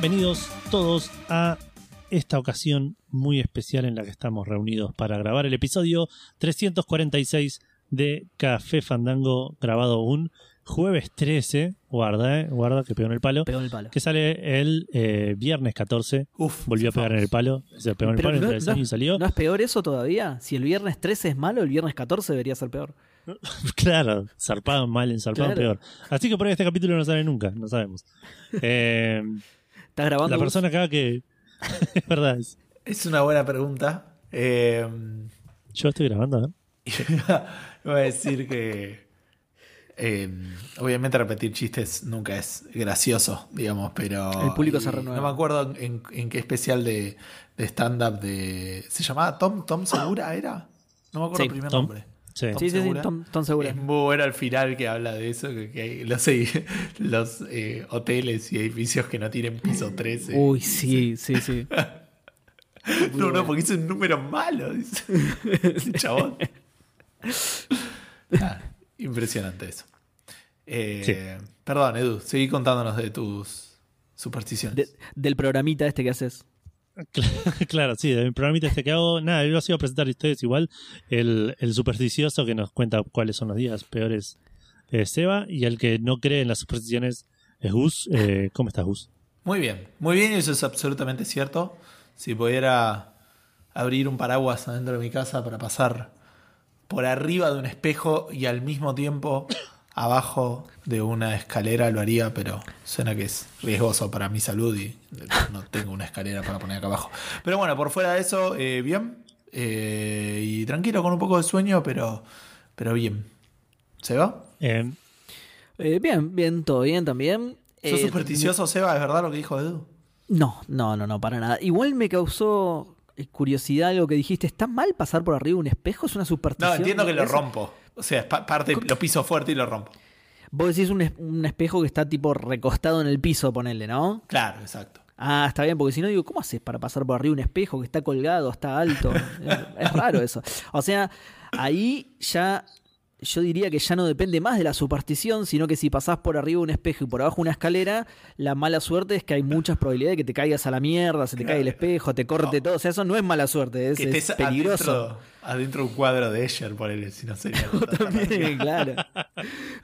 Bienvenidos todos a esta ocasión muy especial en la que estamos reunidos para grabar el episodio 346 de Café Fandango, grabado un jueves 13, guarda, eh, guarda que pegó en el palo, Pegó en el palo. que sale el eh, viernes 14, Uf, volvió a pegar en el palo, se pegó en el Pero palo no, entre el no- y salió. ¿No es peor eso todavía? Si el viernes 13 es malo, el viernes 14 debería ser peor. Claro, zarpado mal, ensarpado Claro. peor. Así que por ahí este capítulo no sale nunca, no sabemos. Eh, ¿Estás grabando? la vos? persona acá que... es verdad, es- Es una buena pregunta. Eh, yo estoy grabando, ¿eh? voy a decir que. eh, obviamente, repetir chistes nunca es gracioso, digamos, pero. El público se renueva. No me acuerdo en, en qué especial de, de stand-up de. ¿Se llamaba Tom? ¿Tom Segura era? No me acuerdo Sí, el primer Tom. nombre. Sí. Tom Sí, sí. Tom, Tom Segura. Es muy bueno al final que habla de eso, que, que hay los, eh, hoteles y edificios que no tienen piso 13. Uy, sí, sí, sí. No, no, porque es un número malo. Dice. Chabón. Ah, impresionante eso. Eh, Sí. Perdón, Edu, seguí contándonos de tus supersticiones. De- del programita este que haces. Cl- Claro, sí, del programita este que hago, nada, yo os iba a presentar a ustedes igual, el, el supersticioso que nos cuenta cuáles son los días peores es Seba, y el que no cree en las supersticiones es Gus. Eh, ¿Cómo estás, Gus? Muy bien, muy bien, eso es absolutamente cierto. Si pudiera abrir un paraguas adentro de mi casa para pasar por arriba de un espejo y al mismo tiempo abajo de una escalera, lo haría, pero suena que es riesgoso para mi salud y no tengo una escalera para poner acá abajo. Pero bueno, por fuera de eso, eh, bien. Eh, y tranquilo, con un poco de sueño, pero, pero bien. ¿Se va? Eh, Eh, bien, bien, todo bien también. ¿Sos Eh, supersticioso, Seba? ¿Es verdad lo que dijo Edu? No, no, no, no, para nada. Igual me causó curiosidad algo que dijiste. ¿Está mal pasar por arriba de un espejo? ¿Es una superstición? No, entiendo que lo Eso- rompo. O sea, parte, lo piso fuerte y lo rompo. Vos decís un, es- un espejo que está tipo recostado en el piso, ponele, ¿no? Claro, exacto. Ah, está bien, porque si no digo, ¿cómo haces para pasar por arriba un espejo que está colgado, está alto? es, es raro eso. O sea, ahí ya yo diría que ya no depende más de la superstición, sino que si pasás por arriba un espejo y por abajo una escalera, la mala suerte es que hay muchas probabilidades de que te caigas a la mierda, se te cae el espejo, te corte todo. O sea, eso no es mala suerte, es, que es estés peligroso. adentro, adentro de un cuadro de Escher, por él, si no sería. También, claro.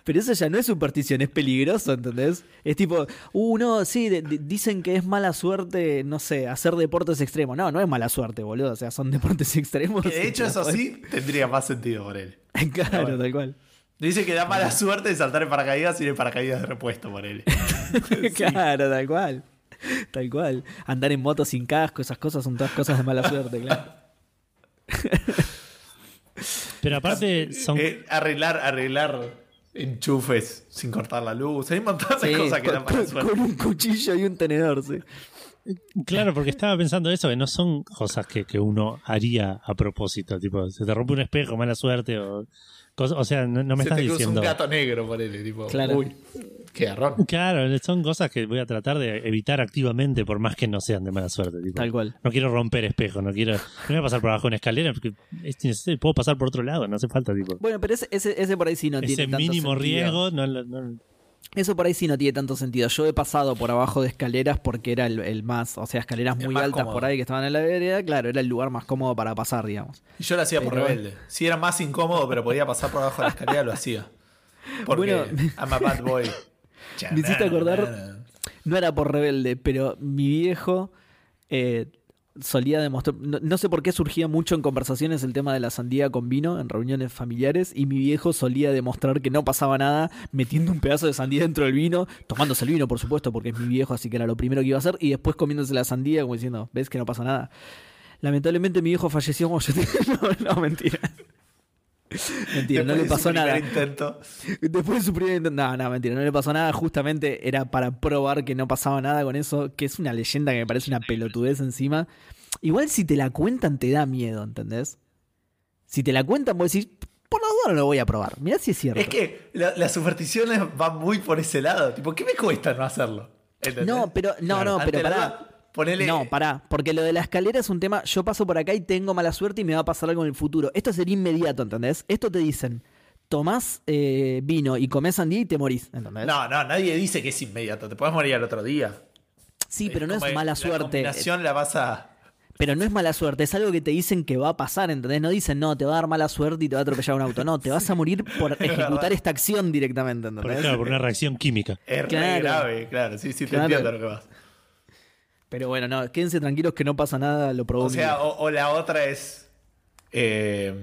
Pero eso ya no es superstición, es peligroso, ¿entendés? Es tipo, uh, no, sí, de- de- dicen que es mala suerte, no sé, hacer deportes extremos. No, no es mala suerte, boludo. O sea, son deportes extremos. Que de hecho, eso sí tendría más sentido por él. claro, Bueno. tal cual. Dice que da mala suerte de saltar en paracaídas y de paracaídas de repuesto por él. Sí. Claro, tal cual. Tal cual. Andar en moto sin casco, esas cosas son todas cosas de mala suerte, claro. pero aparte son... Eh, arreglar, arreglar enchufes sin cortar la luz. Hay un montón de Sí, cosas que con, dan mala suerte. con un cuchillo y un tenedor, sí. Claro, porque estaba pensando eso, que no son cosas que, que uno haría a propósito, tipo, se te rompe un espejo, mala suerte, o... cosas- o sea, no, no me Se estás te cruza diciendo... un gato negro por él. Tipo, Claro. uy, qué garrón. Claro, son cosas que voy a tratar de evitar activamente por más que no sean de mala suerte. tipo. Tal cual. No quiero romper espejos, no quiero. No voy a pasar por abajo de una escalera porque es puedo pasar por otro lado, no hace falta, tipo. Bueno, pero ese, ese, ese por ahí sí no tiene Ese tanto mínimo sentido. riesgo, no, lo- no- Eso por ahí sí no tiene tanto sentido. Yo he pasado por abajo de escaleras porque era el, el más, o sea, escaleras muy altas cómodo. por ahí que estaban en la vereda, claro, era el lugar más cómodo para pasar, digamos. Y yo lo hacía por rebelde. Si era más incómodo, pero podía pasar por abajo de la escalera, lo hacía. Porque Bueno, I'm a bad boy. Me hiciste acordar- No era por rebelde, pero mi viejo eh, solía demostrar, no, sé por qué surgía mucho en conversaciones el tema de la sandía con vino en reuniones familiares y mi viejo solía demostrar que no pasaba nada metiendo un pedazo de sandía dentro del vino, tomándose el vino por supuesto porque es mi viejo así que era lo primero que iba a hacer y después comiéndose la sandía como diciendo, ves que no pasa nada. Lamentablemente mi viejo falleció como yo no, mentira. Mentira, no le pasó nada. intento. Después de su primer intento. No, no, mentira, no le pasó nada. Justamente era para probar que no pasaba nada con eso, que es una leyenda que me parece una pelotudez encima. Igual si te la cuentan te da miedo, ¿entendés? Si te la cuentan vos decís, por la duda no lo voy a probar. Mirá si es cierto. Es que la- las supersticiones van muy por ese lado. Tipo, ¿qué me cuesta no hacerlo? ¿Entendés? No, pero, no, no, pero pará. Ponele. No, pará, porque lo de la escalera es un tema, yo paso por acá y tengo mala suerte y me va a pasar algo en el futuro. Esto sería inmediato, ¿entendés? Esto te dicen, tomás eh, vino y comés sandía y te morís, ¿entendés? No, no, nadie dice que es inmediato. Te puedes morir al otro día. Sí, pero no es mala La suerte. combinación la vas a. Pero no es mala suerte, es algo que te dicen que va a pasar, ¿entendés? No dicen, no, te va a dar mala suerte y te va a atropellar un auto. No, te vas a morir por ejecutar verdad. esta acción directamente, Por, ¿entendés? claro, por una reacción química. Es Claro. grave, claro. Sí, sí, te Claro. entiendo lo que vas. Pero bueno, no, quédense tranquilos que no pasa nada, lo probó O sea, o, o la otra es. eh,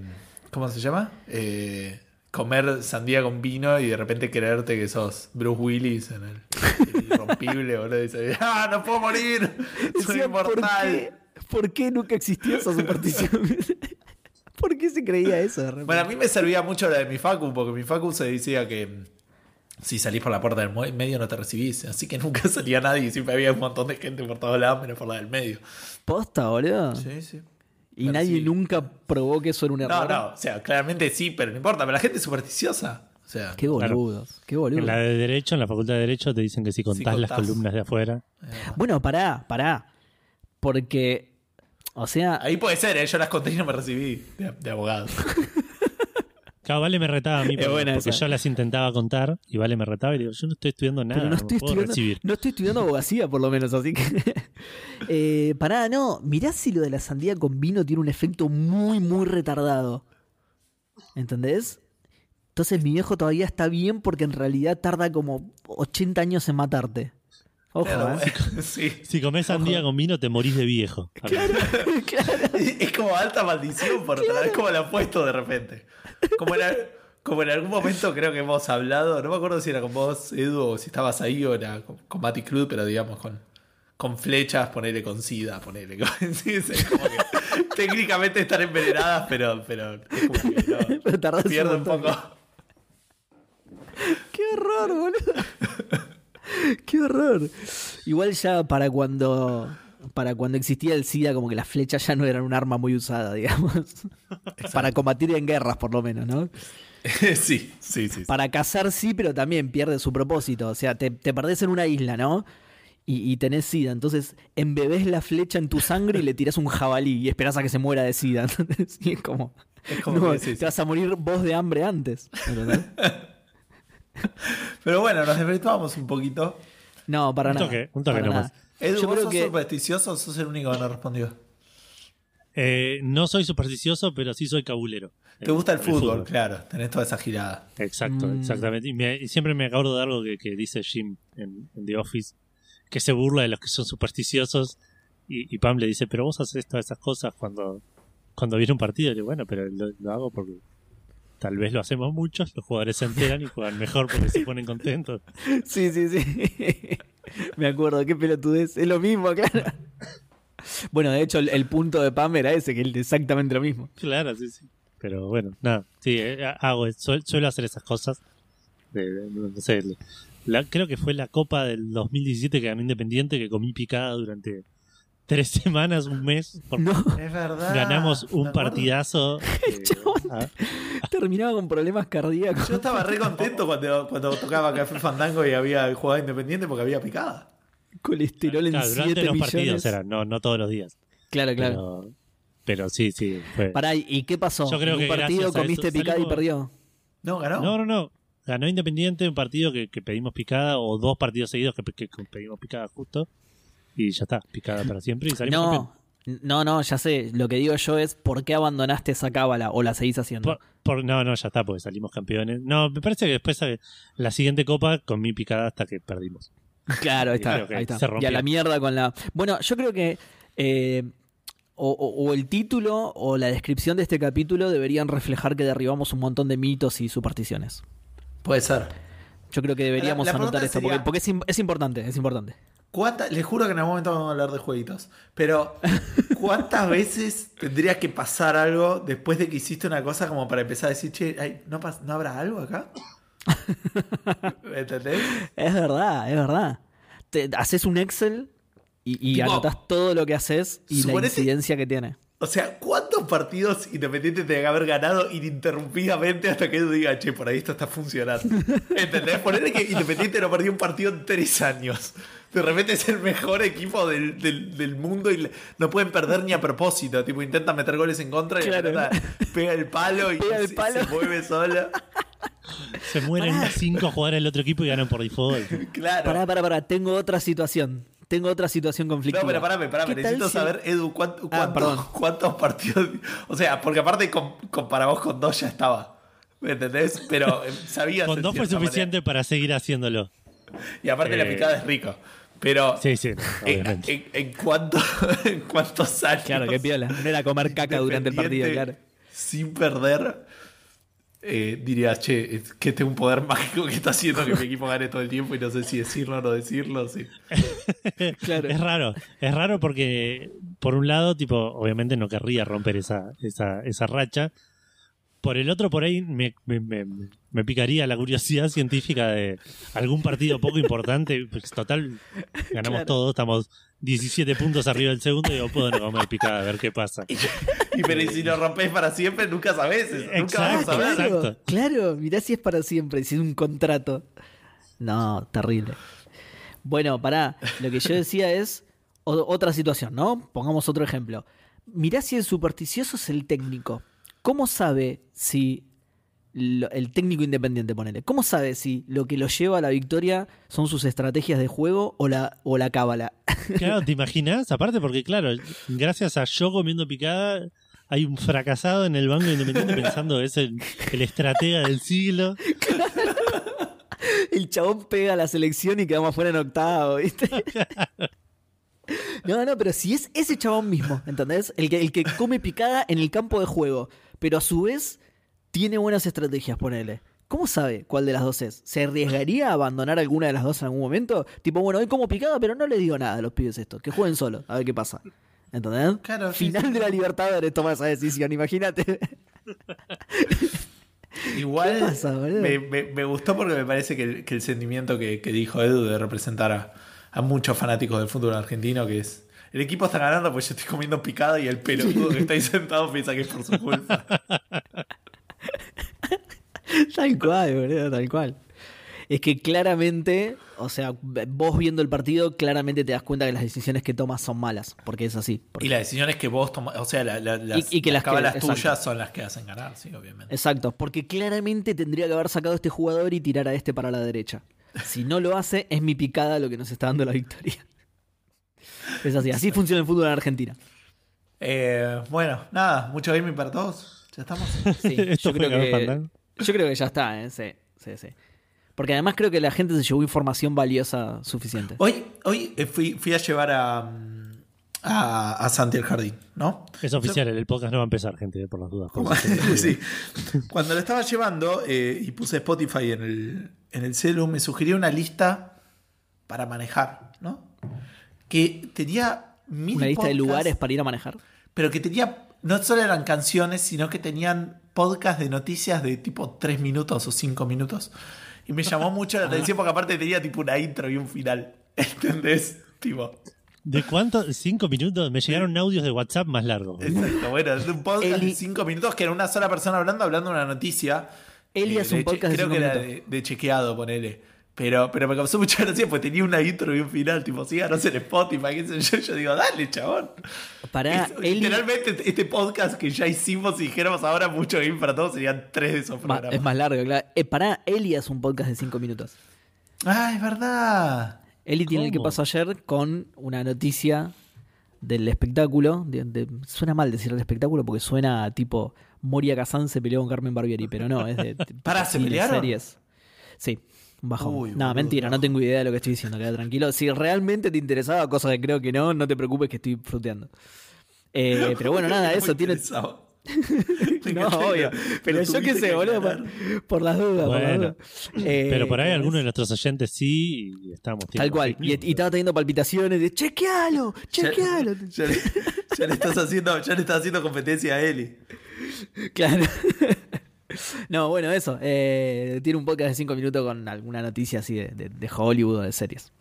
¿Cómo se llama? Eh, comer sandía con vino y de repente creerte que sos Bruce Willis en el, el irrompible, boludo. Y dices, ¡ah, no puedo morir! Soy Decía, ¿por inmortal. qué, ¿Por qué nunca existió esa superstición? ¿Por qué se creía eso de repente? Bueno, a mí me servía mucho la de mi facu, porque mi facu se decía que si salís por la puerta del medio no te recibís. Así que nunca salía nadie siempre había un montón de gente por todos lados, menos por la del medio. ¿Posta, boludo? Sí, sí. Y Pero nadie sí. nunca probó que eso era un No, error. no, o sea, claramente sí, pero no importa. Pero la gente es supersticiosa. O sea, Qué boludos, qué boludos. En la de Derecho, en la Facultad de Derecho, te dicen que si contás, las contás. columnas de afuera. Bueno, pará, pará. Porque, o sea, ahí puede ser, ¿eh? yo las conté y no me recibí de, de abogado. Claro, Vale me retaba a mí porque, buena porque esa. yo las intentaba contar y Vale me retaba y digo, yo no estoy estudiando nada, pero no estoy, puedo estudiando, recibir. no estoy estudiando abogacía, por lo menos, así que. eh, pará, no. Mirá si lo de la sandía con vino tiene un efecto muy, muy retardado. ¿Entendés? Entonces mi viejo todavía está bien porque en realidad tarda como 80 años en matarte. Ojo, Claro, ¿eh? sí. Si comes sandía con vino, te morís de viejo. claro. Es como alta maldición por otra vez, como la han puesto de repente. Como en, al- como en algún momento creo que hemos hablado, no me acuerdo si era con vos, Edu, o si estabas ahí o era con, con Mati Cruz, pero digamos con, con flechas, ponele con sida, ponele. con- sí, es como que técnicamente están envenenadas, pero, pero es como que no, Pero tardás un pierde un montón. poco. ¡Qué horror, boludo! ¡Qué horror! Igual ya para cuando para cuando existía el SIDA, como que las flechas ya no eran un arma muy usada, digamos. para combatir en guerras, por lo menos, ¿no? sí, sí, sí. Para cazar sí, pero también pierde su propósito. O sea, te, te perdés en una isla, ¿no? Y, y tenés SIDA. Entonces, embebés la flecha en tu sangre y le tirás un jabalí y esperás a que se muera de SIDA. Y es como. Es como no, que sí, te sí. vas a morir vos de hambre antes. ¿entendés? Pero bueno, nos desvirtuamos un poquito. No, para Un nada. toque, un toque para nomás. nada. Edu, Yo ¿vos creo sos que supersticioso o sos el único que no respondió? Eh, no soy supersticioso, pero sí soy cabulero. Te gusta el El fútbol, claro. Tenés toda esa girada. Exacto, Mm. exactamente. Y, me- y siempre me acuerdo de algo que, que dice Jim en, en The Office, que se burla de los que son supersticiosos. Y, y Pam le dice, pero vos haces todas esas cosas cuando, cuando viene un partido. Y le digo, bueno, pero lo, lo hago porque tal vez lo hacemos muchos, los jugadores se enteran y juegan mejor porque se ponen contentos. Sí, sí, sí. Me acuerdo, qué pelotudez. Es lo mismo, claro. Bueno, de hecho, el, el punto de Pam era ese, que es exactamente lo mismo. Claro, sí, sí. Pero bueno, nada, sí, eh, hago, suel- suelo hacer esas cosas. De- de- no sé, la- creo que fue la Copa del 2017 que gané Independiente, que comí picada durante tres semanas, un mes. porque No, Es verdad. Ganamos un partidazo. eh, a- terminaba con problemas cardíacos. Yo estaba re contento cuando, cuando tocaba Café Fandango y había jugado independiente porque había picada. Colesterol en claro, 7 durante los millones. partidos eran, no, no todos los días. Claro, claro. Pero, pero sí, sí. Fue. Pará, ¿y qué pasó? Yo creo ¿En un que partido comiste eso picada y perdió? No, ganó. No, no, no. Ganó Independiente un partido que, que pedimos picada, o dos partidos seguidos que, que pedimos picada justo. Y ya está, picada para siempre. Y salimos campeón. No, no, no, ya sé. Lo que digo yo es ¿por qué abandonaste esa cábala o la seguís haciendo? Por- por- no, no, ya está, porque salimos campeones. No, me parece que después la siguiente copa comí picada hasta que perdimos. Claro, ahí está. ahí está. se Y a la mierda con la. Bueno, yo creo que. eh, o, o- o el título o la descripción de este capítulo deberían reflejar que derribamos un montón de mitos y supersticiones. Puede ser. Yo creo que deberíamos La- la anotar esto, sería- porque, porque es, im- es importante, es importante. ¿Cuánta- les juro que en algún momento vamos a hablar de jueguitos. Pero, ¿cuántas veces tendría que pasar algo después de que hiciste una cosa como para empezar a decir, che, ay, ¿no, pas- ¿no habrá algo acá? ¿Me ¿Entendés? Es verdad, es verdad. Te, haces un Excel y, y Tipo, anotas todo lo que haces y la incidencia que tiene. O sea, ¿cuántos partidos independientes te que haber ganado ininterrumpidamente hasta que Edu diga, che, por ahí esto está funcionando? ¿Entendés? Ponerle que Independiente no perdió un partido en tres años. De repente es el mejor equipo del, del- del mundo y le- no pueden perder ni a propósito. Tipo, intentan meter goles en contra y la Claro. pelota pega el palo y el se, palo. se mueve sola. Se mueren cinco jugadores del otro equipo y ganan por default. Claro. Pará, pará, pará. Tengo otra situación. Tengo otra situación conflictiva. No, pero parame, parame. ¿Qué tal Necesito si- saber, Edu, cuánto- Ah, cuántos, perdón. cuántos partidos. O sea, porque aparte con, con- para vos con dos ya estaba. ¿Me entendés? Pero eh, sabías. Con en dos fue suficiente para seguir haciéndolo. Y aparte la Eh, picada es rico. Pero. Sí, sí, en, obviamente. en- en cuánto- en cuántos años. Claro, qué piola. No era comer caca durante el partido, claro. Sin perder, eh, diría, che, es que tengo un poder mágico que está haciendo que mi equipo gane todo el tiempo y no sé si decirlo o no decirlo. Sí. Claro. Es raro, es raro porque, por un lado, tipo, obviamente no querría romper esa, esa, esa racha. Por el otro, por ahí me, me, me- me picaría la curiosidad científica de algún partido poco importante. Pues, total, ganamos Claro. todos, estamos 17 puntos arriba del segundo y digo, puedo no comer picada, a ver qué pasa. Y pero y si lo rompes para siempre, nunca sabes. Nunca vamos a exacto. Claro, claro, mirá si es para siempre, si es un contrato. No, terrible. Bueno, pará, lo que yo decía es o- otra situación, ¿no? Pongamos otro ejemplo. Mirá si el supersticioso es el técnico. ¿Cómo sabe si lo- el técnico independiente, ponele, cómo sabe si lo que lo lleva a la victoria son sus estrategias de juego o la, o la cábala? Claro, ¿te imaginas? Aparte porque, claro, gracias a yo comiendo picada, hay un fracasado en el banco independiente pensando que es el, el estratega del siglo. El chabón pega a la selección y quedamos fuera en octavo, ¿viste? No, no, pero si es ese chabón mismo, ¿entendés? El que, el que come picada en el campo de juego, pero a su vez tiene buenas estrategias, ponele. ¿Cómo sabe cuál de las dos es? ¿Se arriesgaría a abandonar alguna de las dos en algún momento? Tipo, bueno, hoy como picada, pero no le digo nada a los pibes estos. Que jueguen solo, a ver qué pasa. ¿Entendés? Claro, Final sí. de la Libertadores toma esa decisión, imagínate. Igual ¿Qué pasa, boludo? me, me- me gustó porque me parece que el, que el sentimiento que, que dijo Edu de representar a, a muchos fanáticos del fútbol argentino, que es el equipo está ganando pues yo estoy comiendo picada y el pelotudo que está ahí sentado piensa que es por su culpa. Tal cual, boludo, tal cual. Es que claramente, o sea, vos viendo el partido, claramente te das cuenta que las decisiones que tomas son malas, porque es así. porque- Y las decisiones que vos tomas, o sea, la- la- las, Y- y que las las que- exacto. tuyas son las que hacen ganar, sí, obviamente. Exacto, porque claramente tendría que haber sacado a este jugador y tirar a este para la derecha. Si no lo hace, es mi picada lo que nos está dando la victoria. Es así, así funciona el fútbol en Argentina. Eh, bueno, nada, mucho gaming para todos. Ya estamos. Sí, yo, creo que, yo creo que ya está, ¿eh? Sí, sí, sí. Porque además creo que la gente se llevó información valiosa suficiente. Hoy, hoy eh, fui, fui a llevar a, a, a Santi al jardín, ¿no? Es oficial, el podcast no va a empezar, gente, por las dudas. sí. Cuando lo estaba llevando eh, y puse Spotify en el, en el celu, me sugirió una lista para manejar, ¿no? Que tenía mil Una lista de lugares para ir a manejar. Pero que tenía, no solo eran canciones, sino que tenían podcast de noticias de tipo 3 minutos o 5 minutos. Y me llamó mucho la atención porque aparte tenía tipo una intro y un final. ¿Entendés? Tipo. ¿De cuánto? ¿Cinco minutos? Me llegaron audios de WhatsApp más largos. Exacto, bueno, es un podcast Eli- de 5 minutos que era una sola persona hablando, hablando de una noticia. Eli Eh, es un de che- podcast de Creo cinco que era de chequeado, ponele. Pero, pero me causó mucha gracia porque tenía una intro y un final, tipo, síganos en Spotify, qué sé yo. Yo digo, dale, chabón. Para Es- Eli, Literalmente, este podcast que ya hicimos, si dijéramos ahora mucho game para todos, serían tres de esos Ma- programas. es más largo, claro. Eh, para Eli es un podcast de 5 minutos. Ah, es verdad. Eli tiene el que pasó ayer con una noticia del espectáculo. de- de- suena mal decir el espectáculo porque suena a tipo Moria Kazan se peleó con Carmen Barbieri, pero no, es de. Pará, ¿se pelearon? series. Sí, bajón. Uy, no, boludo, mentira, no no. tengo idea de lo que estoy diciendo, queda tranquilo. Si realmente te interesaba, cosa que creo que no, no te preocupes que estoy fruteando. Eh, pero bueno, nada, eso tiene. No, obvio. Pero yo qué sé, boludo, por, por las dudas. por las Bueno. dudas. Eh, Pero por ahí ¿cómo algunos de es? nuestros oyentes sí y estamos. Tal cual. Y, y estaba teniendo palpitaciones de chequealo, chequealo. Ya, le, ya le estás haciendo, ya le estás haciendo competencia a Eli. Claro. No, bueno, eso. eh, tiene un podcast de 5 minutos con alguna noticia así de, de- de Hollywood o de series.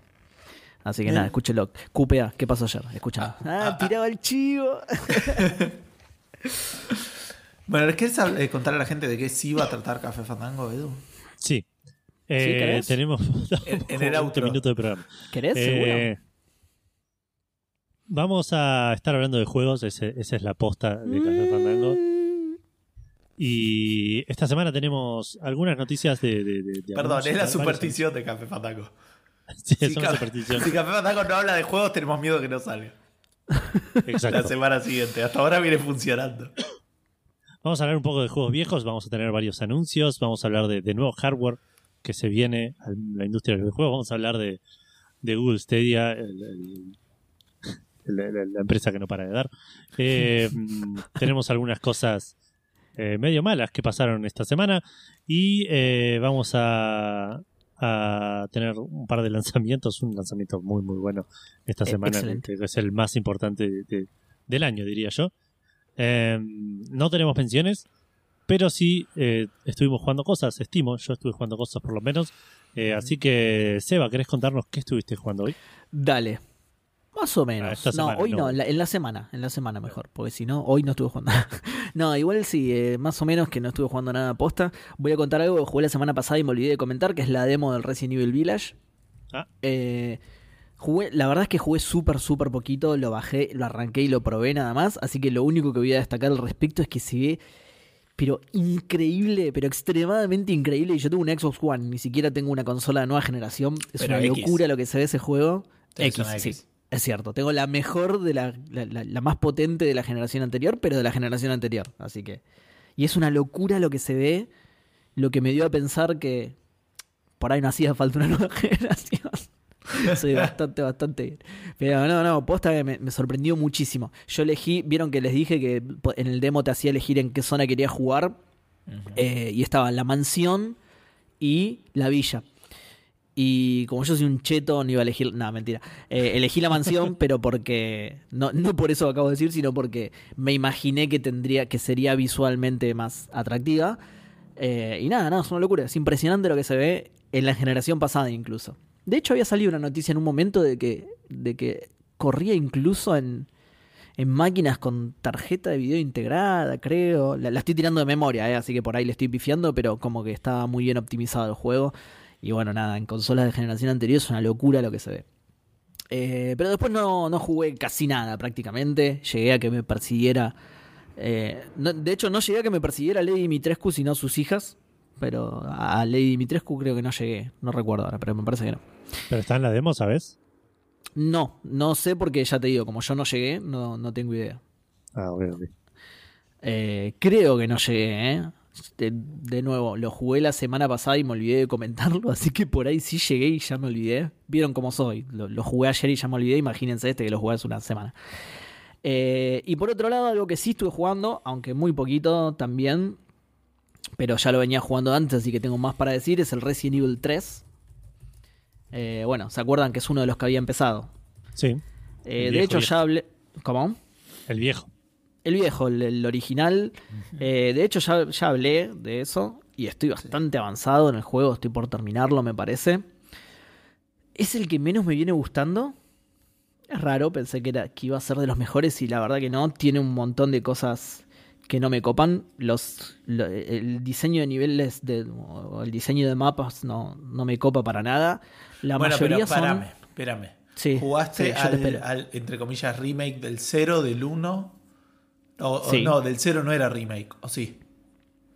Así que nada, escúchelo. QPA, ¿qué pasó ayer? Escucha. Ah, tiraba el chivo. Bueno, ¿les querés eh, contar a la gente de qué sí iba a tratar Café Fandango, Edu? Sí. Eh, querés? tenemos En- en el 20 outro. minutos de programa. ¿Querés? Eh, vamos a estar hablando de juegos, ese- esa es la posta de Café Fandango. Y esta semana tenemos algunas noticias de. de- de- de Perdón, es la superstición de Café Fandango. Sí, Si, Ca- superstición. si Café Fandango no habla de juegos, tenemos miedo que no salga. La Exacto. semana siguiente. Hasta ahora viene funcionando. Vamos a hablar un poco de juegos viejos, vamos a tener varios anuncios, vamos a hablar de, de nuevo hardware que se viene a la industria del videojuego, vamos a hablar de, de Google Stadia, el- el- el- el- la empresa que no para de dar. Eh, tenemos algunas cosas eh, medio malas que pasaron esta semana y eh, vamos a, a tener un par de lanzamientos, un lanzamiento muy muy bueno esta Eh, semana, que es el más importante de- de- del año, diría yo. Eh, no tenemos pensiones, pero sí eh, estuvimos jugando cosas, estimo, yo estuve jugando cosas por lo menos. Así que, Seba, ¿querés contarnos qué estuviste jugando hoy? Dale. Más o menos. esta no, semana, hoy no. no, en la, en la semana, en la semana mejor, porque si no, hoy no estuve jugando nada. no, igual sí, eh, más o menos que no estuve jugando nada posta. Voy a contar algo que jugué la semana pasada y me olvidé de comentar, que es la demo del Resident Evil Village. Ah. Eh, jugué, la verdad es que jugué súper, súper poquito, lo bajé, lo arranqué y lo probé nada más, así que lo único que voy a destacar al respecto es que se ve, pero increíble, pero extremadamente increíble, y yo tengo un Xbox One, ni siquiera tengo una consola de nueva generación, es Pero una X. locura lo que se ve ese juego. X, una sí. Es cierto, tengo la mejor de la, la, la- la más potente de la generación anterior, pero de la generación anterior. Así que. Y es una locura lo que se ve, lo que me dio a pensar que por ahí no hacía falta una nueva generación. Soy bastante, bastante bien. Pero no, no, posta que me, me sorprendió muchísimo. Yo elegí, vieron que les dije que en el demo te hacía elegir en qué zona quería jugar. Eh, y estaba la mansión y la villa. Y como yo soy un cheto, no iba a elegir. Nada, mentira. Eh, elegí la mansión, pero porque. No, no por eso acabo de decir, sino porque me imaginé que tendría. que sería visualmente más atractiva. Eh, y nada, nada, es una locura. Es impresionante lo que se ve en la generación pasada incluso. De hecho, había salido una noticia en un momento de que. de que corría incluso en. En máquinas con tarjeta de video integrada, creo. La, la estoy tirando de memoria, eh, así que por ahí le estoy pifiando, pero como que estaba muy bien optimizado el juego. Y bueno, nada, en consolas de generación anterior es una locura lo que se ve. Eh, pero después no, no jugué casi nada prácticamente. Llegué a que me persiguiera. eh, no- de hecho, no llegué a que me persiguiera Lady Dimitrescu, sino sus hijas. Pero a Lady Dimitrescu creo que no llegué. No recuerdo ahora, pero me parece que no. Pero está en la demo, ¿sabes? No, no sé porque ya te digo, como yo no llegué, no, no tengo idea. Ah, ok, ok. Eh, creo que no llegué, ¿eh? De, de nuevo, lo jugué la semana pasada y me olvidé de comentarlo, así que por ahí sí llegué y ya me olvidé. Vieron cómo soy, lo, lo jugué ayer y ya me olvidé, imagínense este que lo jugué hace una semana. Eh, y por otro lado, algo que sí estuve jugando, aunque muy poquito también, pero ya lo venía jugando antes, así que tengo más para decir, es el Resident Evil 3. Eh, bueno, ¿se acuerdan que es uno de los que había empezado? Sí, Eh, de hecho, viejo. ya hablé... ¿Cómo? el viejo. El viejo, el, el original. Eh, de hecho, ya, ya hablé de eso. Y estoy bastante avanzado en el juego. Estoy por terminarlo, me parece. Es el que menos me viene gustando. Es raro, pensé que, era, que iba a ser de los mejores. Y la verdad que no. Tiene un montón de cosas que no me copan. Los, lo- el diseño de niveles de, o el diseño de mapas no, no me copa para nada. La bueno, pero mayoría son. espérame. Sí, ¿Jugaste sí, al, al, entre comillas, remake del 0, del 1? O, no, del 0 no era remake, ¿o sí?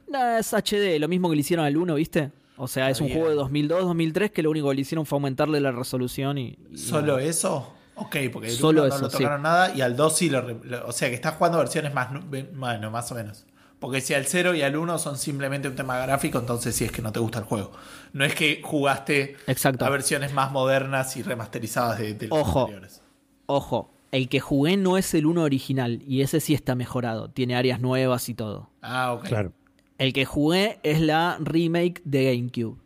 No, es HD, lo mismo que le hicieron al 1, ¿viste? O sea, es un juego de 2002, 2003 que lo único que le hicieron fue aumentarle la resolución y... y ¿Solo nada. eso? Ok, porque el Solo 1 no lo sí. tocaron nada y al 2 sí lo, O sea, que estás jugando versiones más. Bueno, más o menos. Porque si al 0 y al 1 son simplemente un tema gráfico, entonces sí es que no te gusta el juego. No es que jugaste Exacto. a versiones más modernas y remasterizadas de, de los Ojo. anteriores. Ojo, el que jugué no es el 1 original y ese sí está mejorado, tiene áreas nuevas y todo. Ah, ok. Claro. El que jugué es la remake de GameCube,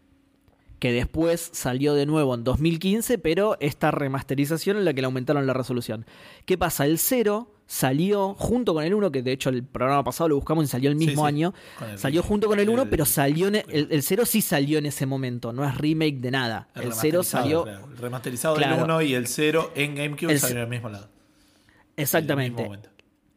que después salió de nuevo en 2015, pero esta remasterización en la que le aumentaron la resolución. ¿Qué pasa? El 0 salió junto con el 1, que de hecho el programa pasado lo buscamos y salió el mismo sí, año. el Salió junto con el 1, El- pero salió en el, el 0 sí salió en ese momento, no es remake de nada. El 0 remasterizado, salió claro. El remasterizado Claro. del 1 y el 0 en GameCube El salieron al mismo lado. En el exactamente. mismo momento.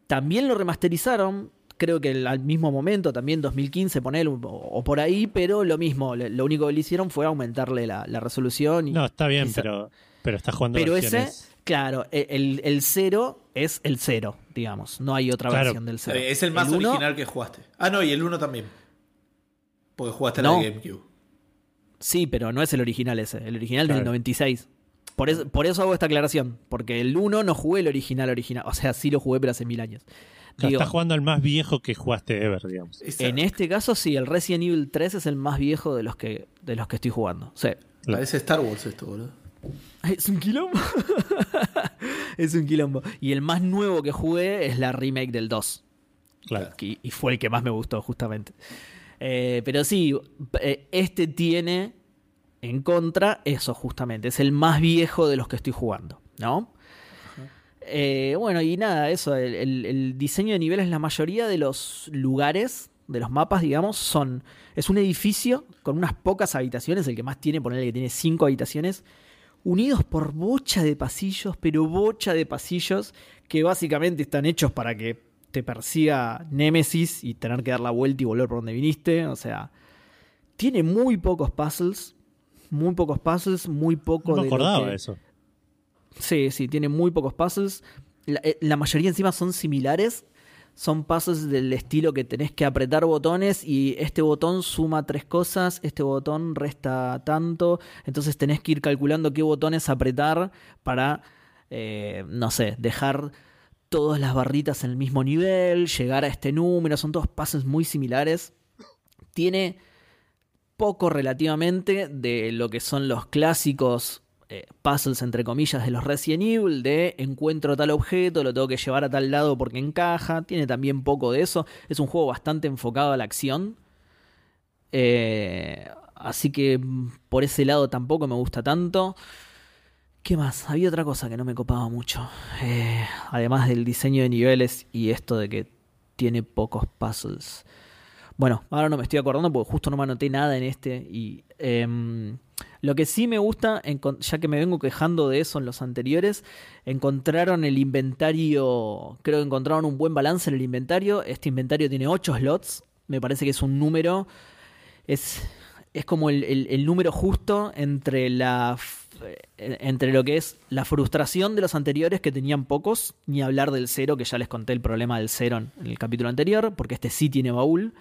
También lo remasterizaron, creo que el- al mismo momento, también 2015, poner o, o por ahí, pero lo mismo, lo único que le hicieron fue aumentarle la, la resolución. Y, No, está bien, pero, pero estás jugando pero ese, claro, e- el, el cero es el cero, digamos, no hay otra Claro. versión del cero. Eh, Es el más original que jugaste. Ah, no, y el 1 también. Porque jugaste No. la de GameCube. Sí, pero no es el original ese. El original es del Claro. 96. Por eso, por eso hago esta aclaración. Porque el 1 no jugué el original original. O sea, sí lo jugué, pero hace mil años. Claro, Digo, estás jugando al más viejo que jugaste ever, digamos. En este caso, sí, el Resident Evil 3 es el más viejo de los que, de los que estoy jugando. Sí. Parece Star Wars esto, boludo. Es un quilombo. es un quilombo. Y el más nuevo que jugué es la remake del 2. Claro. Y, y fue el que más me gustó, justamente. Eh, pero sí, eh, este tiene en contra eso, justamente. Es el más viejo de los que estoy jugando, ¿no? Eh, bueno, y nada, eso. El, el- el diseño de niveles, la mayoría de los lugares, de los mapas, digamos, son. Es un edificio con unas pocas habitaciones. El que más tiene, ponerle que tiene cinco habitaciones. Unidos por bocha de pasillos, pero bocha de pasillos que básicamente están hechos para que te persiga Némesis y tener que dar la vuelta y volver por donde viniste. O sea, tiene muy pocos puzzles. Muy pocos puzzles, muy poco No me de acordaba que- eso. Sí, sí, tiene muy pocos puzzles. La, eh, la mayoría encima son similares. Son puzzles del estilo que tenés que apretar botones y este botón suma tres cosas, este botón resta tanto. Entonces tenés que ir calculando qué botones apretar para, eh, no sé, dejar todas las barritas en el mismo nivel, llegar a este número. Son todos puzzles muy similares. Tiene poco relativamente de lo que son los clásicos eh, puzzles entre comillas de los Resident Evil de encuentro tal objeto, lo tengo que llevar a tal lado porque encaja, tiene también poco de eso, es un juego bastante enfocado a la acción, Eh, así que por ese lado tampoco me gusta tanto. ¿Qué más? Había otra cosa que no me copaba mucho, Eh, además del diseño de niveles y esto de que tiene pocos puzzles. Bueno, ahora no me estoy acordando porque justo no me anoté nada en este. Y em, lo que sí me gusta, ya que me vengo quejando de eso en los anteriores, encontraron el inventario. Creo que encontraron un buen balance en el inventario. Este inventario tiene 8 slots. Me parece que es un número. Es, es como el, el- el número justo entre la. Entre lo que es la frustración de los anteriores que tenían pocos, ni hablar del cero, que ya les conté el problema del cero en el capítulo anterior, porque este sí tiene baúl.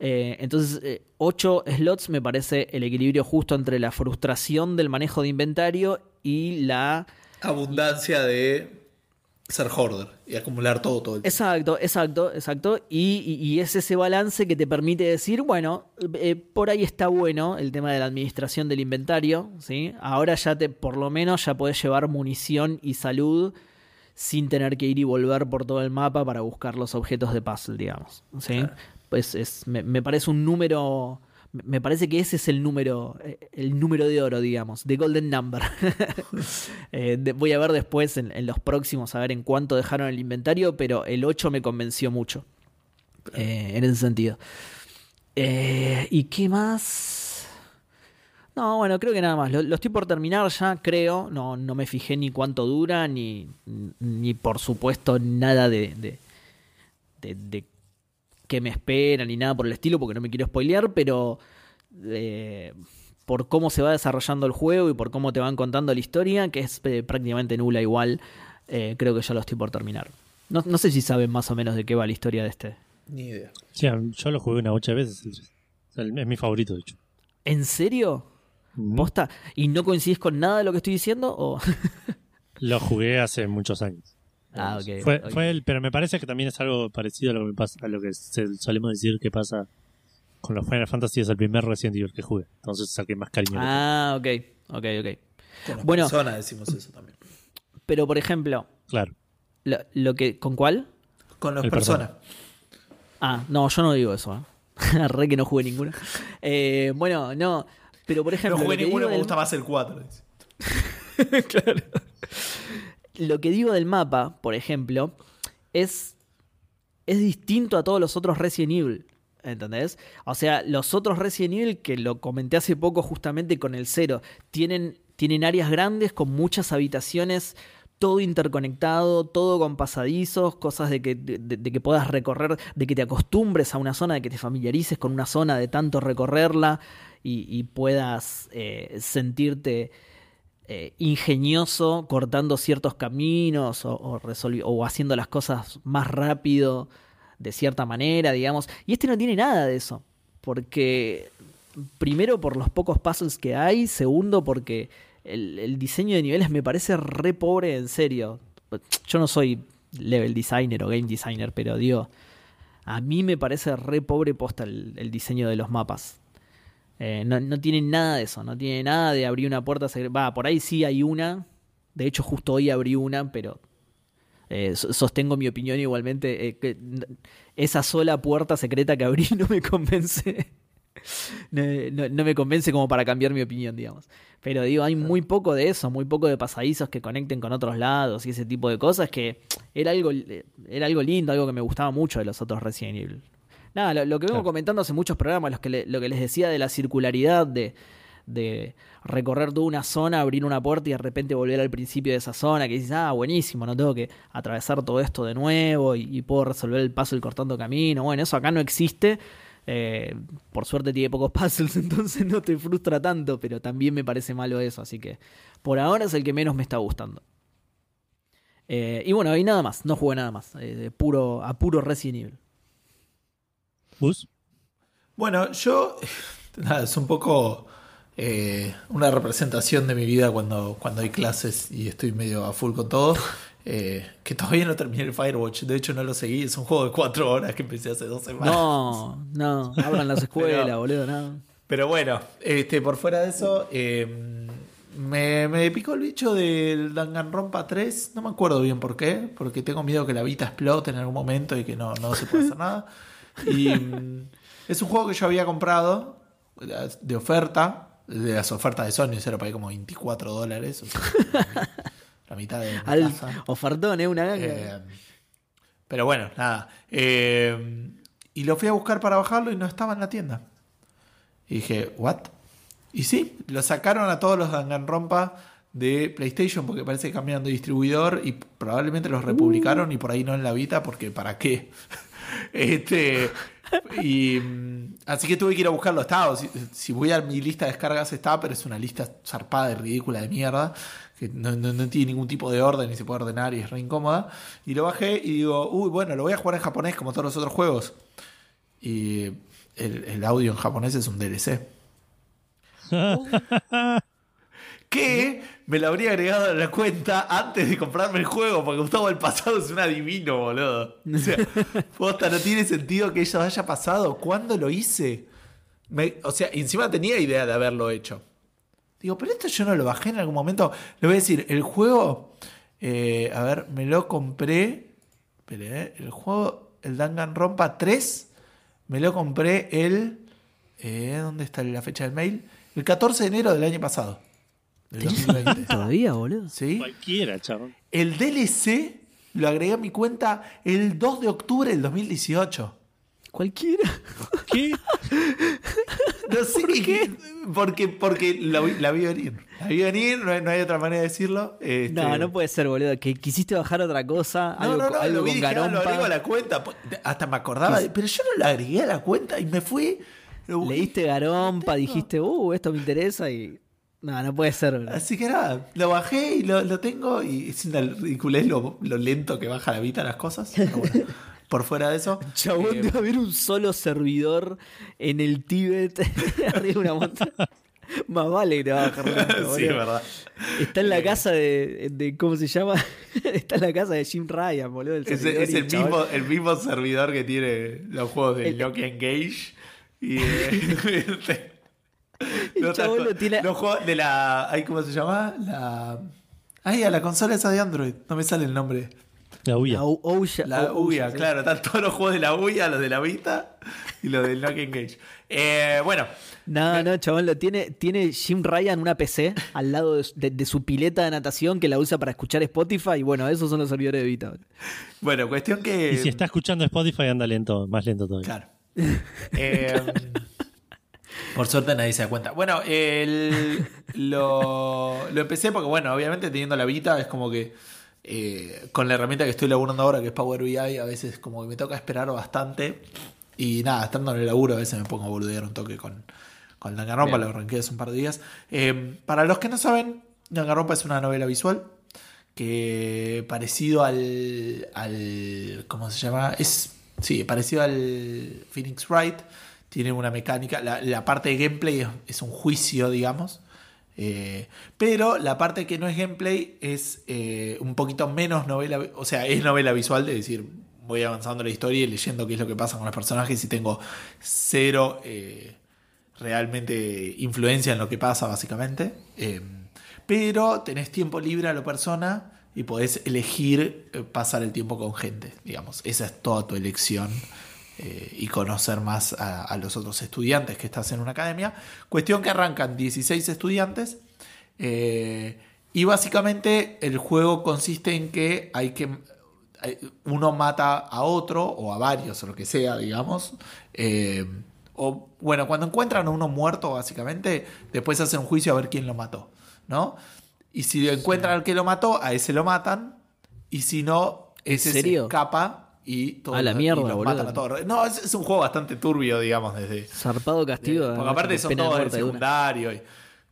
Eh, entonces, 8 slots me parece el equilibrio justo entre la frustración del manejo de inventario y la... Abundancia de ser hoarder y acumular todo todo el tiempo. Exacto, exacto, exacto. Y, y- y es ese balance que te permite decir, bueno, eh, por ahí está bueno el tema de la administración del inventario, ¿sí? Ahora ya te, por lo menos, ya podés llevar munición y salud sin tener que ir y volver por todo el mapa para buscar los objetos de puzzle, digamos. ¿sí? Claro. Pues es, me, me parece un número. Me parece que ese es el número, eh, el número de oro, digamos, the golden number. Eh, de- voy a ver después en, en los próximos a ver en cuánto dejaron el inventario, pero el 8 me convenció mucho. eh, en ese sentido. Eh, ¿Y qué más? No, bueno, creo que nada más. Lo, lo estoy por terminar ya, creo. No, no me fijé ni cuánto dura, ni, ni por supuesto nada de, de, de, de qué me espera, ni nada por el estilo, porque no me quiero spoilear, pero eh, por cómo se va desarrollando el juego y por cómo te van contando la historia, que es eh, prácticamente nula igual, eh, creo que ya lo estoy por terminar. No, no sé si saben más o menos de qué va la historia de este. Ni idea. Sí, yo lo jugué una ocho veces. O sea, Es mi favorito, de hecho. ¿En serio? ¿Posta? ¿Y no coincidís con nada de lo que estoy diciendo? O... Lo jugué hace muchos años. Ah, ok, Fue, fue el, pero me parece que también es algo parecido a lo que me pasa, a lo que se- solemos decir que pasa con los Final Fantasy es el primer Resident Evil que jugué. Entonces saqué más cariño. Ah, ok, ok, ok. Con las Bueno. personas decimos eso también. Pero por ejemplo, Claro. lo, lo que, ¿con cuál? Con las personas. Ah, no, yo no digo eso. ¿eh? Re que no jugué ninguna. Eh, bueno, no. Pero por No ejemplo. jugué lo que ninguno, me del- gusta más el 4. claro. Lo que digo del mapa, por ejemplo, es, es distinto a todos los otros Resident Evil. ¿Entendés? O sea, los otros Resident Evil, que lo comenté hace poco justamente con el cero, tienen, tienen áreas grandes con muchas habitaciones, todo interconectado, todo con pasadizos, cosas de que, de, que puedas recorrer, de que te acostumbres a una zona, de que te familiarices con una zona, de tanto recorrerla y, y puedas eh, sentirte eh, ingenioso cortando ciertos caminos o, haciendo las cosas más rápido de cierta manera, digamos. Y este no tiene nada de eso, porque primero por los pocos puzzles que hay, segundo porque el, diseño de niveles me parece re pobre en serio. Yo no soy level designer o game designer, pero digo, a mí me parece re pobre posta el diseño de los mapas. Eh, no, no tiene nada de eso, no tiene nada de abrir una puerta secreta. Va, por ahí sí hay una. De hecho, justo hoy abrí una, pero eh, so- sostengo mi opinión igualmente. eh, que esa sola puerta secreta que abrí no me convence. no, no- no me convence como para cambiar mi opinión, digamos. Pero digo, hay muy poco de eso, muy poco de pasadizos que conecten con otros lados y ese tipo de cosas que era algo, era algo lindo, algo que me gustaba mucho de los otros Resident Evil. Nada, lo, lo que vengo Claro. comentando hace muchos programas, los que le- lo que les decía de la circularidad, de, de recorrer toda una zona, abrir una puerta y de repente volver al principio de esa zona, que dices, ah, buenísimo, no tengo que atravesar todo esto de nuevo y, y puedo resolver el puzzle cortando camino. Bueno, eso acá no existe. Eh, por suerte tiene pocos puzzles, entonces no te frustra tanto, pero también me parece malo eso, así que por ahora es el que menos me está gustando. Eh, y bueno, y nada más, no jugué nada más, eh, de puro, a puro Resident Evil. Bus. Bueno, yo. Nada, es un poco. eh, una representación de mi vida cuando, cuando hay clases y estoy medio a full con todo. eh, que todavía no terminé el Firewatch. De hecho, no lo seguí. Es un juego de cuatro horas que empecé hace dos semanas. No, no, abran las escuelas, Pero- boludo, no. Pero bueno, este, por fuera de eso, eh, me, me picó el bicho del Danganronpa 3. No me acuerdo bien por qué, porque tengo miedo que la Vita explote en algún momento y que no, no se pueda hacer nada. Y mm, es un juego que yo había comprado de oferta, de las ofertas de Sony, era para ahí como 24 dólares. o sea, la mitad de mi Al casa. ofertón, ¿eh? Una ganga. Eh, pero bueno, nada. Eh, y lo fui a buscar para bajarlo y no estaba en la tienda. Y dije, ¿what? Y sí, lo sacaron a todos los Danganronpa de PlayStation porque parece que cambiaron de distribuidor y probablemente los republicaron y por ahí no en la Vita porque ¿para qué? Este y mm, así que tuve que ir a buscarlo. Estaba si, si voy a mi lista de descargas está pero es una lista zarpada y ridícula de mierda que no, tiene ningún tipo de orden ni se puede ordenar y es re incómoda. Y lo bajé y digo uy bueno lo voy a jugar en japonés como todos los otros juegos y el, el audio en japonés es un DLC que me lo habría agregado a la cuenta antes de comprarme el juego, porque Gustavo el pasado es un adivino, boludo. O sea, posta, no tiene sentido que eso haya pasado. ¿Cuándo lo hice? Me- o sea, encima tenía idea de haberlo hecho. Digo, pero esto yo no lo bajé en algún momento. Le voy a decir, el juego, eh, a ver, me lo compré. Espere, eh, el juego, el Danganronpa 3, me lo compré el. eh, ¿Dónde está la fecha del mail? El 14 de enero del año pasado. Del 2020. Todavía, boludo. ¿Sí? Cualquiera, chabón. El DLC lo agregué a mi cuenta el 2 de octubre del 2018. Cualquiera. ¿Qué? No sé qué. Porque, porque la, vi- la vi venir. La vi venir, no hay, no hay otra manera de decirlo. Este- No, no puede ser, boludo. Que quisiste bajar otra cosa. No, algo, no, no, algo lo vi, dije, ah, lo agrego a la cuenta. Hasta me acordaba, de- pero yo no lo agregué a la cuenta y me fui. Leíste garompa, dijiste, uh, esto me interesa y. No, no puede ser, boludo. Así que nada, lo bajé y lo, lo tengo y es una ridiculez lo, lo lento que baja la vida las cosas. Pero bueno, por fuera de eso. Chabón, eh, debe haber un solo servidor en el Tíbet, arriba de una montaña. Más vale que te va a bajar lento, sí, es verdad. Está en la casa de, de- ¿Cómo se llama? Está en la casa de Jim Ryan, boludo. El Es, el, chabón- mismo, el mismo servidor que tiene los juegos de El- Loki Engage. Y eh, El los chabón lo tiene- los juegos de la. ay, ¿Cómo se llama? La. Ay, a la consola esa de Android. No me sale el nombre. La huya. La U- Ouya- La Ou- UIA, sí. claro. Están todos los juegos de la UIA, los de la Vita y los del Loki Engage. Eh, bueno, No, no, chabón, lo tiene, tiene Jim Ryan una PC al lado de, su- de- de su pileta de natación que la usa para escuchar Spotify. Y bueno, esos son los servidores de Vita. bueno, cuestión que. Y si está escuchando Spotify, anda lento, más lento todavía. Claro. Eh, por suerte nadie se da cuenta. Bueno, el- lo, lo empecé porque, bueno, obviamente teniendo la Vita es como que eh, con la herramienta que estoy laburando ahora, que es Power BI, a veces como que me toca esperar bastante. Y nada, estando en el laburo a veces me pongo a boludear un toque con, con Danganronpa, lo arranqué hace un par de días. Eh, para los que no saben, Danganronpa es una novela visual que parecido al, al ¿cómo se llama? Es sí, parecido al Phoenix Wright. Tiene una mecánica. La, parte de gameplay es, un juicio, digamos. Eh, pero la parte que no es gameplay es eh, un poquito menos novela, o sea, es novela visual, de decir, voy avanzando la historia y leyendo qué es lo que pasa con los personajes y tengo cero eh, realmente influencia en lo que pasa, básicamente. Pero tenés tiempo libre a la persona y podés elegir pasar el tiempo con gente, digamos. Esa es toda tu elección eh, y conocer más a, a los otros estudiantes que estás en una academia. Cuestión que arrancan 16 estudiantes. eh, y básicamente el juego consiste en que hay que uno mata a otro o a varios o lo que sea, digamos. Eh, o bueno, cuando encuentran a uno muerto, básicamente, después hacen un juicio a ver quién lo mató, ¿no? Y si encuentran al que lo mató, a ese lo matan. Y si no, ese se escapa y todos A la y mierda, los boludo. matan a todos. No, es, es un juego bastante turbio, digamos, desde, Zarpado castigo. porque aparte son todos del secundario. y-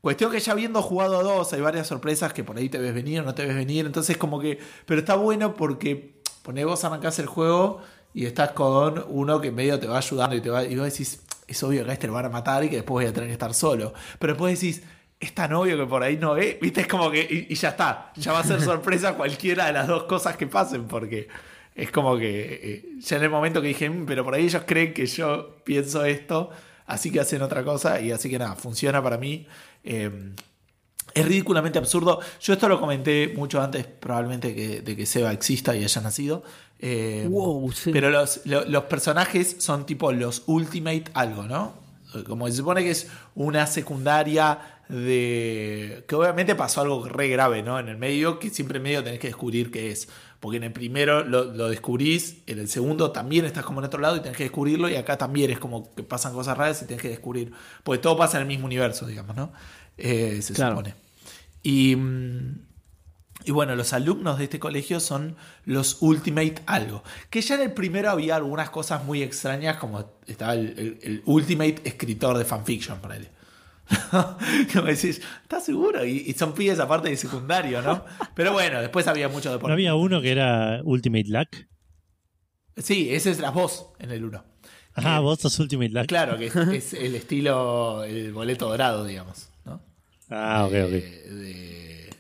Cuestión que ya habiendo jugado a dos, hay varias sorpresas que por ahí te ves venir o no te ves venir. Entonces, como que. Pero está bueno porque poné vos arrancás el juego y estás con uno que medio te va ayudando y te va. Y vos decís, es obvio que a este lo van a matar y que después voy a tener que estar solo. Pero después decís, es tan obvio que por ahí no es. Viste, es como que. Y, y ya está. Ya va a ser sorpresa cualquiera de las dos cosas que pasen porque. Es como que eh, ya en el momento que dije, "Mm, pero por ahí ellos creen que yo pienso esto, así que hacen otra cosa y así que nada, funciona para mí. Eh, es ridículamente absurdo. Yo esto lo comenté mucho antes, probablemente que, de que Seba exista y haya nacido. Eh, Wow, sí. Pero los, lo- los personajes son tipo los Ultimate algo, ¿no? Como se supone que es una secundaria de. que obviamente pasó algo re grave, ¿no? En el medio, que siempre en medio tenés que descubrir qué es. Porque en el primero lo, lo descubrís, en el segundo también estás como en otro lado y tenés que descubrirlo, y acá también es como que pasan cosas raras y tenés que descubrir. Porque todo pasa en el mismo universo, digamos, ¿no? Eh, se Claro. supone. Y. mm, y bueno, los alumnos de este colegio son los Ultimate algo. Que ya en el primero había algunas cosas muy extrañas, como estaba el, el- el Ultimate escritor de fanfiction, por él. Como decís, ¿estás seguro? Y, y son pibes aparte de secundario, ¿no? Pero bueno, después había mucho de por ¿No había uno que era Ultimate Luck? Sí, ese es la voz en el 1. Ah, vos sos Ultimate Luck. Claro, que es, es el estilo, el boleto dorado, digamos. ¿no? Ah, ok, de, ok. de,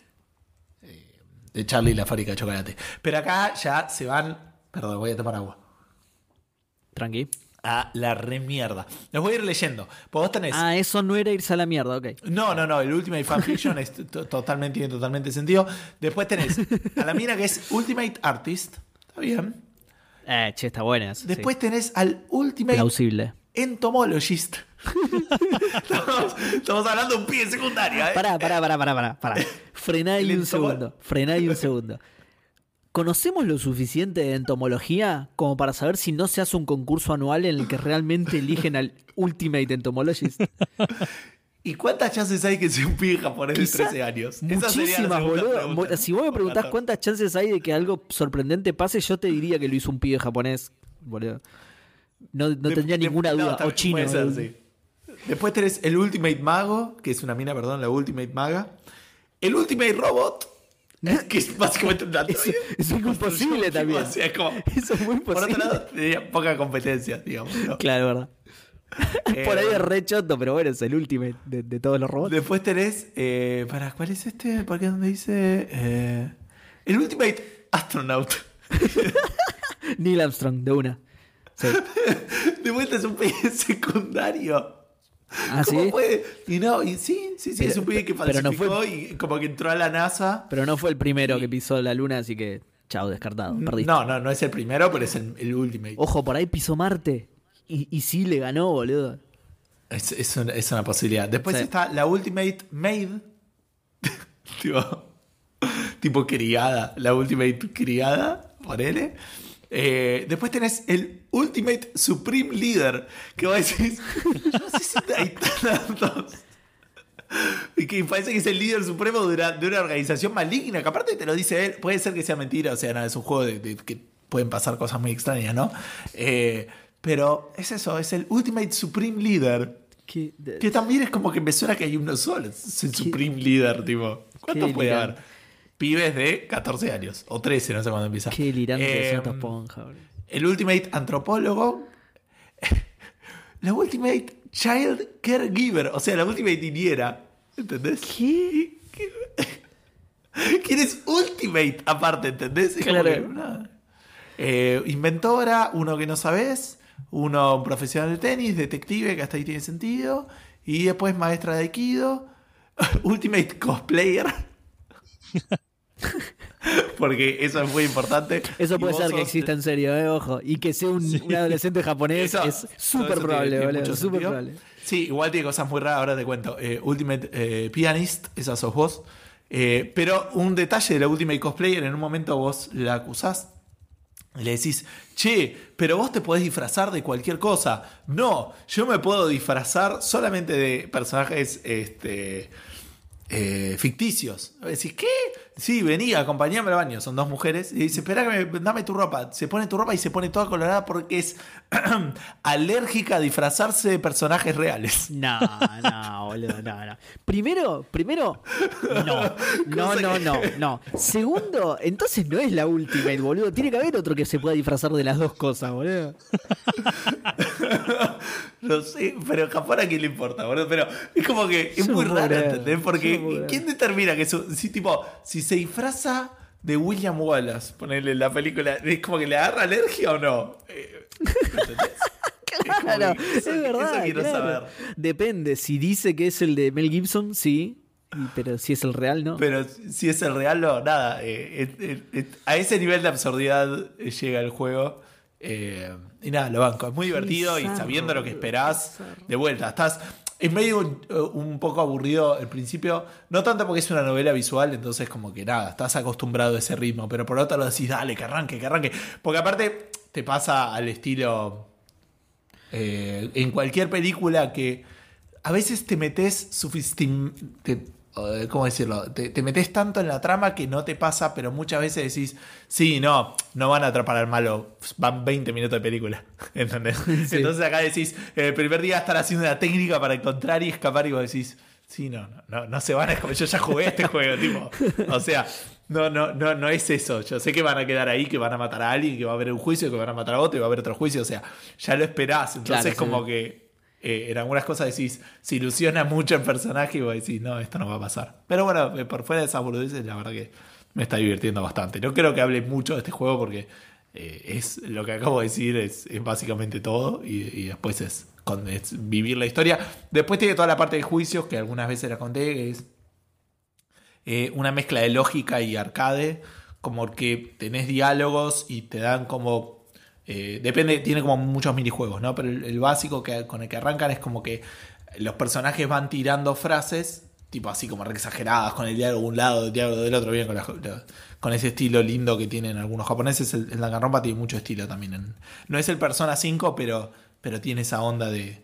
eh, de Charlie y la fábrica de chocolate. Pero acá ya se van. Perdón, voy a tomar agua. Tranqui. A la remierda. Los voy a ir leyendo. Pues vos tenés. Ah, eso no era irse a la mierda, ok. No, no, no. El Ultimate Fanfiction es to- totalmente, tiene totalmente sentido. Después tenés a la mina que es Ultimate Artist. Está bien. Eh, che, está buena esa, Después sí. tenés al Ultimate Plausible. Entomologist. estamos, estamos hablando de un pibe secundario, ¿eh? Pará, pará, pará, pará, pará. pará. Frená ahí un segundo. Frená ahí un segundo. ¿Conocemos lo suficiente de entomología como para saber si no se hace un concurso anual en el que realmente eligen al Ultimate Entomologist? ¿Y cuántas chances hay que sea un pibe japonés de Quizá 13 años? Muchísimas, boludo. Si vos me preguntás cuántas chances hay de que algo sorprendente pase, yo te diría que lo hizo un pibe japonés, boludo. No, no De- tendría de- ninguna duda. o chino. puede ser, boludo. sí. Después tenés el Ultimate Mago, que es una mina, perdón, la Ultimate Maga. El Ultimate Robot, que es básicamente un eso es muy posible también. Es como- Eso es muy Por otro posible. lado, tenía poca competencia, digamos. ¿no? Claro, es verdad. Eh, Por ahí es re choto, pero bueno, es el Ultimate de, de todos los robots. Después tenés. Eh, para, ¿Cuál es este? ¿Por qué donde dice? Eh, el Ultimate Astronaut. Neil Armstrong, de una. Sí. De vuelta es un pibe secundario. Ah, ¿Cómo sí. puede? Y no, y sí, sí, sí, Pero- es un pibe que pero no falsificó y como que entró a la NASA. Pero no fue el primero que pisó la luna, así que chao, descartado. Perdiste. No, no, no es el primero, pero es el, el Ultimate. Ojo, por ahí pisó Marte. Y, y sí le ganó, boludo. Es, es una, es una posibilidad. Después Sí. está la Ultimate Maid. tipo, tipo criada. La Ultimate criada, ponele. Eh, después tenés el Ultimate Supreme Leader. Que vos decís, yo no sé si hay tantos. Y que parece que es el líder supremo de una, de una organización maligna. Que aparte te lo dice él. Puede ser que sea mentira. O sea, nada, es un juego de, de- que pueden pasar cosas muy extrañas, ¿no? Eh, pero es eso, es el Ultimate Supreme Leader. Que también es como que me suena que hay uno solo. Es el Supreme Leader, tipo. ¿Cuántos qué puede haber? Pibes de 14 años. O 13, no sé cuándo empieza. qué delirante Eh, esponja, boludo. el Ultimate Antropólogo. la Ultimate Child Caregiver, o sea, la Ultimate niñera. ¿Entendés? ¿Qué? ¿Quién es Ultimate aparte, ¿entendés? Es Claro. Eh, inventora, uno que no sabes, uno un profesional de tenis, detective, que hasta ahí tiene sentido, y después maestra de Aikido, Ultimate Cosplayer. Porque eso es muy importante. Eso puede ser que sos- exista en serio, eh, ojo. Y que sea un, un adolescente japonés Eso- es súper probable, tiene- probable. Sí, igual tiene cosas muy raras, ahora te cuento. Eh, Ultimate eh, Pianist, esa sos vos. Eh, pero un detalle de la Ultimate Cosplayer, en un momento vos la acusás le decís, che, pero vos te podés disfrazar de cualquier cosa. No, yo me puedo disfrazar solamente de personajes este, eh, ficticios. Decís, ¿qué? Sí, vení, acompañame al baño. Son dos mujeres. Y dice, espera, que me- dame tu ropa. Se pone tu ropa y se pone toda colorada porque es alérgica a disfrazarse de personajes reales. No, no, boludo, no, no. Primero, primero, no. No, no, no, no. Segundo, entonces no es la Ultimate, boludo. Tiene que haber otro que se pueda disfrazar de las dos cosas, boludo. No sé, pero Japón a quién le importa, boludo. Pero es como que es muy raro, ¿entendés? Porque. ¿quién determina que eso? Si, tipo, si se disfraza de William Wallace, ponerle la película, ¿es como que le agarra alergia o no? Eh. Claro, como que es eso- verdad. eso quiero claro. saber. Depende. Si dice que es el de Mel Gibson, sí. Y- Pero si es el real, no. Pero si es el real, no, nada. eh, eh, a ese nivel de absurdidad llega el juego. y nada, lo banco. Es muy divertido y zarro, sabiendo lo que esperás, de vuelta. Estás. Es medio un, un poco aburrido al principio. No tanto porque es una novela visual, entonces, como que nada, estás acostumbrado a ese ritmo. Pero por otro lado decís, dale, que arranque, que arranque. Porque aparte, te pasa al estilo. eh, en cualquier película que a veces te metes suficientemente. ¿Cómo decirlo? Te, te metes tanto en la trama que no te pasa, pero muchas veces decís, sí, no, no van a atrapar al malo, van 20 minutos de película. ¿Entendés? Entonces acá decís, el primer día están haciendo una técnica para encontrar y escapar, y vos decís, sí, no, no, no, no se van a escapar. Yo ya jugué este juego, tipo. O sea, no, no, no, no es eso. Yo sé que van a quedar ahí, que van a matar a alguien, que va a haber un juicio, que van a matar a otro y va a haber otro juicio. O sea, ya lo esperás. Entonces, Claro, sí. como que eh, en algunas cosas decís, se ilusiona mucho el personaje y vos decís, no, esto no va a pasar. Pero bueno, eh, por fuera de esas boludeces, la verdad que me está divirtiendo bastante. No creo que hable mucho de este juego porque eh, es lo que acabo de decir, es, básicamente todo y, después es vivir la historia. Después tiene toda la parte de juicios que algunas veces la conté, que es eh, una mezcla de lógica y arcade, como que tenés diálogos y te dan como... eh, depende, tiene como muchos minijuegos, ¿no? Pero el, el básico que, con el que arrancan es como que los personajes van tirando frases, tipo así como re exageradas, con el diálogo de un lado, el diálogo del otro, bien, con, la- la- con ese estilo lindo que tienen algunos japoneses. El, el Danganronpa tiene mucho estilo también. en- no es el Persona 5, pero, pero tiene esa onda de...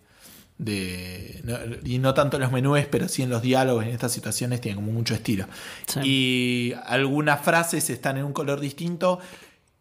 de no- y no tanto en los menús, pero sí en los diálogos, en estas situaciones, tiene como mucho estilo. Sí. Y algunas frases están en un color distinto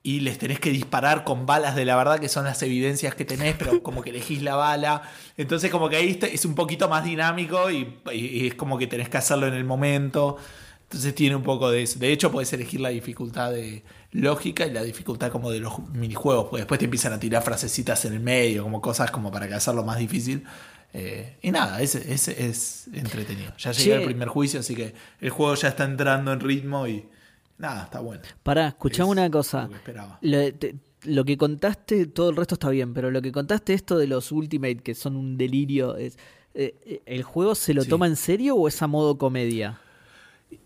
y les tenés que disparar con balas de la verdad, que son las evidencias que tenés, pero como que elegís la bala. Entonces como que ahí es un poquito más dinámico y, y es como que tenés que hacerlo en el momento. Entonces tiene un poco de eso. De hecho, puedes elegir la dificultad de lógica y la dificultad como de los minijuegos, porque después te empiezan a tirar frasecitas en el medio, como cosas como para que hacerlo más difícil. Eh, y nada, ese, ese es entretenido. Ya llegué Che. al primer juicio, así que el juego ya está entrando en ritmo y nada, está bueno. Pará, escuchame Es una cosa. lo que esperaba. Lo, te- lo que contaste, todo el resto está bien, pero lo que contaste esto de los Ultimate, que son un delirio, es, eh, eh, ¿el juego se lo Sí. toma en serio o es a modo comedia?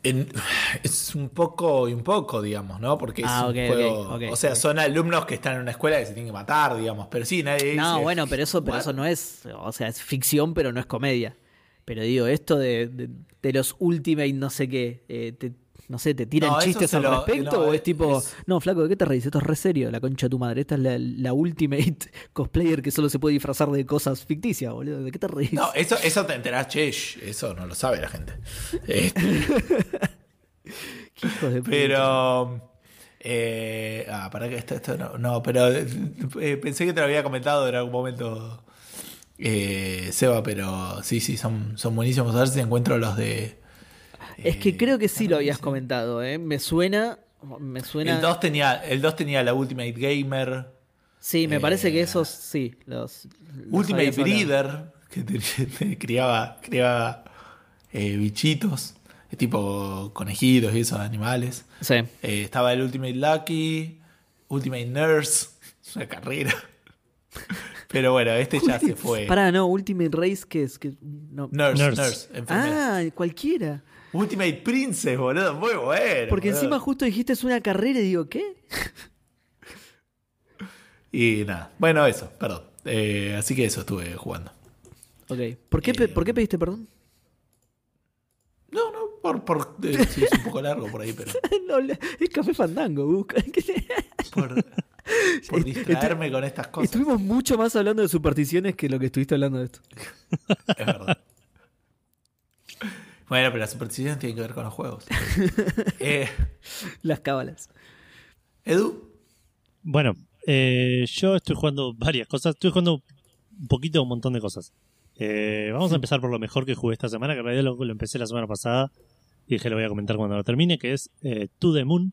En- es un poco y un poco, digamos, ¿no? Porque es Ah, un juego. ok, ok, o sea, son alumnos que están en una escuela que se tienen que matar, digamos. Pero sí, nadie No, dice, bueno, pero eso, pero eso no es, o sea, es ficción, pero no es comedia. Pero digo, esto de, de- de los Ultimate no sé qué, eh, te- no sé, ¿te tiran No, chistes al lo- respecto no, o es tipo, es- no, flaco, ¿de qué te reís? Esto es re serio, la concha de tu madre. Esta es la, la Ultimate cosplayer que solo se puede disfrazar de cosas ficticias, boludo. ¿De qué te reís? No, eso, eso te enterás, che, eso no lo sabe la gente. Este, Qué hijos de puta. pero. Eh, ah, para que esto, esto no, no, pero eh, pensé que te lo había comentado en algún momento, eh, Seba, pero sí, sí, son, son buenísimos. A ver si encuentro los de. Es que eh, creo que sí lo habías sí. comentado, ¿eh? Me suena, me suena... El 2 tenía, el 2 tenía la Ultimate Gamer. Sí, me parece que Eh, esos sí. Los, los Ultimate. Breeder, que te- te criaba, criaba eh, bichitos, eh, tipo conejitos y esos animales. Sí. Eh, estaba el Ultimate Lucky, Ultimate Nurse, una carrera. Pero bueno, este ya se fue. Pará, no, Ultimate Race, ¿qué es? ¿Qué? No. Nurse, Nurse. Nurse, enfermera. Ah, cualquiera. Ultimate Princess, boludo, muy bueno. Porque boludo. encima justo dijiste es una carrera y digo, ¿qué? Y nada, bueno, eso, perdón. Eh, así que eso estuve jugando. Ok. ¿Por qué, Eh, ¿por qué pediste perdón? No, no, por, por eh, sí, es un poco largo por ahí, pero no, es Café Fandango, busca. por, por distraerme con estas cosas. Estuvimos mucho más hablando de supersticiones que lo que estuviste hablando de esto. Es verdad. Bueno, pero las supersticiones tienen que ver con los juegos. Eh, Las cábalas. Edu, Bueno, eh, yo estoy jugando varias cosas. Estoy jugando un poquito, un montón de cosas. Eh, vamos a empezar por lo mejor que jugué esta semana, que en realidad lo, lo empecé la semana pasada y dije lo voy a comentar cuando lo termine, que es eh, To The Moon.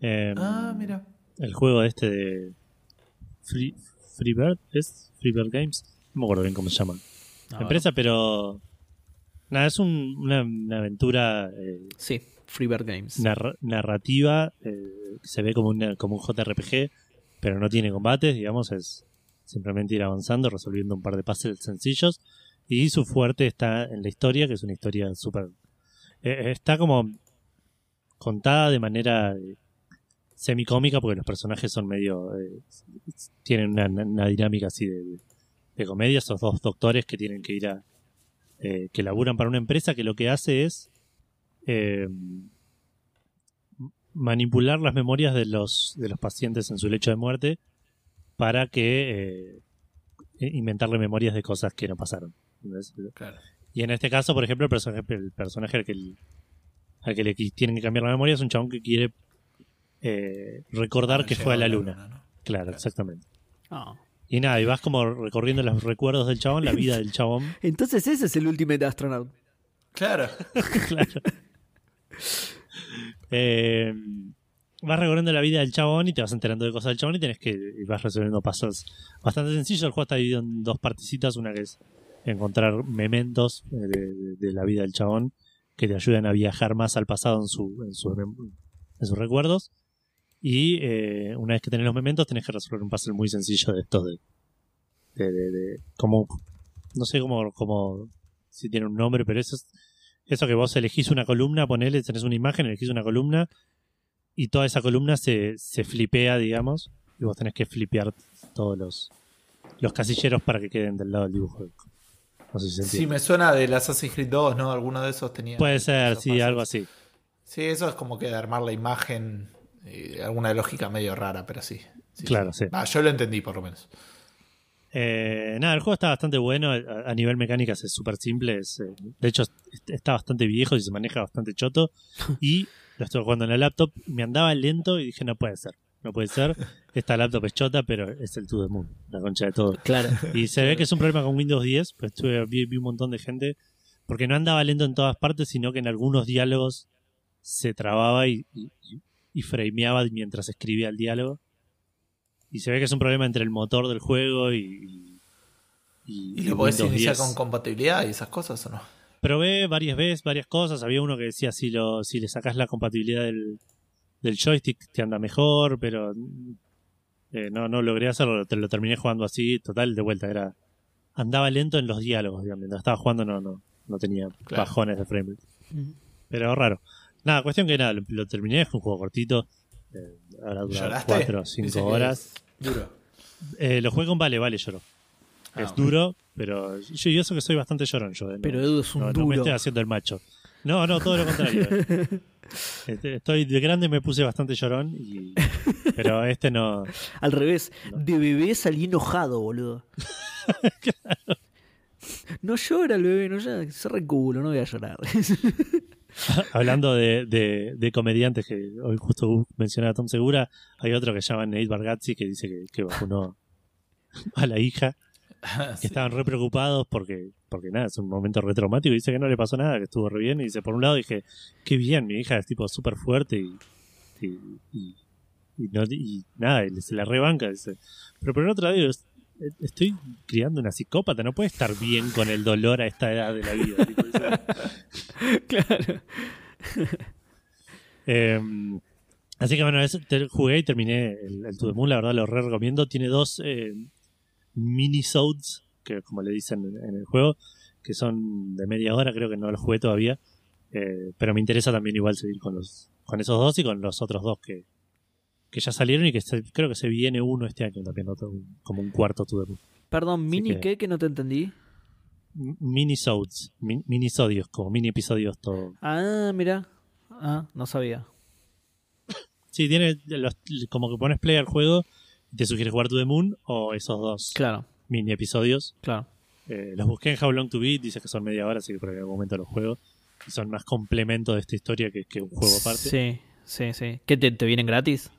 Eh, ah, mira. el juego este de Free, Freebird, ¿es? Freebird Games. No me acuerdo bien cómo se llama la Ah, empresa, pero... Nada, es un- una, una aventura eh, Sí, Freebird Games. narra- narrativa, eh, se ve como, una- como un JRPG, pero no tiene combates, digamos, es simplemente ir avanzando, resolviendo un par de puzzles sencillos. Y su fuerte está en la historia, que es una historia súper... eh, está como contada de manera eh, semicómica, porque los personajes son medio... eh, tienen una, una dinámica así de, de- de comedia, esos dos doctores que tienen que ir a... eh, que laburan para una empresa que lo que hace es... eh, manipular las memorias de los, de los pacientes en su lecho de muerte para que eh, inventarle memorias de cosas que no pasaron. Y en este caso, por ejemplo, el personaje, el personaje al que, el- al que le tienen que cambiar la memoria es un chabón que quiere eh, recordar Haber que fue a la luna. ¿no? Claro, exactamente. Ah. Y nada, y vas como recorriendo los recuerdos del chabón, la vida del chabón. Entonces ese es el Ultimate Astronaut. Claro. claro. Eh, vas recorriendo la vida del chabón y te vas enterando de cosas del chabón y tenés que y vas resolviendo pasos bastante sencillos. El juego está dividido en dos partecitas, una que es encontrar mementos eh, de, de- de la vida del chabón que te ayudan a viajar más al pasado en, su, en, sus mem- en sus recuerdos. Y eh, una vez que tenés los mementos tenés que resolver un puzzle muy sencillo de estos de, de, de- de- como no sé cómo, cómo si tiene un nombre, pero eso es eso que vos elegís una columna, ponele, tenés una imagen, elegís una columna y toda esa columna se, se flipea, digamos, y vos tenés que flipear todos los, los casilleros para que queden del lado del dibujo. No sé si se Sí, entiende. me suena del Assassin's Creed 2, ¿no? Alguno de esos tenía. Puede ser, sí, pasos. algo así. Sí, eso es como que de armar la imagen. Eh, alguna lógica medio rara, pero sí. Sí, Claro, sí. Ah, yo lo entendí, por lo menos. Eh, nada, el juego está bastante bueno. A, a nivel mecánicas es súper simple. es, eh, de hecho, es- está bastante viejo y se maneja bastante choto. Y lo estoy jugando en la laptop. Me andaba lento y dije, no puede ser. No puede ser. Esta laptop es chota, pero es el To The Moon. La concha de todo. Claro. Y se ve que es un problema con Windows 10. Pues estuve, vi, vi un montón de gente. Porque no andaba lento en todas partes, sino que en algunos diálogos se trababa y, y, y frameaba mientras escribía el diálogo. Y se ve que es un problema entre el motor del juego y. Y, ¿Y lo podés iniciar 10. con compatibilidad y esas cosas o no? Probé varias veces, varias cosas. Había uno que decía si lo, si le sacas la compatibilidad del, del joystick te anda mejor, pero eh, no, no logré hacerlo, te lo terminé jugando así, total, de vuelta, era andaba lento en los diálogos, digamos, mientras estaba jugando no, no, no tenía Claro. bajones de frame rate. Pero raro. Nada, cuestión que nada, lo, lo terminé, es un juego cortito, eh, durado ¿Lloraste? 4 o Dicen 5 que horas. Duro. Eh, lo jugué con Vale, Vale lloró. Ah, es bueno. duro, pero yo y eso que soy bastante llorón yo. eh, no- Pero Edu es un no, no me duro. estoy haciendo el macho. No, no, todo lo contrario. Este, Estoy de grande me puse bastante llorón, y, pero este no. Al revés, de bebé salí enojado, boludo. No llora el bebé, no llora. Se reculo, no voy a llorar. Hablando de, de, de comediantes que hoy justo mencionaba Tom Segura, hay otro que se llama Nate Bargatze que dice que, que vacunó a la hija, que Sí. estaban re preocupados porque, porque nada, es un momento re traumático y dice que no le pasó nada, que estuvo re bien. Y dice, por un lado dije, qué bien, mi hija es tipo súper fuerte y, y, y- y, no, y nada, y se la rebanca. Dice. Pero por el otro lado, es- estoy criando una psicópata, no puede estar bien con el dolor a esta edad de la vida. tipo, claro. Eh, así que bueno, te- jugué y terminé el, el To The Moon, la verdad lo re recomiendo. Tiene dos eh, mini-sodes, que como le dicen en, en el juego, que son de media hora, creo que no los jugué todavía. Eh, pero me interesa también igual seguir con los con esos dos y con los otros dos que, que ya salieron y que se- creo que se viene uno este año también, otro, como un cuarto To The Moon. Perdón, ¿mini que- qué? Que no te entendí. Mini-sodes, mi- minisodios, como mini episodios todo. Ah, mira. Ah, no sabía. Sí, tiene los- como que pones play al juego y te sugiere jugar To The Moon o esos dos Claro, mini episodios. claro. Eh, los busqué en How Long to Beat, dice que son media hora, así que por algún momento los juego. Y son más complemento de esta historia que, que un juego aparte. Sí, sí, sí. ¿Qué te, te vienen gratis?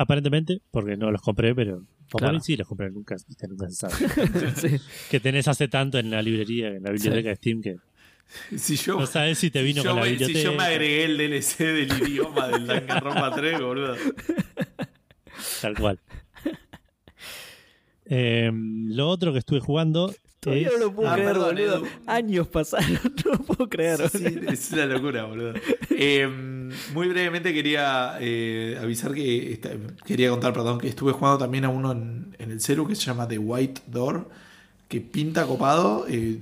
Aparentemente, porque no los compré, pero. Claro. ahí sí los compré, nunca, nunca se sabe. sí. que tenés hace tanto en la librería, en la biblioteca de Steam, que Si yo, no sabes si te vino yo con la me, biblioteca. si yo me agregué el DLC del idioma del Danganronpa 3, boludo. Tal cual. Eh, lo otro que estuve jugando. Todavía es- no lo puedo Ah, creer, perdón, boludo. Edu. Años pasaron, no lo puedo creer. Sí, es una locura, boludo. Eh, muy brevemente quería eh, avisar que esta- quería contar, perdón, que estuve jugando también a uno en, en el celu que se llama The White Door, que pinta copado. eh,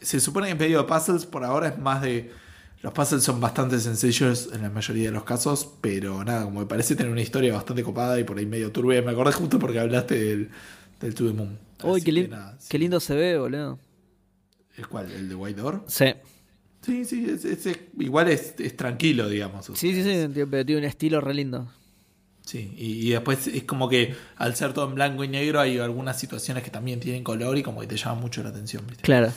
se supone que en medio de puzzles por ahora es más de. Los puzzles son bastante sencillos en la mayoría de los casos, pero nada, como me parece tener una historia bastante copada y por ahí medio turbia. Me acordé justo porque hablaste del, del To The Moon. Uy, qué, que lin- nada, sí. qué lindo se ve, boludo. ¿El cuál? ¿El de White Door? Sí, Sí, sí, es, es- es- igual es, es tranquilo, digamos. sí, sí, sí, tío, pero tiene un estilo re lindo. Sí, y, y después es como que al ser todo en blanco y negro hay algunas situaciones que también tienen color y como que te llaman mucho la atención, ¿viste? Claro.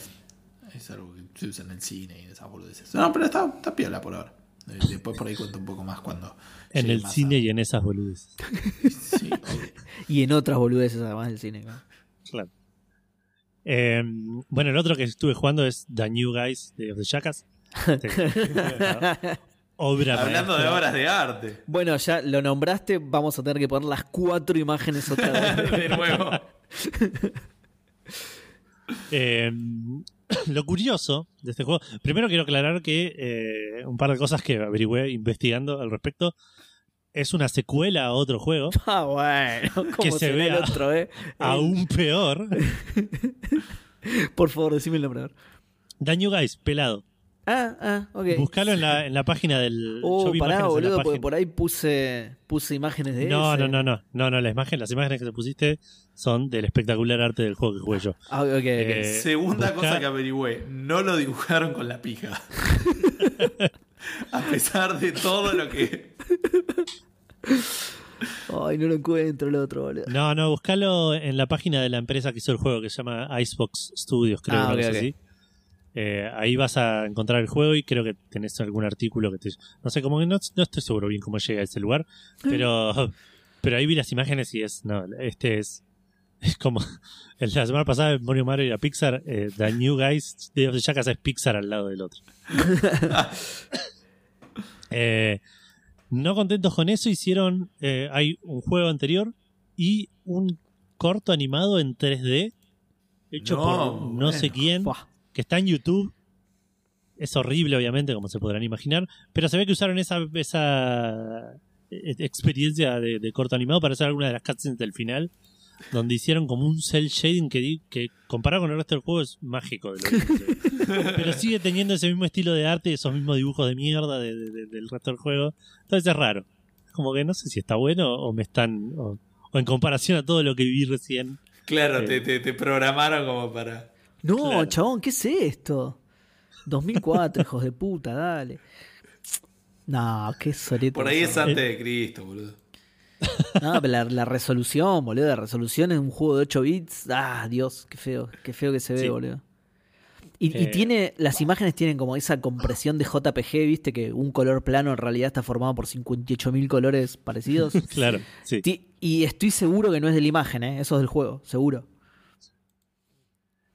Es algo que se usa en el cine y esas boludeces. No, pero está, está piola por ahora. Eh, Después por ahí cuento un poco más cuando. en el cine a- y en esas boludes. Sí. Y en otras boludeces además del cine. ¿no? Claro. Eh, bueno, el otro que estuve jugando es The New Guys de The Jackass. Obra Hablando de obras de arte. Bueno, ya lo nombraste, vamos a tener que poner las cuatro imágenes otra vez. De nuevo. Eh, lo curioso de este juego, primero quiero aclarar que eh, un par de cosas que averigüé investigando al respecto. Es una secuela a otro juego, ah, bueno, Que como se se ve el otro, eh. aún peor. Por favor, decime el nombre. New Guys, pelado. Ah, ah, ok. Buscalo en la, en la página del. Oh, yo vi pará, imágenes en la boludo, porque por ahí puse, puse imágenes de No, ese. no, no, no, no, no, la imagen, las imágenes que te pusiste son del espectacular arte del juego que jugué yo. Ah, ok, ok. Eh, Segunda busca- cosa que averigüé. No lo dibujaron con la pija. a pesar de todo lo que. Ay, no lo encuentro el otro, boludo. No, no, buscalo en la página de la empresa que hizo el juego, que se llama Icebox Studios, creo Ah, que ok, es ok. así. Eh, ahí vas a encontrar el juego y creo que tenés algún artículo que te... No sé, como que no, no estoy seguro bien cómo llega a ese lugar, pero, pero ahí vi las imágenes y es... No, este es... Es como... La semana pasada Mario Mario y la Pixar, eh, The New Guys de Jackass es Pixar al lado del otro. Eh, no contentos con eso, hicieron. eh, hay un juego anterior y un corto animado en 3D hecho No, por no sé quién, que está en YouTube. Es horrible, obviamente, como se podrán imaginar, pero se ve que usaron esa, esa eh, experiencia de, de corto animado para hacer alguna de las cutscenes del final, donde hicieron como un cel shading que, que comparado con el resto del juego es mágico. de lo que pero sigue teniendo ese mismo estilo de arte y esos mismos dibujos de mierda de- de- de- del resto del juego. Entonces es raro. Como que no sé si está bueno o me están. O, o en comparación a todo lo que viví recién. Claro, Eh. te, te, te programaron como para. No, Claro. chabón, ¿qué es esto? 2004, hijos de puta, dale. No, qué sorete. Por ahí es antes de Cristo, boludo. No, pero la, la resolución, boludo, la resolución en un juego de 8 bits. Ah, Dios, qué feo, qué feo que se ve, Sí. boludo. Y, y Eh. tiene, las imágenes tienen como esa compresión de JPG, viste, que un color plano en realidad está formado por 58.000 colores parecidos. Claro, sí. Y estoy seguro que no es de la imagen, ¿eh? eso es del juego, seguro.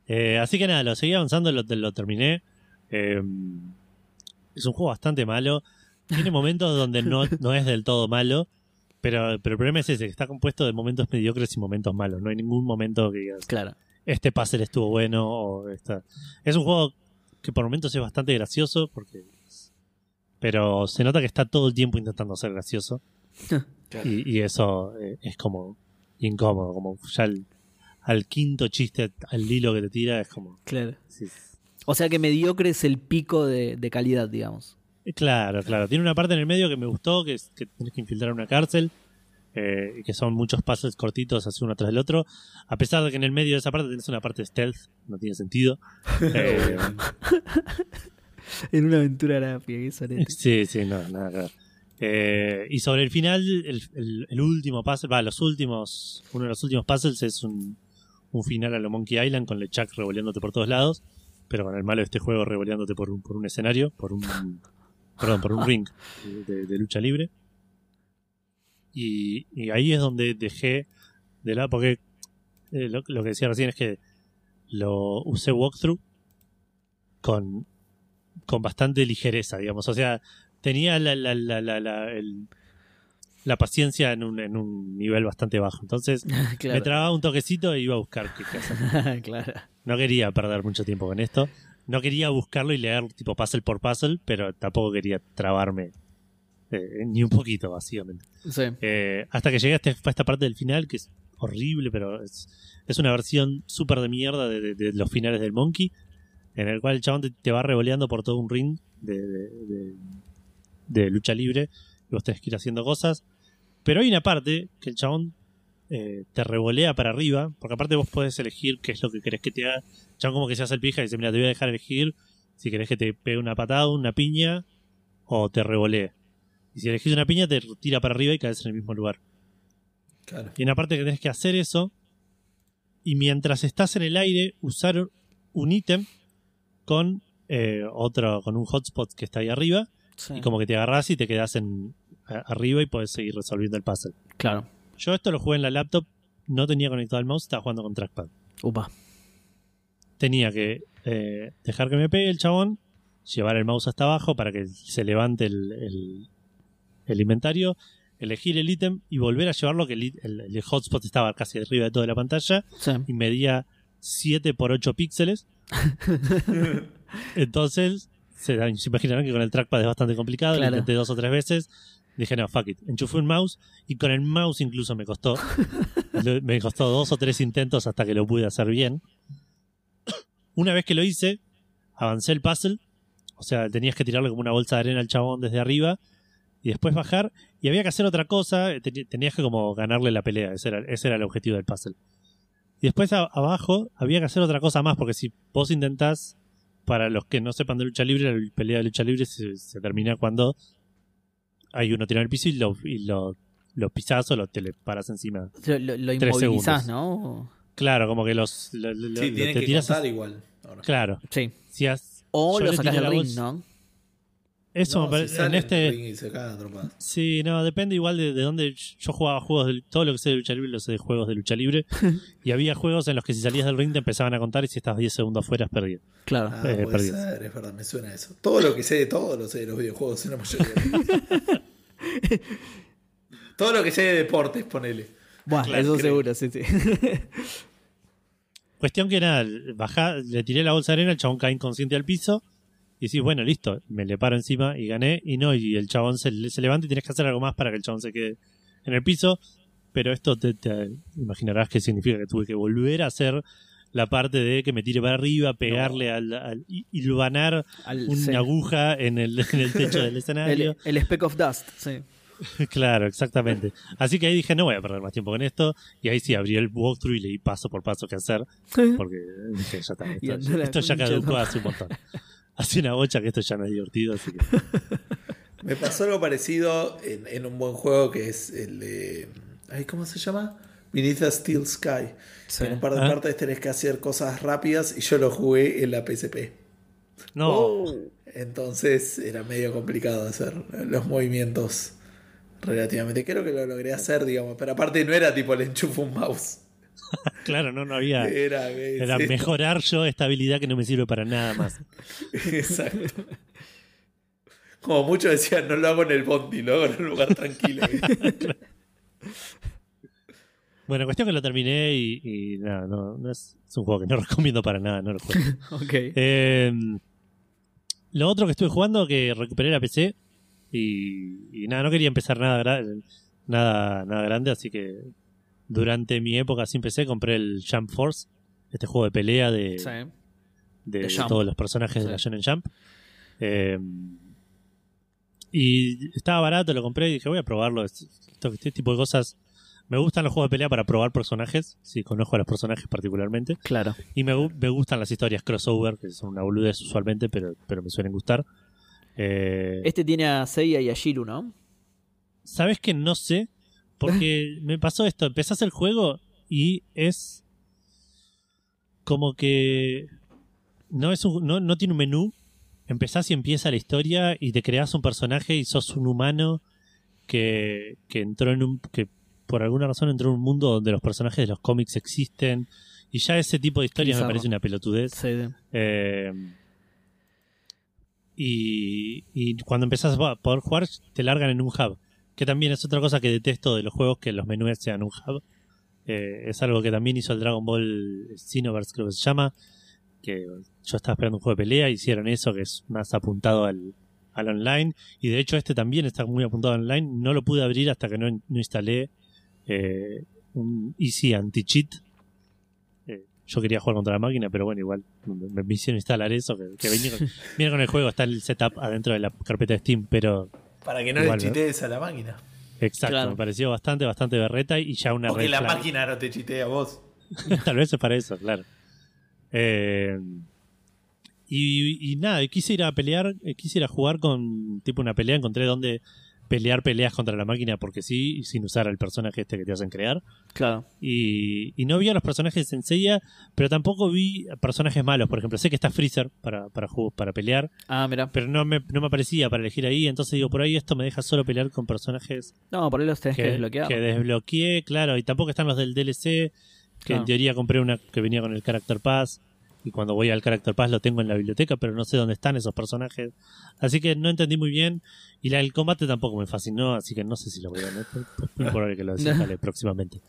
Eh, así que nada, lo seguí avanzando, lo, lo terminé. Eh, es un juego bastante malo. tiene momentos donde no, no es del todo malo, pero, pero el problema es ese, que está compuesto de momentos mediocres y momentos malos. No hay ningún momento que digas, Claro. este puzzle estuvo bueno o esta... Es un juego que por momentos es bastante gracioso, porque pero se nota que está todo el tiempo intentando ser gracioso Claro. y, y eso eh, es como incómodo, como ya al, al quinto chiste, al hilo que te tira, es como... Claro. sí, O sea que mediocre es el pico de, de calidad, digamos. Claro, claro. Tiene una parte en el medio que me gustó, que es que tienes que infiltrar una cárcel, eh, y que son muchos puzzles cortitos así uno tras del otro. A pesar de que en el medio de esa parte tienes una parte stealth, no tiene sentido. Eh, En una aventura gráfica, qué sorete. sí, sí, no, nada que. Eh, y sobre el final, el, el- el último puzzle, va, los últimos, uno de los últimos puzzles es un, un final a lo Monkey Island con LeChuck revoleándote por todos lados, pero con el malo de este juego revoleándote por un, por un escenario, por un, perdón, por un ring de, de lucha libre. Y, y ahí es donde dejé de lado, porque eh, lo, lo que decía recién es que lo usé walkthrough con, con bastante ligereza, digamos. O sea, tenía la, la, la, la, la, el- la paciencia en un, en un nivel bastante bajo. Entonces me trababa un toquecito e iba a buscar qué hacer. claro. No quería perder mucho tiempo con esto. No quería buscarlo y leer tipo puzzle por puzzle, pero tampoco quería trabarme eh, ni un poquito, básicamente. Sí. Eh, hasta que llegué a, este- a esta parte del final, que es horrible, pero es, es una versión súper de mierda de, de- de los finales del Monkey, en el cual el chabón te, te va revoleando por todo un ring de, de- de- de lucha libre y vos tenés que ir haciendo cosas. Pero hay una parte que el chabón eh, te revolea para arriba, porque aparte vos podés elegir qué es lo que querés que te haga. Chabón como que se hace el pija y dice, mira, te voy a dejar elegir si querés que te pegue una patada, una piña o te revolee. Y si elegís una piña, te tira para arriba y caes en el mismo lugar. Claro. Y en la parte que tenés que hacer eso, y mientras estás en el aire, usar un ítem con eh, otro, con un hotspot que está ahí arriba, sí. y como que te agarrás y te quedás en, a- arriba y podés seguir resolviendo el puzzle. Claro. Yo esto lo jugué en la laptop, no tenía conectado el mouse, estaba jugando con trackpad. Upa. Tenía que eh, dejar que me pegue el chabón, llevar el mouse hasta abajo para que se levante el, el- el inventario, elegir el ítem y volver a llevarlo, que el, hotspot estaba casi arriba de toda la pantalla Sí. y medía 7 por 8 píxeles. Entonces, se, se imaginarán que con el trackpad es bastante complicado. Claro. Lo intenté dos o tres veces. Dije, no, fuck it. Enchufé un mouse y con el mouse incluso me costó. Me costó dos o tres intentos hasta que lo pude hacer bien. Una vez que lo hice, avancé el puzzle. O sea, tenías que tirarle como una bolsa de arena al chabón desde arriba y después bajar. Y había que hacer otra cosa. Tenías que como ganarle la pelea. Ese era, ese era el objetivo del puzzle. Y después a- abajo había que hacer otra cosa más, porque si vos intentás, para los que no sepan de lucha libre, la pelea de lucha libre se, se termina cuando hay uno tirado en el piso y lo, y lo, lo pisás o lo te le paras encima. Lo, lo- lo Tres inmovilizás, segundos. ¿no? Claro, como que los lo- lo- Sí, lo- tienen te que tirás igual. ahora. Claro. Sí. Si has- O yo lo sacás del ring, bolsa- ¿no? Eso No, me si en este se. Sí, no, depende igual de, de dónde yo jugaba juegos de todo lo que sé de lucha libre lo sé de juegos de lucha libre y había juegos en los que si salías del ring te empezaban a contar y si estabas 10 segundos fuera has perdido. Claro. Ah, Eh, puede perdido. ser, es verdad, me suena eso. Todo lo que sé de todo lo sé de los videojuegos, en la mayoría. todo lo que sé de deportes, ponele. Bueno, Claro, eso creo. seguro, sí, sí. Cuestión que nada, bajá, le tiré la bolsa de arena, el chabón cae inconsciente al piso y decís, bueno, listo, me le paro encima y gané y no, y el chabón se, se levanta y tienes que hacer algo más para que el chabón se quede en el piso, pero esto te, te imaginarás que significa que tuve que volver a hacer la parte de que me tire para arriba, pegarle al, al hilvanar Al- una sí. aguja en el, en el techo del escenario. El, el Speck of Dust, sí. Claro, exactamente. Así que ahí dije, no voy a perder más tiempo con esto. Y ahí sí abrí el walkthrough y leí paso por paso qué hacer. Porque dije, ya está. Esto, esto ya caducó hace un montón. Hace una bocha que esto ya no es divertido. Así que... Me pasó algo parecido en, en un buen juego que es el de. ay, ¿Cómo se llama? Beneath a Steel Sky. Sí. En un par de Ah. partes tenés que hacer cosas rápidas y yo lo jugué en la PSP. No, Oh. Entonces era medio complicado hacer los movimientos relativamente. Creo que lo logré hacer, digamos. Pero aparte no era tipo le enchufo un mouse. claro, no, no había. Era, mejorar yo esta habilidad que no me sirve para nada más. Exacto. Como muchos decían, no lo hago en el bondi, lo hago en un lugar tranquilo. Bueno, cuestión que lo terminé y, y nada, no, no es, es un juego que no recomiendo para nada, no lo juego. ok. Eh, lo otro que estuve jugando, que recuperé la PC y, y nada, no quería empezar nada, nada, nada grande, así que durante mi época sin PC compré el Jump Force, este juego de pelea de, Sí. de, todos los personajes de Sí. la Shonen Jump. Eh, y estaba barato, lo compré y dije, voy a probarlo. Es- Esto, este tipo de cosas. Me gustan los juegos de pelea para probar personajes, si conozco a los personajes particularmente. Claro. Y me, me gustan las historias crossover, que son una boludez usualmente, pero, pero me suelen gustar. Eh, Este tiene a Seiya y a Shiru, ¿no? ¿Sabes que no sé? Porque me pasó esto. Empezás el juego y es como que no es un- no, no tiene un menú. Empezás y empieza la historia y te creas un personaje y sos un humano que, que entró en un que por alguna razón entró en un mundo donde los personajes de los cómics existen y ya ese tipo de historias me parece una pelotudez. Sí. Eh, y, y cuando empezás a poder jugar, te largan en un hub. Que también es otra cosa que detesto de los juegos, que los menús sean un hub. Eh, es algo que también hizo el Dragon Ball Xenoverse, creo que se llama. Que yo estaba esperando un juego de pelea, hicieron eso, que es más apuntado al, al online. Y de hecho este también está muy apuntado al online. No lo pude abrir hasta que no, no instalé eh, un Easy Anti-Cheat. Eh, yo quería jugar contra la máquina, pero bueno, igual me, me hicieron instalar eso, que, venía, con, viene con el juego, está el setup adentro de la carpeta de Steam, pero Para que no Igual, le ¿no? chitees a la máquina. exacto, Claro. me pareció bastante, bastante berreta y ya una Porque la flag. máquina no te chitea a vos. Tal vez es para eso, claro. Eh, y, y nada, y quise ir a pelear, eh, quise ir a jugar con tipo una pelea, encontré donde pelear peleas contra la máquina porque sí, sin usar al personaje este que te hacen crear. Claro. Y, y no vi a los personajes en Seiya, pero tampoco vi personajes malos. Por ejemplo, sé que está Freezer para, para, para pelear, Ah, mira. pero no me, no me aparecía para elegir ahí. Entonces digo, por ahí esto me deja solo pelear con personajes No, por ahí los tenés que, que, desbloquear. que desbloqueé, claro. Y tampoco están los del DLC, que Claro. en teoría compré una que venía con el Character Pass. Y cuando voy al Character Pass lo tengo en la biblioteca, pero no sé dónde están esos personajes. Así que no entendí muy bien. Y la, el combate tampoco me fascinó, así que no sé si lo voy a ver. Muy probable que lo desinstale próximamente.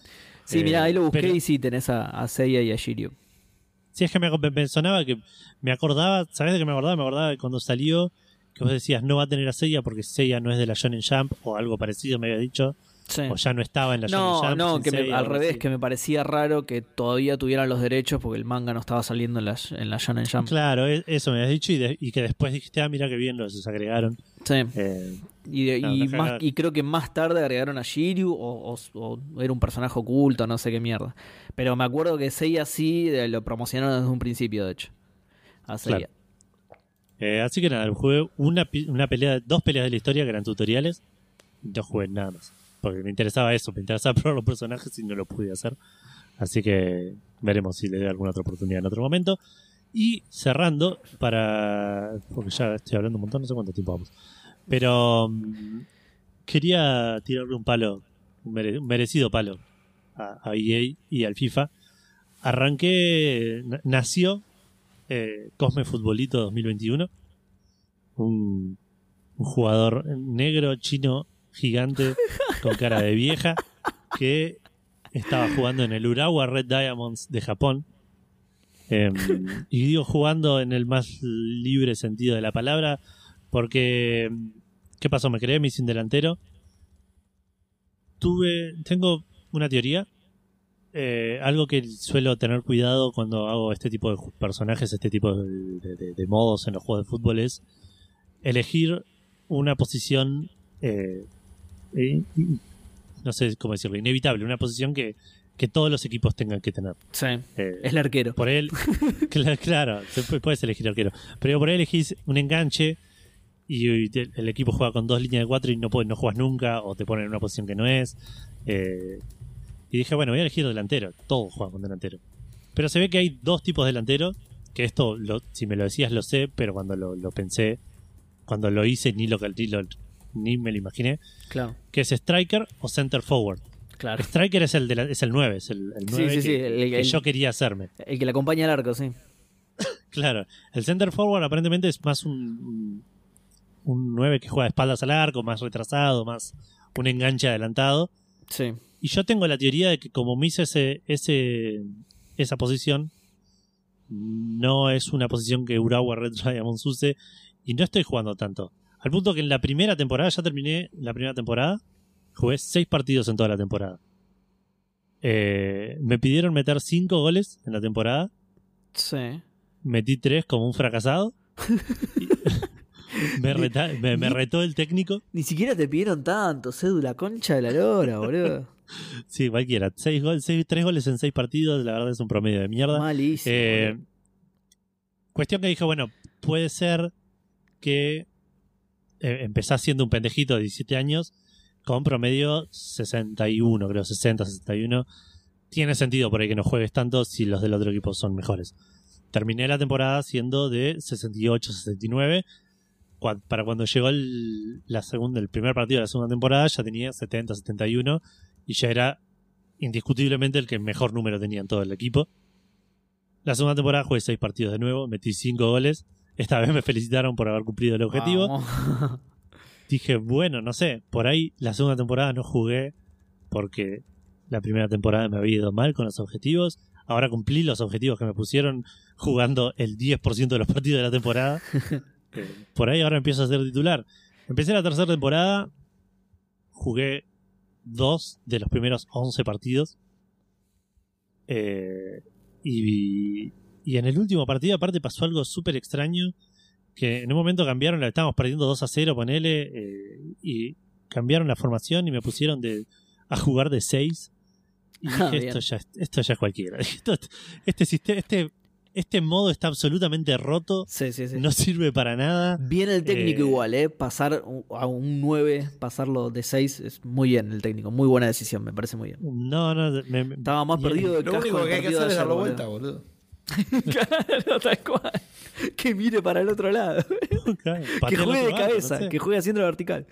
Sí, Eh, mira, ahí lo busqué pero- y sí, tenés a, a Seiya y a Shiryu. Sí, es que me, me sonaba que me acordaba, ¿sabes de qué me acordaba? Me acordaba de cuando salió que vos decías no va a tener a Seiya porque Seiya no es de la Shonen Jump o algo parecido me había dicho, Sí. o ya no estaba en la No, Jump. no, que me- al revés, así. que me parecía raro que todavía tuvieran los derechos porque el manga no estaba saliendo en la, en la Shonen Jump. Claro, e- eso me habías dicho y, de- y que después dijiste, ah, mira qué bien los agregaron. Sí. Eh, Y, de- y más, y creo que más tarde agregaron a Shiryu o, o- o era un personaje oculto, no sé qué mierda. Pero me acuerdo que Seiya sí eh, lo promocionaron desde un principio, de hecho. A Seiya. eh, así que nada, jugué una, una pelea, dos peleas de la historia que eran tutoriales no jugué nada más. Porque me interesaba eso, me interesaba probar los personajes y no lo pude hacer. Así que veremos si le doy alguna otra oportunidad en otro momento. Y cerrando, para. Porque ya estoy hablando un montón, no sé cuánto tiempo vamos. Pero. mm, quería tirarle un palo, un, mere- un merecido palo a, a EA y al FIFA. Arranqué. na- Nació eh, Cosme Futbolito 2021. Un, un jugador negro, chino, gigante, con cara de vieja, que estaba jugando en el Urawa Red Diamonds de Japón. Em, y digo jugando en el más libre sentido de la palabra, porque ¿qué pasó? Me creé mi sin delantero. Tuve, tengo una teoría, eh, algo que suelo tener cuidado cuando hago este tipo de personajes, este tipo de, de- de- de modos en los juegos de fútbol es elegir una posición, eh, eh, no sé cómo decirlo, inevitable, una posición que, que todos los equipos tengan que tener. Sí. Eh, Es el arquero. por él, cla- claro, puedes elegir arquero. Pero por ahí elegís un enganche y, y te- el equipo juega con dos líneas de cuatro y no, puedes, no juegas nunca o te ponen en una posición que no es. Eh, y dije, bueno, voy a elegir delantero. Todos juegan con delantero. Pero se ve que hay dos tipos de delantero. Que esto, lo- si me lo decías, lo sé, pero cuando lo, lo pensé, cuando lo hice, ni lo, ni lo- ni me lo imaginé. Claro. Que es striker o center forward. Claro. Striker es el, de la- es el 9, es el, el Sí, 9 sí, que, sí, el- que el- yo quería hacerme. El que le acompaña al arco, sí. Claro, el center forward aparentemente es más un, un- un 9 que juega de espaldas al arco, más retrasado, más un enganche adelantado. Sí. Y yo tengo la teoría de que como me hice ese, ese, esa posición, no es una posición que Urawa Red Diamonds use y no estoy jugando tanto. Al punto que en la primera temporada, ya terminé la primera temporada, jugué seis partidos en toda la temporada. Eh, me pidieron meter cinco goles en la temporada, Sí. metí tres como un fracasado. me, reta- me- me retó el técnico. Ni siquiera te pidieron tanto, cédula concha de la lora, boludo. Sí, cualquiera. Seis goles, seis, tres goles en seis partidos, la verdad es un promedio de mierda. Malísimo. Eh, cuestión que dije, bueno, puede ser que empezás siendo un pendejito de 17 años con promedio 61, creo, 60, 61. Tiene sentido por ahí que no juegues tanto si los del otro equipo son mejores. Terminé la temporada siendo de 68, 69. Cua- Para cuando llegó el, la el primer partido de la segunda temporada ya tenía 70, 71 y ya era indiscutiblemente el que mejor número tenía en todo el equipo. La segunda temporada jugué seis partidos de nuevo, metí cinco goles. Esta vez me felicitaron por haber cumplido el objetivo. Vamos. Dije, bueno, no sé, por ahí la segunda temporada no jugué porque la primera temporada me había ido mal con los objetivos. Ahora cumplí los objetivos que me pusieron jugando el 10% de los partidos de la temporada. Eh, por ahí ahora empiezo a ser titular. Empecé la tercera temporada, jugué dos de los primeros 11 partidos. Eh, y, y en el último partido, aparte, pasó algo súper extraño. Que en un momento cambiaron, la estábamos perdiendo 2 a 0, ponele, eh, y cambiaron la formación y me pusieron de, a jugar de 6. Y Ah, dije, bien. esto ya, es- esto ya es cualquiera. Esto- este, sistema, este, este modo está absolutamente roto, Sí, sí, sí. no sirve para nada. Bien el técnico Eh, igual, ¿eh? Pasar a un 9, pasarlo de 6, es muy bien el técnico. Muy buena decisión, me parece muy bien. No, no, me- Estaba más perdido del Lo único que hay que hacer de es darlo boludo. vuelta, boludo. claro, tal cual. Que mire para el otro lado. Claro, que juegue de cabeza, no sé. que juegue haciendo la vertical.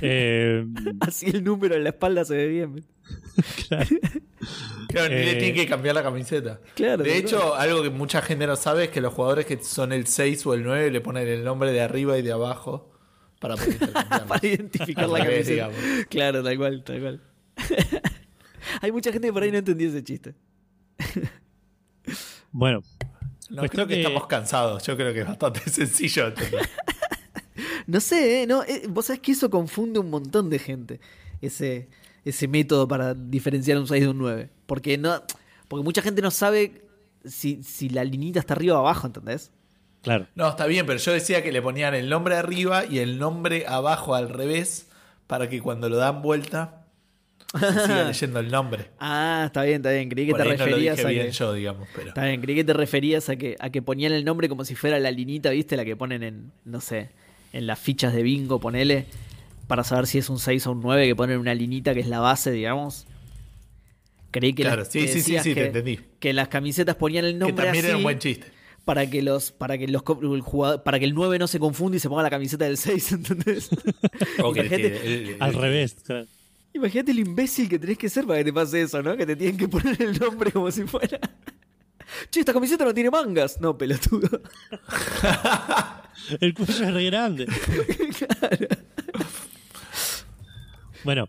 Eh, Así el número en la espalda se ve bien. claro. Claro, ni le Eh, tiene que cambiar la camiseta. Claro. De hecho, algo que mucha gente no sabe es que los jugadores que son el 6 o el 9 le ponen el nombre de arriba y de abajo para poder para identificar la camiseta. digamos. Claro, tal cual, tal cual. Hay mucha gente que por ahí no entendió ese chiste. Bueno, No, Cuestión creo que, que- estamos cansados. Yo creo que es bastante sencillo. entender. No sé, ¿eh? No, eh, vos sabés que eso confunde un montón de gente. Ese, ese método para diferenciar un 6 de un 9. Porque no. Porque mucha gente no sabe si, si la linita está arriba o abajo, ¿entendés? claro. No, está bien, pero yo decía que le ponían el nombre arriba y el nombre abajo al revés para que cuando lo dan vuelta se siga leyendo el nombre. Ah, está bien, está bien. Creí que Por te ahí no lo referías dije a bien que. yo, digamos, pero. Está bien, creí que te referías a que, a que ponían el nombre como si fuera la linita, ¿viste? La que ponen en, no sé, en las fichas de bingo, ponele, para saber si es un 6 o un 9, que ponen una linita que es la base, digamos. Creí que, Claro, las- sí, que sí, sí, sí, te que, entendí. que las camisetas ponían el Que nombre también así era un buen chiste. para que los para que los el jugador, para que el 9 no se confunda y se ponga la camiseta del 6, ¿entendés? O que- Imagínate- que el- el- Al revés. claro. Imagínate el imbécil que tenés que ser para que te pase eso, ¿no? Que te tienen que poner el nombre como si fuera. Che, esta camiseta no tiene mangas. No, pelotudo. El cuello es re grande. claro. Bueno.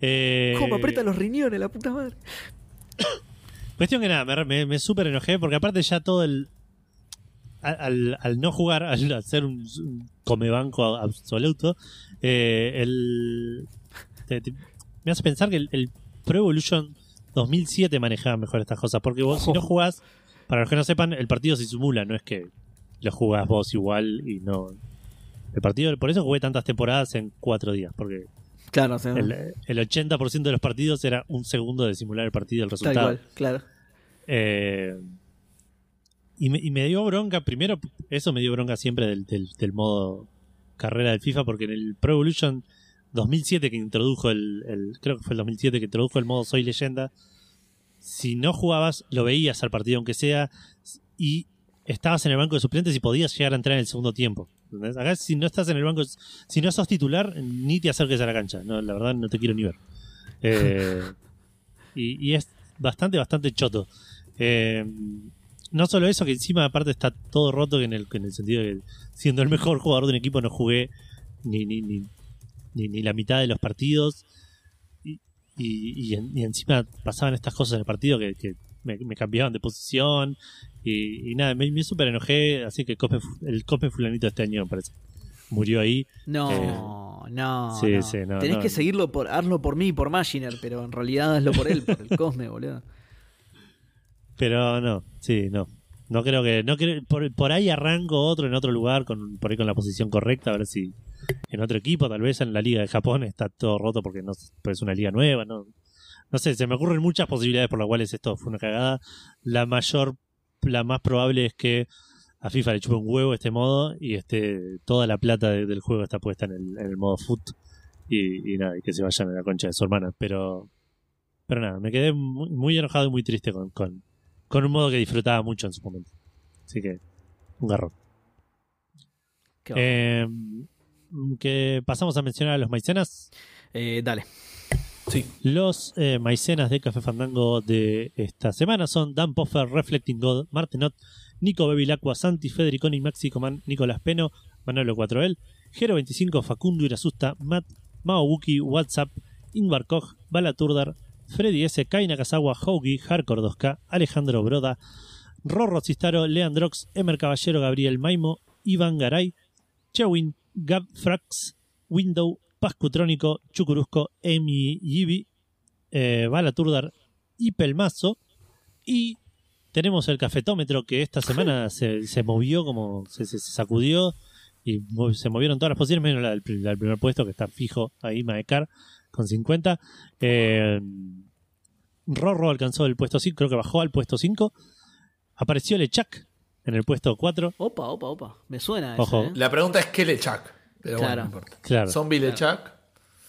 Eh, ¿Cómo aprieta los riñones, la puta madre? Cuestión que nada, me, me, me súper enojé porque aparte ya todo el... Al, al- al no jugar, al hacer un, un comebanco absoluto, eh, el, te- te- me hace pensar que el, el Pro Evolution 2007 manejaba mejor estas cosas. Porque vos, si no jugás, para los que no sepan, el partido se simula, no es que lo jugás vos igual y no. El partido, por eso jugué tantas temporadas en cuatro días, porque Claro, sea, el, el 80% de los partidos era un segundo de simular el partido, el tal resultado. cual, claro. Eh, y, me, y me dio bronca, primero, eso me dio bronca siempre del, del, del modo carrera del FIFA, porque en el Pro Evolution 2007 que introdujo el, el- creo que fue el 2007 que introdujo el modo Soy Leyenda, si no jugabas, lo veías al partido aunque sea, y estabas en el banco de suplentes y podías llegar a entrar en el segundo tiempo. ¿entendés? Acá si no estás en el banco, si no sos titular, ni te acerques a la cancha. No, la verdad no te quiero ni ver. Eh, y, y es bastante, bastante choto. Eh, no solo eso, que encima aparte está todo roto en el, en el sentido de que siendo el mejor jugador de un equipo no jugué ni, ni, ni, ni, ni la mitad de los partidos. Y, y, y en- y encima pasaban estas cosas en el partido que, que me, me cambiaban de posición. Y, y nada, me, me súper enojé. Así que Cosme el Cosme Fulanito de este año me parece. Murió ahí. No, Eh, no, sí, no. sí, no, Tenés no. que seguirlo por, hazlo por mí y por Machiner, pero en realidad hazlo por él, por el Cosme, boludo. Pero no, sí, no. No creo que. no creo, por, por ahí arranco otro en otro lugar, con, por ahí con la posición correcta, a ver si en otro equipo, tal vez en la liga de Japón está todo roto porque no es una liga nueva, no, no sé, se me ocurren muchas posibilidades por las cuales esto fue una cagada. La mayor, la más probable es que a FIFA le chupe un huevo este modo y este toda la plata de- del juego está puesta en el, en el modo foot y, y nada, y que se vayan a la concha de su hermana. Pero, pero nada, me quedé muy, muy enojado y muy triste con, con, con un modo que disfrutaba mucho en su momento. Así que, un garrón. Eh, que pasamos a mencionar a los maicenas. Eh, dale. Sí. Los eh, maicenas de Café Fandango de esta semana son Dan Poffer, Reflecting God, Martenot, Nico Bevilacqua, Santi, Federiconi, Maxi Coman, Nicolás Peno, Manolo 4L, Gero25, Facundo Irasusta, Matt, Mao Wookie, WhatsApp, Ingvar Koch, Balaturdar, Freddy S, Kai Nakazawa, Hoagie, Hardcore 2K, Alejandro Broda, Rorro Cistaro, Leandrox, Emer Caballero, Gabriel Maimo, Iván Garay, Chewin, Gab Frax, Window, Pascutrónico, Chucurusco, Emi Yibi, eh, Balaturdar y Pelmazo. Y tenemos el cafetómetro que esta semana se, se movió como se, se- se sacudió y se movieron todas las posiciones, menos la del, pri- la del primer puesto que está fijo ahí, Maecar, con 50. Eh, Rorro alcanzó el puesto 5, creo que bajó al puesto 5. Apareció Lechak en el puesto 4. Opa, opa, opa. Me suena Ojo. eso, ¿eh? La pregunta es ¿qué Lechak? Pero bueno, Claro. no importa. Claro. Zombie Lechak.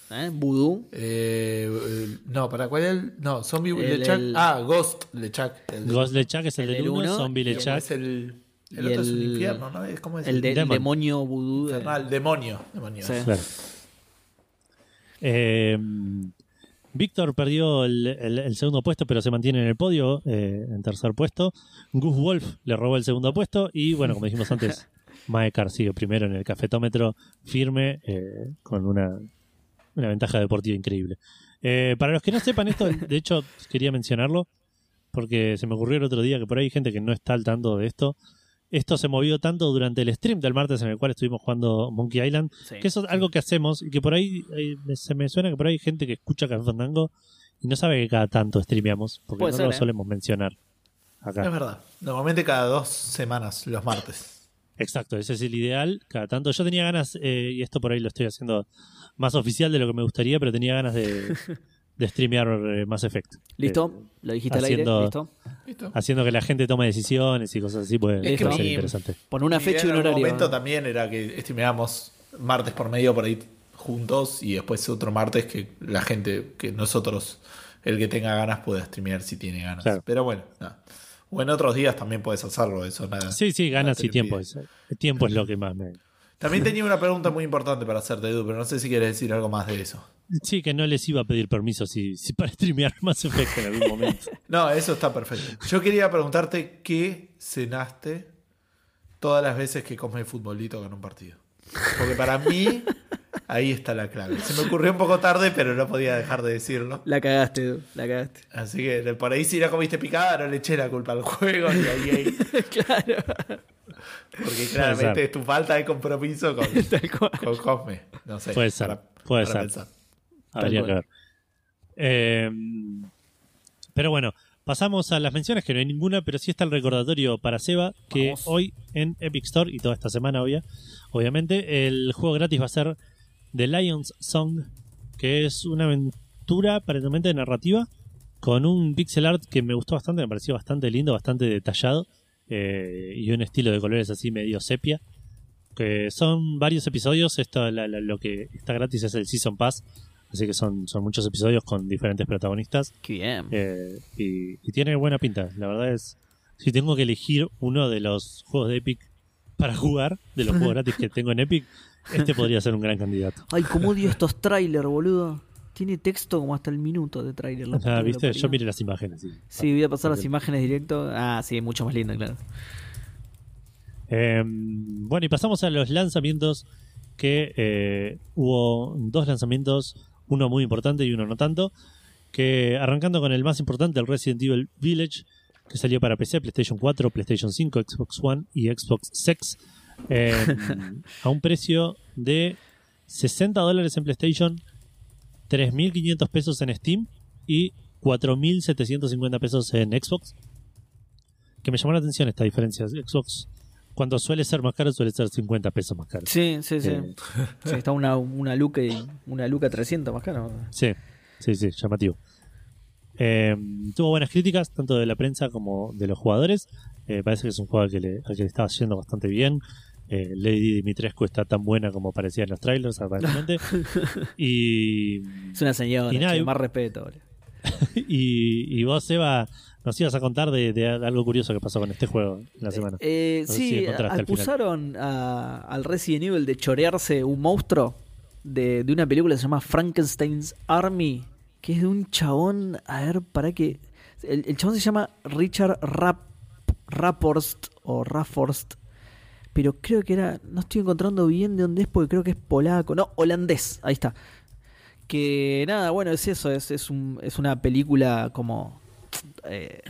¿Eh? Voodoo. Eh, eh, no, ¿para cuál es el? No, Zombie El- Lechak. el- Ah, Ghost Lechak. El de- Ghost Lechak es el, el del del 1, uno Zombie el ¿cómo Lechak. es el, el otro es el el- infierno, ¿no? Es- ¿Cómo es El del Demon. demonio de- infernal? Demonio. demonio. Sí. Claro. Eh, Víctor perdió el, el- el segundo puesto, pero se mantiene en el podio, eh, en tercer puesto. Gus Wolf le robó el segundo puesto. Y bueno, como dijimos antes, Maekar sigue primero en el cafetómetro, firme, eh, con una, una ventaja deportiva increíble. Eh, para los que no sepan esto, de hecho, quería mencionarlo, porque se me ocurrió el otro día que por ahí hay gente que no está al tanto de esto. Esto se movió tanto durante el stream del martes en el cual estuvimos jugando Monkey Island, Sí. que eso es algo que hacemos y que por ahí eh, se me suena que por ahí hay gente que escucha Café Fandango y no sabe que cada tanto streameamos, porque Puede no ser, lo ¿eh? solemos mencionar Es acá. verdad. Normalmente cada dos semanas, los martes. Exacto, ese es el ideal. Cada tanto yo tenía ganas, eh, y esto por ahí lo estoy haciendo más oficial de lo que me gustaría, pero tenía ganas de, de streamear eh, Mass Effect. ¿Listo? Eh, Lo dijiste al aire. haciendo- ¿Listo? ¿Listo? haciendo que la gente tome decisiones y cosas así puede, Es que ser interesante. Pon una fecha y un en horario. momento también era que streameamos martes por medio por ahí juntos y después otro martes que la gente, que nosotros, el que tenga ganas pueda streamear si tiene ganas. Claro. Pero bueno, nada. O en otros días también puedes hacerlo, eso nada. Sí, sí, ganas y tiempo. es- El tiempo es lo que más me... También tenía una pregunta muy importante para hacerte, Edu, pero no sé si quieres decir algo más de eso. Sí, que no les iba a pedir permiso si, si para streamear Mass Effect en algún momento. No, eso está perfecto. Yo quería preguntarte qué cenaste todas las veces que comes futbolito con un partido. Porque para mí, ahí está la clave. Se me ocurrió un poco tarde, pero no podía dejar de decirlo. La cagaste, la cagaste. Así que por ahí si no comiste picada, no le eché la culpa al juego ni a EA. claro. Porque claramente es tu falta de compromiso con, con Cosme. No sé. Puede ser, puede ser. pensar. Habría que ver. Eh, pero bueno, pasamos a las menciones, que no hay ninguna, pero sí está el recordatorio para Seba, que Vamos. hoy en Epic Store y toda esta semana, obvia, obviamente, el juego gratis va a ser The Lion's Song, que es una aventura aparentemente narrativa con un pixel art que me gustó bastante, me pareció bastante lindo, bastante detallado eh, y un estilo de colores así medio sepia. Que son varios episodios, esto la- la- lo que está gratis es el Season Pass, así que son, son muchos episodios con diferentes protagonistas Qué bien. eh, y, y tiene buena pinta. La verdad es, si tengo que elegir uno de los juegos de Epic para jugar, de los juegos gratis que tengo en Epic, este podría ser un gran candidato. Ay, cómo odio estos trailers, boludo. Tiene texto como hasta el minuto de trailer. la Ah, ¿viste? Yo miré las imágenes. Sí, Sí, voy a pasar las imágenes directo. Ah, sí, mucho más lindo, claro. Eh, bueno, y pasamos a los lanzamientos que eh, hubo dos lanzamientos, uno muy importante y uno no tanto, que arrancando con el más importante, el Resident Evil Village, que salió para PC, PlayStation 4, PlayStation 5, Xbox One y Xbox Sex, eh, a un precio de 60 dólares en PlayStation, 3.500 pesos en Steam y 4.750 pesos en Xbox. Que me llamó la atención esta diferencia. Xbox, cuando suele ser más caro, suele ser 50 pesos más caro. Sí, sí, sí. Eh, Sí, está una, una Luca y una Luca 300 más caro. Sí, sí, sí, llamativo. Eh, tuvo buenas críticas, tanto de la prensa como de los jugadores. Eh, parece que es un juego al que le, al que le estaba yendo bastante bien. Eh, Lady Dimitrescu está tan buena como parecía en los trailers, aparentemente. y, Es una señora, Y nada, che, más respeto. y, y vos, Eva, nos ibas a contar de, de algo curioso que pasó con este juego en la semana. Eh, No sé si sí, acusaron a- al Resident Evil de chorearse un monstruo de, de una película que se llama Frankenstein's Army, que es de un chabón, a ver, para que... El, el chabón se llama Richard Rapp, Rapporst o Rafforst, pero creo que era, no estoy encontrando bien de dónde es porque creo que es polaco, no, holandés, ahí está. Que nada, bueno, es eso, es, es, un- es una película como eh,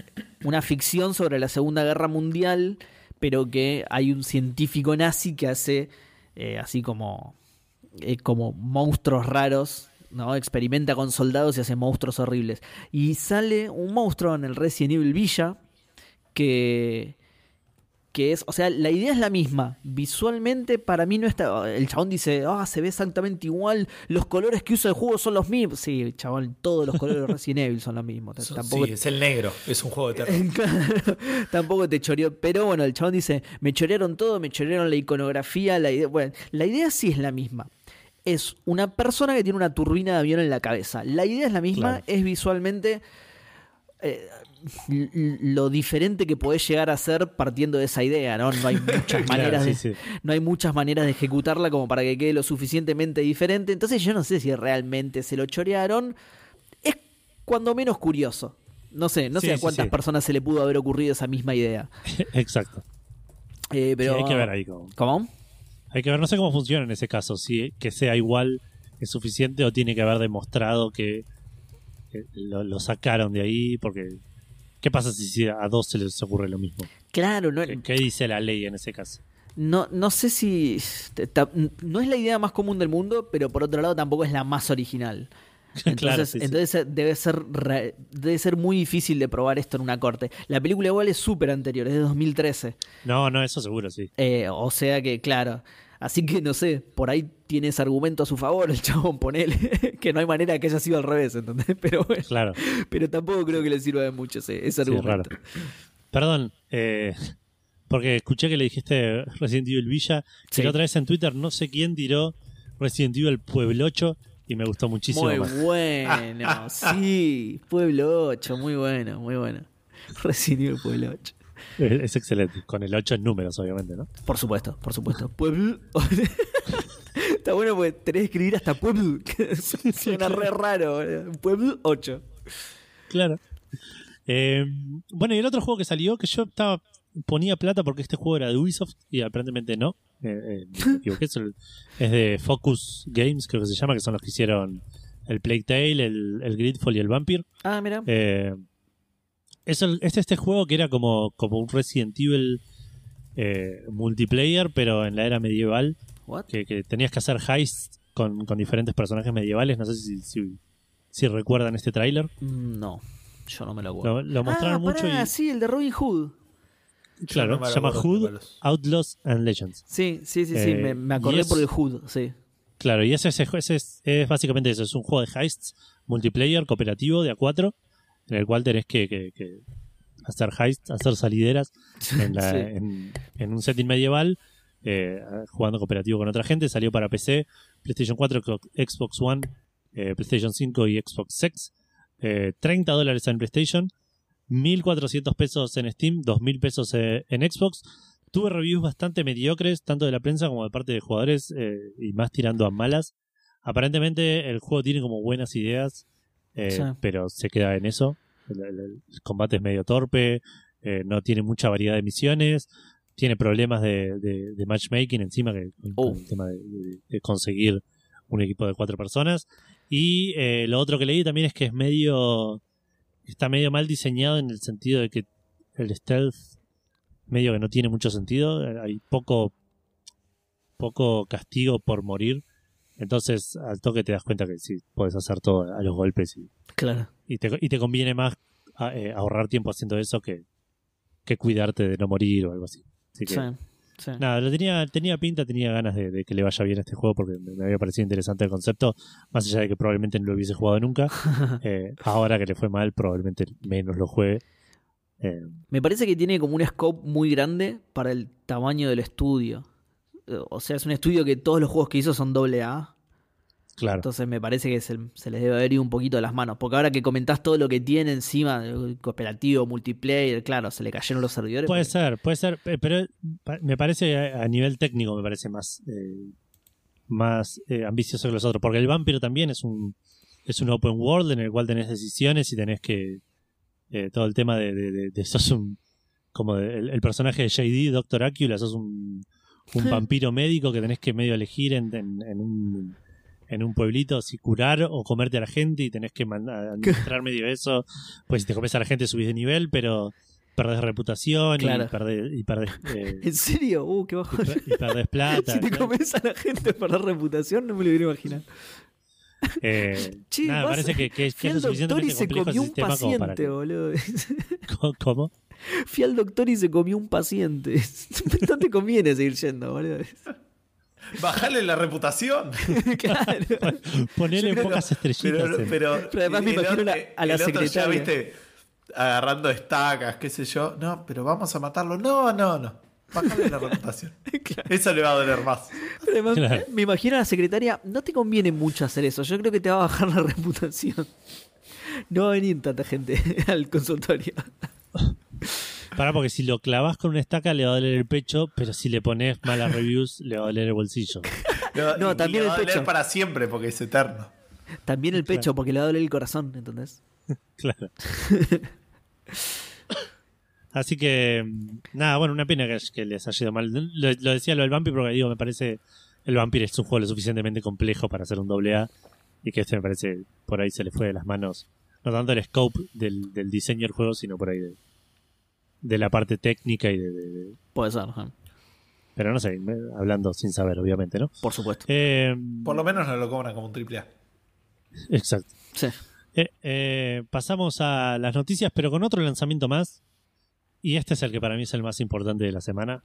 una ficción sobre la Segunda Guerra Mundial, pero que hay un científico nazi que hace eh, así como, eh, como monstruos raros, ¿no? Experimenta con soldados y hace monstruos horribles. Y sale un monstruo en el Resident Evil Villa que que es, o sea, la idea es la misma. Visualmente, para mí no está. El chabón dice, ah, se ve exactamente igual. Los colores que usa el juego son los mismos. Sí, chabón, todos los colores de Resident Evil son los mismos. Tampoco, Sí, es el negro, es un juego de terror. Tampoco te choreó. Pero bueno, el chabón dice: Me chorearon todo, me chorearon la iconografía. La idea, bueno, la idea sí es la misma. Es una persona que tiene una turbina de avión en la cabeza. La idea es la misma, Claro. es visualmente eh, lo diferente que podés llegar a ser partiendo de esa idea, ¿no? No hay muchas Claro, maneras sí, de, no hay muchas maneras de ejecutarla como para que quede lo suficientemente diferente. Entonces yo no sé si realmente se lo chorearon. Es cuando menos curioso. No sé, no Sí, sé a cuántas personas se le pudo haber ocurrido esa misma idea. Exacto. Eh, pero... Hay que ver ahí cómo. ¿Cómo? Hay que ver, no sé cómo funciona en ese caso, si que sea igual es suficiente o tiene que haber demostrado que, que lo, lo sacaron de ahí, porque ¿qué pasa si, a dos se les ocurre lo mismo? Claro, no, ¿Qué, qué dice la ley en ese caso? no, no sé si... ta- No es la idea más común del mundo, pero por otro lado tampoco es la más original. Entonces, Claro, sí, sí. entonces debe ser re- debe ser muy difícil de probar esto en una corte. La película igual es súper anterior, es de 2013. No, no, eso seguro, sí. Eh, o sea que, claro. Así que no sé, por ahí tiene ese argumento a su favor el chabón, ponele. que no hay manera que haya sido al revés, ¿entendés? Pero bueno, Claro. pero tampoco creo que le sirva de mucho ese, ese Sí, argumento. raro. Perdón, eh, porque escuché que le dijiste Resident Evil Villa, Sí. y la otra vez en Twitter no sé quién tiró Resident Evil Pueblo 8 y me gustó muchísimo muy más. bueno, sí. Pueblo 8, muy bueno, muy bueno. Resident Evil Pueblo 8. Es, es excelente, con el 8 en números, obviamente, ¿no? Por supuesto, por supuesto. Pueblo. Está bueno porque tenés que escribir hasta Pueblo. que Suena re raro. Pueblo 8. Claro. Eh, bueno, y el otro juego que salió, que yo estaba ponía plata porque este juego era de Ubisoft y aparentemente no. Eh, eh, me equivoqué, es, el- es de Focus Games, creo que se llama, que son los que hicieron el Plague Tale, el, el Gridfall y el Vampire. Ah, mira. Eh, es, el- es este juego que era como, como un Resident Evil eh, multiplayer, pero en la era medieval, What? que, que tenías que hacer heists con, con diferentes personajes medievales. No sé si, si, si recuerdan este tráiler. Mm, No, yo no me lo acuerdo. Lo, lo mostraron ah, mucho pará, y sí, el de Robin Hood. claro, se llama Hood. Outlaws and Legends. Sí, sí, sí, sí, Eh, me, acordé es- por el Hood, sí. Claro, y ese, ese, ese es, es básicamente eso, es un juego de heists multiplayer, cooperativo, de a cuatro, en el cual tenés que, que- que hacer heists, hacer salideras en, la- Sí. en- en un setting medieval, eh, jugando cooperativo con otra gente. Salió para PC, PlayStation 4, Xbox One, eh, PlayStation 5 y Xbox Sex. Eh, 30 dólares en PlayStation, 1.400 pesos en Steam, 2.000 pesos eh, en Xbox. Tuve reviews bastante mediocres, tanto de la prensa como de parte de jugadores, eh, y más tirando a malas. aparentemente el juego tiene como buenas ideas, eh, Sí. pero se queda en eso. El, el- el combate es medio torpe, eh, no tiene mucha variedad de misiones, tiene problemas de, de- de matchmaking encima, que Oh. el tema de, conseguir un equipo de cuatro personas. Y eh, lo otro que leí también es que es medio. Está medio mal diseñado en el sentido de que el stealth medio que no tiene mucho sentido. Hay poco. poco castigo por morir. Entonces, al toque te das cuenta que sí, puedes hacer todo a los golpes y, Claro. y, te, y te conviene más a- eh, ahorrar tiempo haciendo eso que, que cuidarte de no morir o algo así. Así que, Sí. sí. Nada, lo tenía, tenía pinta, tenía ganas de, de que le vaya bien a este juego porque me, me había parecido interesante el concepto, más allá de que probablemente no lo hubiese jugado nunca. Eh, ahora que le fue mal, probablemente menos lo juegue. Eh, Me parece que tiene como un scope muy grande para el tamaño del estudio. O sea, es un estudio que todos los juegos que hizo son doble A. claro. Entonces me parece que se, se les debe haber ido un poquito de las manos. Porque ahora que comentás todo lo que tiene encima, eh, cooperativo, multiplayer, claro, se le cayeron los servidores. Puede porque- ser, puede ser, eh, pero me parece a, nivel técnico me parece más eh, más eh, ambicioso que los otros, porque el Vampiro también es un es un open world en el cual tenés decisiones y tenés que eh, todo el tema de, de, de- de sos un como de- el, el personaje de JD, Doctor Acula, sos un, un vampiro médico que tenés que medio elegir en, en- en un en un pueblito si curar o comerte a la gente y tenés que administrar medio eso, pues si te comes a la gente subís de nivel, pero perdés reputación Claro. y perdés, y perdés, eh, ¿En serio? Uh, qué y bajón. per- y perdés plata. Si te comes a la gente para reputación, no me lo hubiera imaginado. Eh, Che, nada, vas- parece que, que, que es y suficientemente complejo un sistema como para paciente, que... boludo. ¿Cómo? Fui al doctor y se comió un paciente. No te conviene seguir yendo, boludo. Bajale la reputación. claro. Ponerle pocas estrellitas. Pero, en- pero, Pero además me el imagino otro- la- a la el ya, secretaria. viste, agarrando estacas, qué sé yo. No, pero vamos a matarlo. No, no, no. Bájale la reputación. Eso le va a doler más. Pero además, Claro. me imagino a la secretaria, no te conviene mucho hacer eso. Yo creo que te va a bajar la reputación. No va a venir tanta gente al consultorio. Pará, porque si lo clavas con una estaca le va a doler el pecho, pero si le pones malas reviews le va a doler el bolsillo. No, y también le el va a doler pecho. para siempre porque es eterno. También el pecho, porque le va a doler el corazón, ¿entendés? Claro. Así que, mm, nada, bueno, una pena que, que les haya ido mal. Lo, lo decía lo del Vampir porque digo, me parece el Vampir es un juego lo suficientemente complejo para hacer un doble A y que este me parece por ahí se le fue de las manos. No tanto el scope del, del diseño del juego, sino por ahí de, de la parte técnica y de, de- de- Puede ser. Pero no sé, hablando sin saber, obviamente, ¿no? por supuesto. Eh, Por lo menos no lo cobran como un triple A. exacto. Sí. Eh, eh, pasamos a las noticias, pero con otro lanzamiento más. Y este es el que para mí es el más importante de la semana.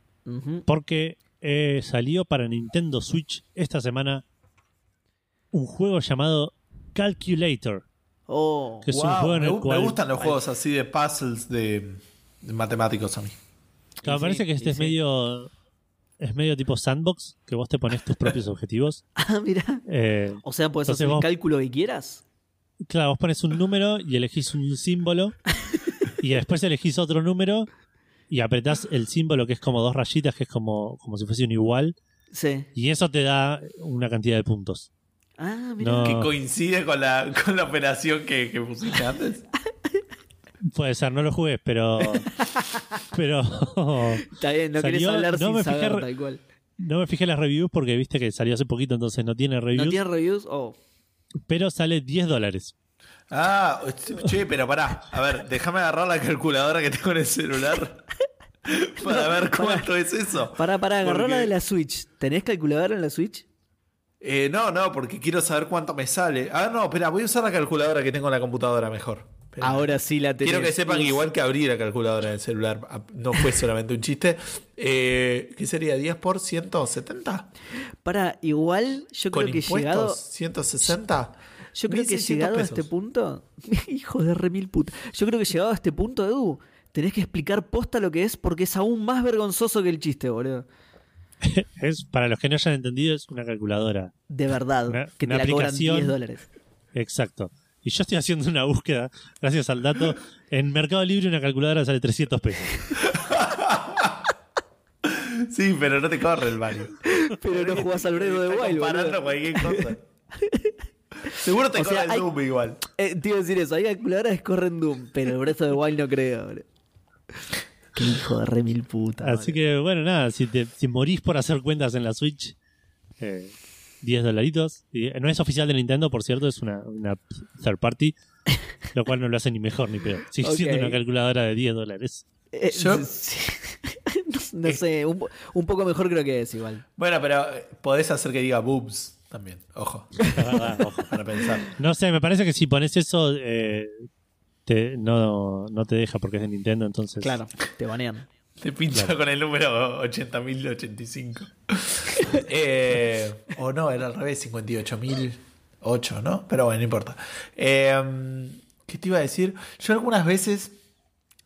Porque eh, salió para Nintendo Switch esta semana un juego llamado Calculator. Oh, Que es un Wow, juego en me, el me cual. gustan los juegos así de puzzles de matemáticos a mí. Claro, me Sí, parece que este es sí. medio. Es medio tipo sandbox, que vos te pones tus propios objetivos. ah, mira. Eh, O sea, puedes hacer el cálculo que quieras. Claro, vos pones un número y elegís un símbolo y después elegís otro número y apretás el símbolo que es como dos rayitas, que es como, como si fuese un igual, Sí. y eso te da una cantidad de puntos. Ah, mira. No. Que coincide con la, con la operación que, que pusiste antes. Puede ser, no lo jugué, pero... pero Está bien, no querés Salió- hablar no sin me fijé saber, re- tal cual. no me fijé las reviews porque viste que salió hace poquito, entonces no tiene reviews, ¿No tiene reviews? Oh. pero sale 10 dólares. Ah, che, pero pará. A ver, déjame agarrar la calculadora que tengo en el celular para ver cuánto es eso. Pará, pará, agarrá Porque- la de la Switch. ¿Tenés calculadora en la Switch? Eh, no, no, porque quiero saber cuánto me sale. Ah, no, espera, voy a usar la calculadora que tengo en la computadora mejor. Ahora sí la tenés. Quiero que sepan que Uf. igual que abrí la calculadora en el celular, ah, no fue solamente un chiste. Eh, ¿Qué sería? ¿10 por 170? Pará, igual yo ¿Con creo que llegado. ¿160? Yo creo que 1.600 llegado a este punto. Hijo de remil puta. Yo creo que llegado a este punto, Edu, tenés que explicar posta lo que es porque es aún más vergonzoso que el chiste, boludo. Es, para los que no hayan entendido, es una calculadora. De verdad. Una- que te la cobran aplicación. 10 dólares. Exacto. Y yo estoy haciendo una búsqueda, gracias al dato. En Mercado Libre una calculadora sale 300 pesos. Sí, pero no te corre el Mario. Pero no jugás al Bredo de Wild, comparando boludo. cualquier cosa. Seguro te O sea, corre el hay- Doom igual. Eh, te iba a decir eso, hay calculadoras que corren Doom, pero el of the Wild no creo. boludo. Qué hijo de re mil puta. Así que bueno, nada, si, te, si morís por hacer cuentas en la Switch, eh, 10 dolaritos. Y, eh, no es oficial de Nintendo, por cierto, es una, una third party, lo cual no lo hace ni mejor ni peor. Sigue siendo una calculadora de 10 dólares. Eh, Yo- sí. no, no sé, un, po- un poco mejor creo que es igual. Bueno, pero eh, podés hacer que diga boobs también. Ojo, ojo. para pensar. No sé, me parece que si pones eso, eh, te, no, no te deja porque es de Nintendo, entonces. Claro, te banean. Te pincha con el número 80.085. eh, o no, era al revés, 58.008, ¿no? Pero bueno, no importa. Eh, ¿Qué te iba a decir? Yo algunas veces,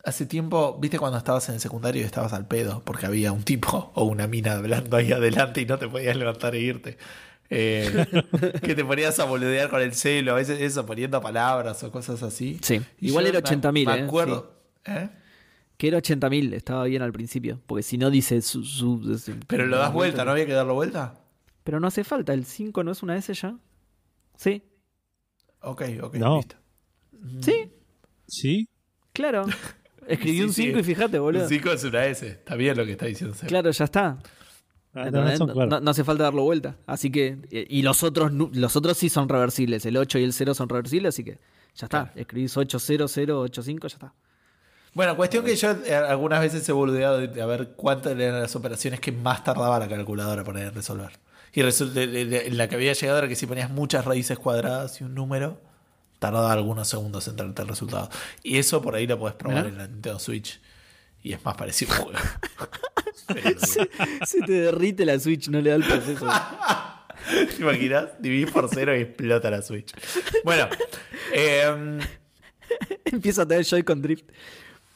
hace tiempo, viste cuando estabas en el secundario y estabas al pedo, porque había un tipo o una mina hablando ahí adelante y no te podías levantar e irte. Eh, que te ponías a boludear con el celo, a veces eso, poniendo palabras o cosas así. Sí. Igual yo era me- 80.000, Me ¿eh? acuerdo. ¿Eh? Que era 80.000, estaba bien al principio. Porque si no dice su. su- su- Pero lo das vuelta, ¿no había que darlo vuelta? Pero no hace falta, el 5 no es una S ya. Sí, Ok, ok, No. listo. sí, ¿Sí? claro. Escribí Sí, un sí. 5 y fíjate, boludo. Un 5 es una S. Está bien lo que está diciendo Seba. Claro, ya está. Ah, no, No, hace falta darlo vuelta. Así que. Y los otros los otros sí son reversibles. El 8 y el 0 son reversibles, así que ya está. Escribís 80085, ya está. Bueno, cuestión que yo eh, algunas veces he boludeado de, a ver cuántas eran las operaciones que más tardaba la calculadora en resolver. Y resulta, de- de- de- la que había llegado era que si ponías muchas raíces cuadradas y un número, tardaba algunos segundos en traerte el resultado. Y eso por ahí lo podés probar Mirá. en la Nintendo Switch. Y es más parecido a un juego. Pero, Se te derrite la Switch, no le da el proceso. ¿Te imaginas? Dividís por cero y explota la Switch. Bueno, eh, Empieza a tener Joy-Con Drift.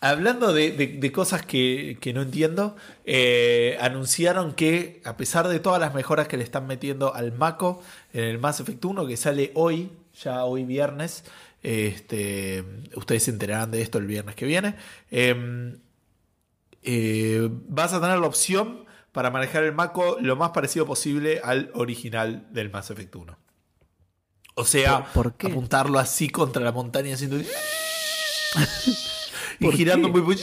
Hablando de, de- de cosas que, que no entiendo, eh, anunciaron que a pesar de todas las mejoras que le están metiendo al Mako en el Mass Effect 1 que sale hoy, ya hoy viernes, este, ustedes se enterarán de esto el viernes que viene, eh, eh, vas a tener la opción para manejar el Mako lo más parecido posible al original del Mass Effect 1. O sea, ¿Por- apuntarlo así contra la montaña haciendo... y ¿Por girando qué? muy,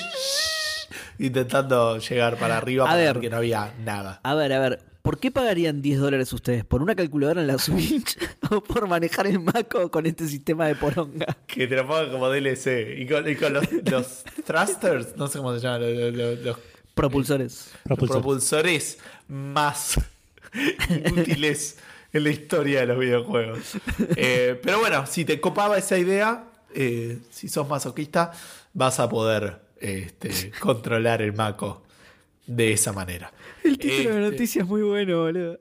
intentando llegar para arriba A para ver. ver que no había nada. A ver, a ver. ¿Por qué pagarían 10 dólares ustedes? ¿Por una calculadora en la Switch? ¿O por manejar el Mako con este sistema de poronga? Que te lo pongan como DLC. Y con, y con los, los thrusters, no sé cómo se llaman, los, los- los Propulsores. Propulsor. propulsores más útiles en la historia de los videojuegos. Eh, pero bueno, si te copaba esa idea, eh, si sos masoquista, vas a poder este, controlar el Mako de esa manera. El título de la Este, noticia es muy bueno, boludo.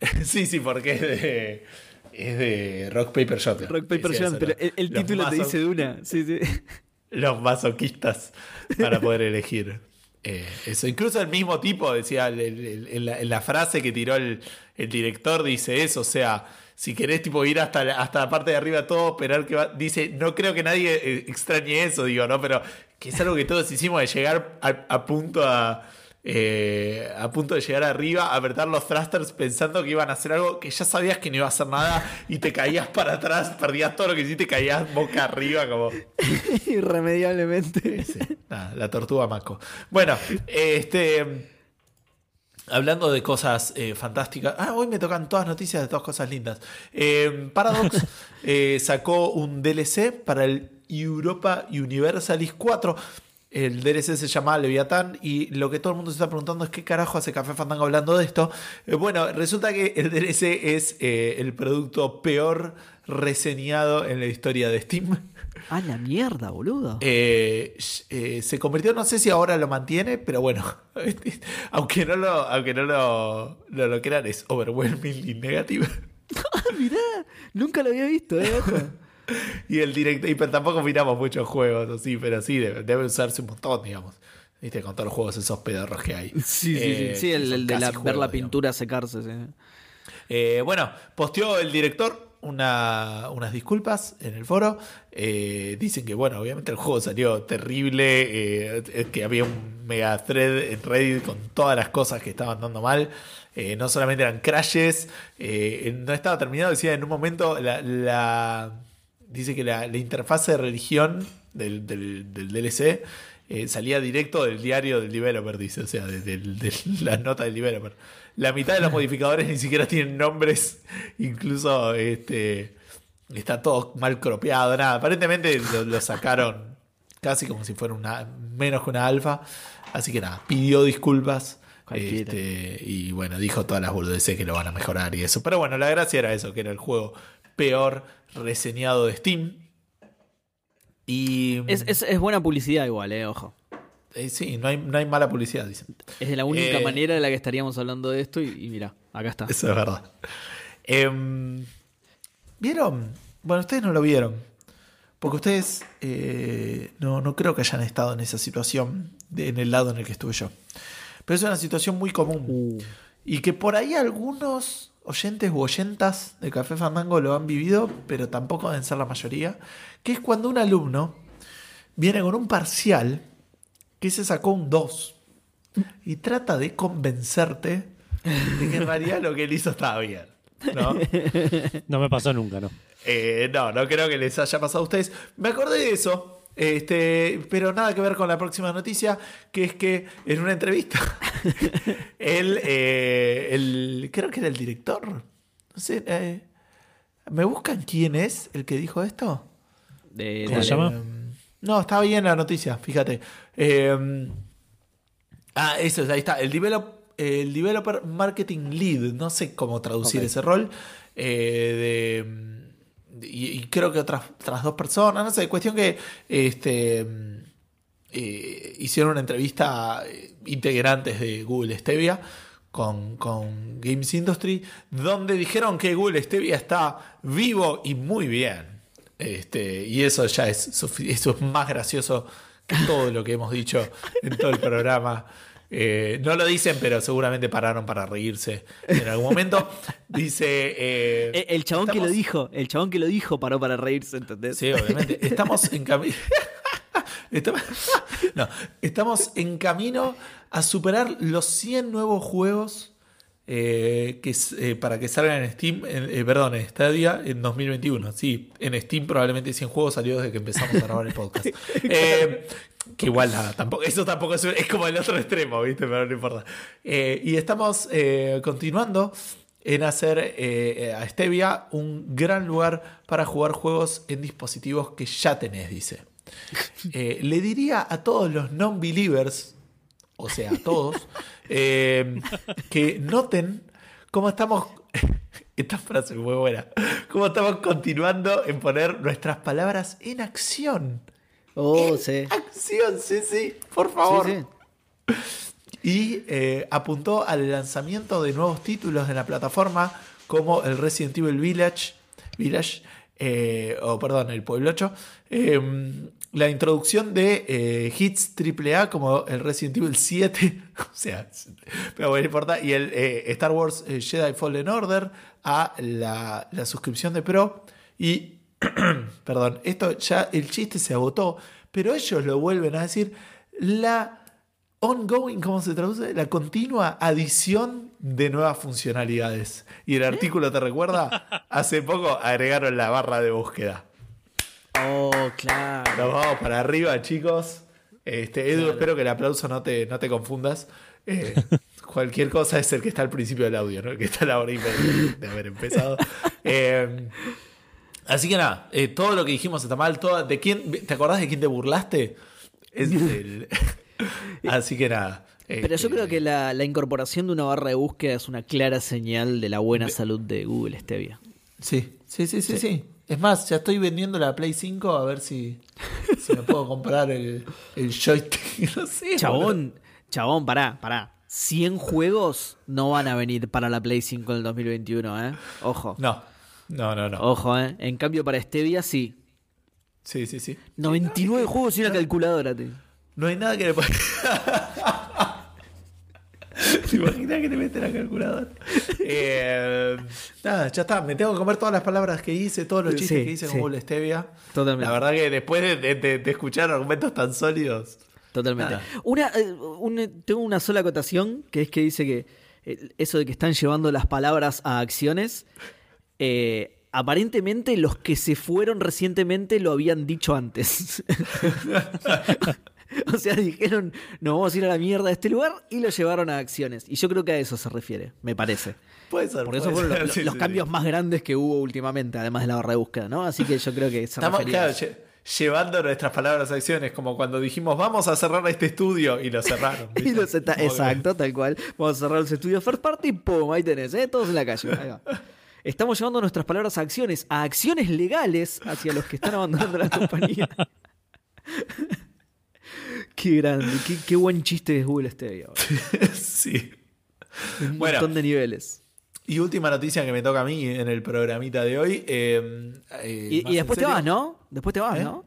Sí, sí, porque es de, es de Rock Paper Shotgun. Rock Paper Shotgun, pero el, título te dice de una. Sí, sí. Los masoquistas para poder elegir eh, eso. Incluso el mismo tipo decía en, la, frase que tiró el, el director, dice eso. O sea, si querés tipo ir hasta la, hasta la parte de arriba todo, esperar que va. Dice, no creo que nadie eh, extrañe eso, digo, ¿no? Pero que es algo que todos hicimos de llegar a, a punto a. eh, a punto de llegar arriba, apretar los thrusters pensando que iban a hacer algo que ya sabías que no iba a hacer nada y te caías para atrás, perdías todo lo que hiciste, caías boca arriba como... Irremediablemente. Sí, nada, la tortuga Mako. Bueno, este. Hablando de cosas eh, fantásticas. Ah, hoy me tocan todas noticias de todas cosas lindas. Eh, Paradox eh, sacó un DLC para el Europa Universalis 4. El DLC se llama Leviatán y lo que todo el mundo se está preguntando es qué carajo hace Café Fandango hablando de esto. Eh, bueno, resulta que el DLC es el producto peor reseñado en la historia de Steam. Ah, la mierda, boludo. Eh, eh, se convirtió, no sé si ahora lo mantiene, pero bueno, aunque no lo, aunque no lo, no lo crean, es overwhelmingly negative. Mirá, nunca lo había visto, eh. y el director, y pero tampoco miramos muchos juegos así, pero sí, debe, debe usarse un montón, digamos. Viste, con todos los juegos esos pedorros que hay. Sí, sí, Eh, sí. Sí, que el, de la, ver la digamos. pintura secarse. sí. Eh, bueno, posteó el director una- unas disculpas en el foro. Eh, dicen que, bueno, obviamente el juego salió terrible, eh, que había un mega thread en Reddit con todas las cosas que estaban dando mal. Eh, no solamente eran crashes, no estaba terminado, decía en un momento la, la- dice que la, la interfaz de religión del, del- DLC salía directo del diario del developer, dice, o sea, de, de- de la nota del developer. La mitad de los modificadores ni siquiera tienen nombres, incluso este está todo mal cropeado, nada. Aparentemente lo, lo sacaron casi como si fuera una menos que una alfa, así que nada, pidió disculpas. Este, y bueno, dijo todas las boludeces que lo van a mejorar y eso. Pero bueno, la gracia era eso, que era el juego peor reseñado de Steam. Y Es, es- es buena publicidad igual, eh, ojo. Eh, sí, no hay, no hay mala publicidad, dicen. Es de la única Eh, manera de la que estaríamos hablando de esto y, y mira, acá está. Eso es verdad. Em, ¿Vieron? Bueno, ustedes no lo vieron. Porque ustedes eh, no, no creo que hayan estado en esa situación, de- en el lado en el que estuve yo. Pero es una situación muy común. Uh, Y que por ahí algunos oyentes u oyentas de Café Fandango lo han vivido, pero tampoco deben ser la mayoría. Que es cuando un alumno viene con un parcial que se sacó un 2 y trata de convencerte de que en realidad lo que él hizo estaba bien. ¿no? No me pasó nunca, ¿no? Eh, no, no creo que les haya pasado a ustedes. Me acordé de eso. Este, pero nada que ver con la próxima noticia, que es que en una entrevista, él, eh, el, creo que era el director, no sé, eh, ¿me buscan quién es el que dijo esto? de- ¿Cómo se llama? Eh, no, está bien la noticia, fíjate. Eh, ah, eso, ahí está. El, develop- el Developer Marketing Lead. No sé cómo traducir ese rol. eh, de, y, y creo que otras, otras dos personas. No sé, cuestión que este, eh, hicieron una entrevista a integrantes de Google Stevia. Con, con Games Industry, donde dijeron que Google Stevia está vivo y muy bien. Este, y eso ya es, eso es más gracioso todo lo que hemos dicho en todo el programa. Eh, no lo dicen, pero seguramente pararon para reírse en algún momento. Dice. eh, Eh, El chabón que lo dijo, el chabón que lo dijo paró para reírse, ¿entendés? Sí, obviamente. Estamos en camino. estamos... No, estamos en camino a superar los 100 nuevos juegos eh, que, eh, para que salgan en Steam, en- eh, perdón, en Stadia en 2021. Sí, en Steam probablemente 100 juegos salió desde que empezamos a grabar el podcast. Que igual nada, tampoco, eso tampoco es, es como el otro extremo, ¿viste? Pero no importa. Y estamos continuando en hacer eh, a Stevia un gran lugar para jugar juegos en dispositivos que ya tenés, dice. Eh, le diría a todos los non-believers, o sea, a todos, eh, que noten cómo estamos. Esta frase es muy buena. Cómo estamos continuando en poner nuestras palabras en acción. Oh, sí. Acción, sí, sí, por favor. Sí, sí. Y eh, apuntó al lanzamiento de nuevos títulos de la plataforma como el Resident Evil Village, Village eh, o perdón, el Pueblo 8, eh, la introducción de eh, hits AAA como el Resident Evil 7, o sea, pero bueno, no importa, y el eh, Star Wars eh, Jedi Fallen Order a la, la suscripción de Pro y perdón, esto ya el chiste se agotó, pero ellos lo vuelven a decir, la ongoing, ¿cómo se traduce? La continua adición de nuevas funcionalidades. Y el artículo te recuerda, hace poco agregaron la barra de búsqueda. Oh, claro. Nos vamos para arriba, chicos. Este, Edu, espero que el aplauso no te, no te confundas. Eh, cualquier cosa es el que está al principio del audio, ¿no? El que está a la hora y media de haber empezado. Eh, así que nada, eh, todo lo que dijimos está mal. Todo, ¿de quién, ¿Te acordás de quién te burlaste? Es el- así que nada. Pero yo este, creo que la, la incorporación de una barra de búsqueda es una clara señal de la buena salud de Google Stevia. Sí, sí, sí, sí, sí. Es más, ya estoy vendiendo la Play 5 a ver si, si me puedo comprar el, el joystick. No sé. Chabón, chabón, pará, pará. 100 juegos no van a venir para la Play 5 en el 2021, ¿eh? Ojo. No, no, no, no. Ojo, ¿eh? En cambio, para Stevia sí. Sí, sí, sí. 99 juegos y una calculadora, tío. No hay nada que le pueda. ¿Te imaginas que te mete la calculadora? Eh, nada, ya está. Me tengo que comer todas las palabras que hice, todos los chistes Sí, que hice sí. con Google Stevia. Totalmente. La verdad que después de, de- de- de escuchar argumentos tan sólidos. Totalmente. Nada. Una, eh, tengo una sola acotación, que es que dice que eh, eso de que están llevando las palabras a acciones, eh, aparentemente los que se fueron recientemente lo habían dicho antes. o sea, dijeron, nos vamos a ir a la mierda de este lugar y lo llevaron a acciones. Y yo creo que a eso se refiere, me parece. Puede ser. Porque esos fueron ser, los, sí, los sí, cambios sí. más grandes que hubo últimamente, además de la barra de búsqueda, ¿no? Así que yo creo que se Estamos refería a claro, eso. llevando nuestras palabras a acciones, como cuando dijimos vamos a cerrar este estudio y lo cerraron. Exacto, tal cual. Vamos a cerrar los estudios First Party, pum, ahí tenés, ¿eh? todos en la calle. Ahí va. Estamos llevando nuestras palabras a acciones, a acciones legales hacia los que están abandonando la compañía. Qué grande, qué, qué buen chiste es Google boludo. sí. Un Bueno. montón de niveles. Y última noticia que me toca a mí en el programita de hoy. eh, eh, Y, más después te serio. vas, ¿no? Después te vas, ¿Eh? ¿no?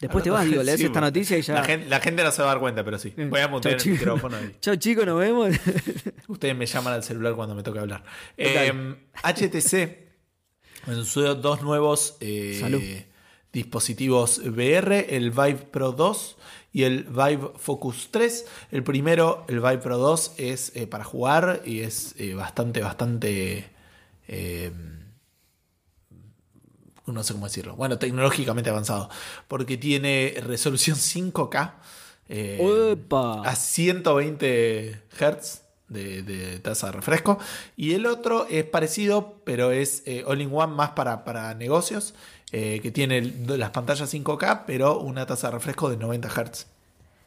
Después te vas, digo, lees Sí, esta bueno. noticia y ya. La gente, la gente no se va a dar cuenta, pero sí. Voy a mutear el micrófono y Chau, chicos, nos vemos. ustedes me llaman al celular cuando me toque hablar. Eh, HTC anunció dos nuevos eh, Salud. dispositivos VR, el Vive Pro 2 y el Vive Focus 3. El primero, el Vive Pro 2, es eh, para jugar y es eh, bastante, bastante... eh, no sé cómo decirlo. Bueno, tecnológicamente avanzado. Porque tiene resolución 5K. eh, Opa. a 120 Hz de, de tasa de refresco. Y el otro es parecido, pero es eh, all-in-one más para, para negocios. Eh, que tiene las pantallas 5K, pero una tasa de refresco de 90 Hz.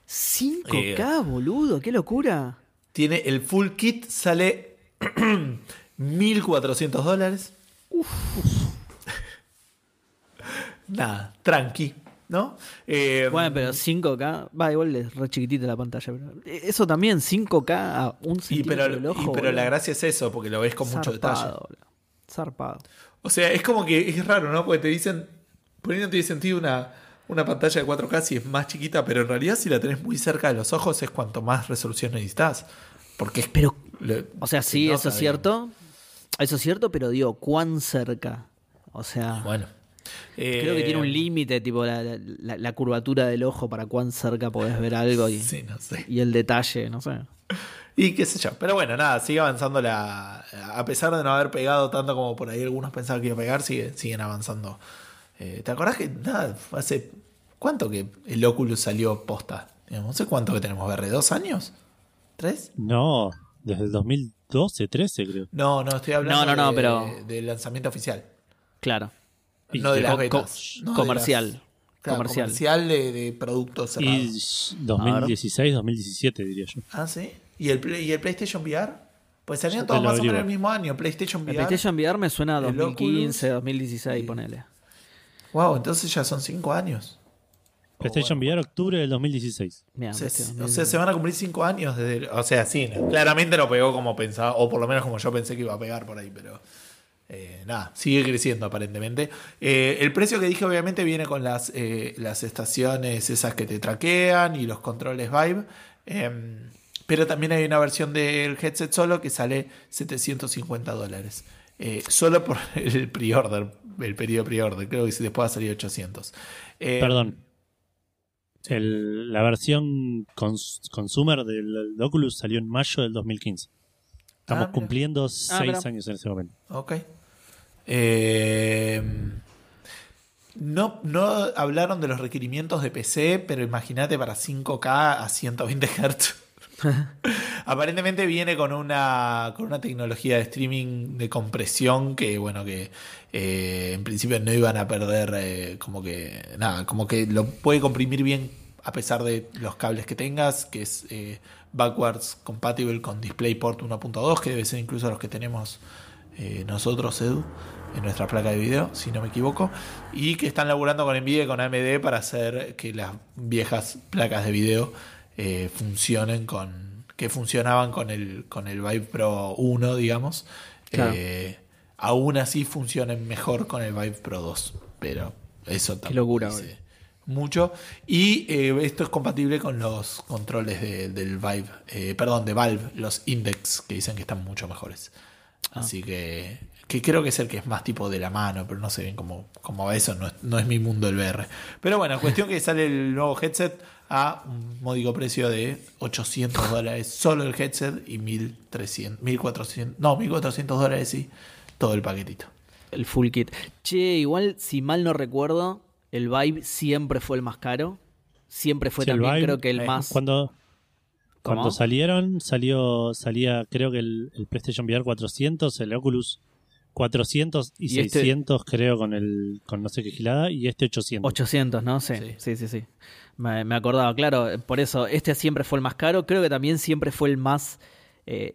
5K, boludo, qué locura. Tiene el full kit, sale 1400 dólares. Nada, tranqui, ¿no? Eh, Bueno, pero 5K, va, igual es re chiquitita la pantalla. Pero eso también, 5K a un y centímetro pero, del y ojo. pero la gracia es eso, porque lo ves con mucho detalle. Zarpado. Zarpado. O sea, es como que es raro, ¿no? Porque te dicen, por ahí no tiene sentido una, una pantalla de 4K si es más chiquita, pero en realidad si la tenés muy cerca de los ojos es cuanto más resolución necesitas. Porque es... Pero, o sea, se sí, eso es cierto. Eso es cierto, pero digo, ¿cuán cerca? O sea, Bueno. creo que Eh, tiene un límite, tipo la, la- la curvatura del ojo para cuán cerca podés ver algo y, Sí, no sé. y el detalle, no sé. Y qué sé yo. Pero bueno, nada, sigue avanzando la. A pesar de no haber pegado tanto como por ahí algunos pensaban que iba a pegar, sigue, siguen avanzando. Eh, ¿Te acordás que nada, hace. ¿Cuánto que el Oculus salió posta? No sé cuánto que tenemos, ¿VR? ¿Dos años? ¿Tres? No, desde el 2012, 13 creo. No, no, estoy hablando No, no, no, de- pero- del lanzamiento oficial. Claro. No de las co- betas. co- no de comercial. las- claro, Comercial. comercial de, de productos cerrados. Y 2016, 2017 diría yo. Ah, sí. ¿Y el, ¿Y el PlayStation VR? Pues te todos más o menos el mismo año. PlayStation El VR. PlayStation VR me suena a el 2015, Oculus. 2016, ponele. Wow, entonces ya son cinco años. PlayStation VR, octubre del 2016. Mirá, O sea, este o 2016. sea, se van a cumplir cinco años desde. el- O sea, sí, no, claramente no pegó como pensaba, o por lo menos como yo pensé que iba a pegar por ahí, pero. eh, nada, sigue creciendo aparentemente. Eh, el precio que dije, obviamente, viene con las, eh, las estaciones esas que te traquean y los controles Vive. Pero también hay una versión del headset solo que sale 750 dólares. Eh, solo por el pre-order, el periodo pre-order. Creo que después va a salir 800. Eh, Perdón. El- la versión cons- consumer del, del Oculus salió en mayo del 2015. Estamos Ah, cumpliendo seis mira. años en ese momento. Ok. Eh, no, no hablaron de los requerimientos de PC, pero imagínate para 5K a 120 Hz. Aparentemente viene con una, con una tecnología de streaming de compresión que, bueno, que eh, en principio no iban a perder, eh, como que, nada, como que lo puede comprimir bien a pesar de los cables que tengas, que es eh, backwards compatible con DisplayPort 1.2, que debe ser incluso los que tenemos nosotros, Edu, en nuestra placa de video, si no me equivoco, y que están laburando con Nvidia y con AMD para hacer que las viejas placas de video eh, funcionen con que funcionaban con el con el Vive Pro 1, digamos. Claro. Eh, aún así funcionen mejor con el Vive Pro 2, pero eso tampoco locura, dice mucho. Y eh, esto es compatible con los controles de- del Vive, eh, perdón, de Valve, los Index, que dicen que están mucho mejores. Ah. Así que, que creo que es el que es más tipo de la mano, pero no sé bien cómo, cómo va eso, no es, no es mi mundo el VR. Pero bueno, cuestión que sale el nuevo headset a un módico precio de 800 dólares solo el headset y 1300, 1400, no, 1400 dólares y todo el paquetito. El full kit. Che, igual, si mal no recuerdo, el Vive siempre fue el más caro. Siempre fue Sí, también, Vive, creo que el eh, más. Cuando, ¿Cómo? cuando salieron, salió salía creo que el, el PlayStation VR 400, el Oculus 400 y, Y este- 600 creo con el con no sé qué gilada y este 800. 800, ¿no? Sí, Sí. sí, sí, sí. Me, me acordaba, claro. Por eso, este siempre fue el más caro. Creo que también siempre fue el más eh,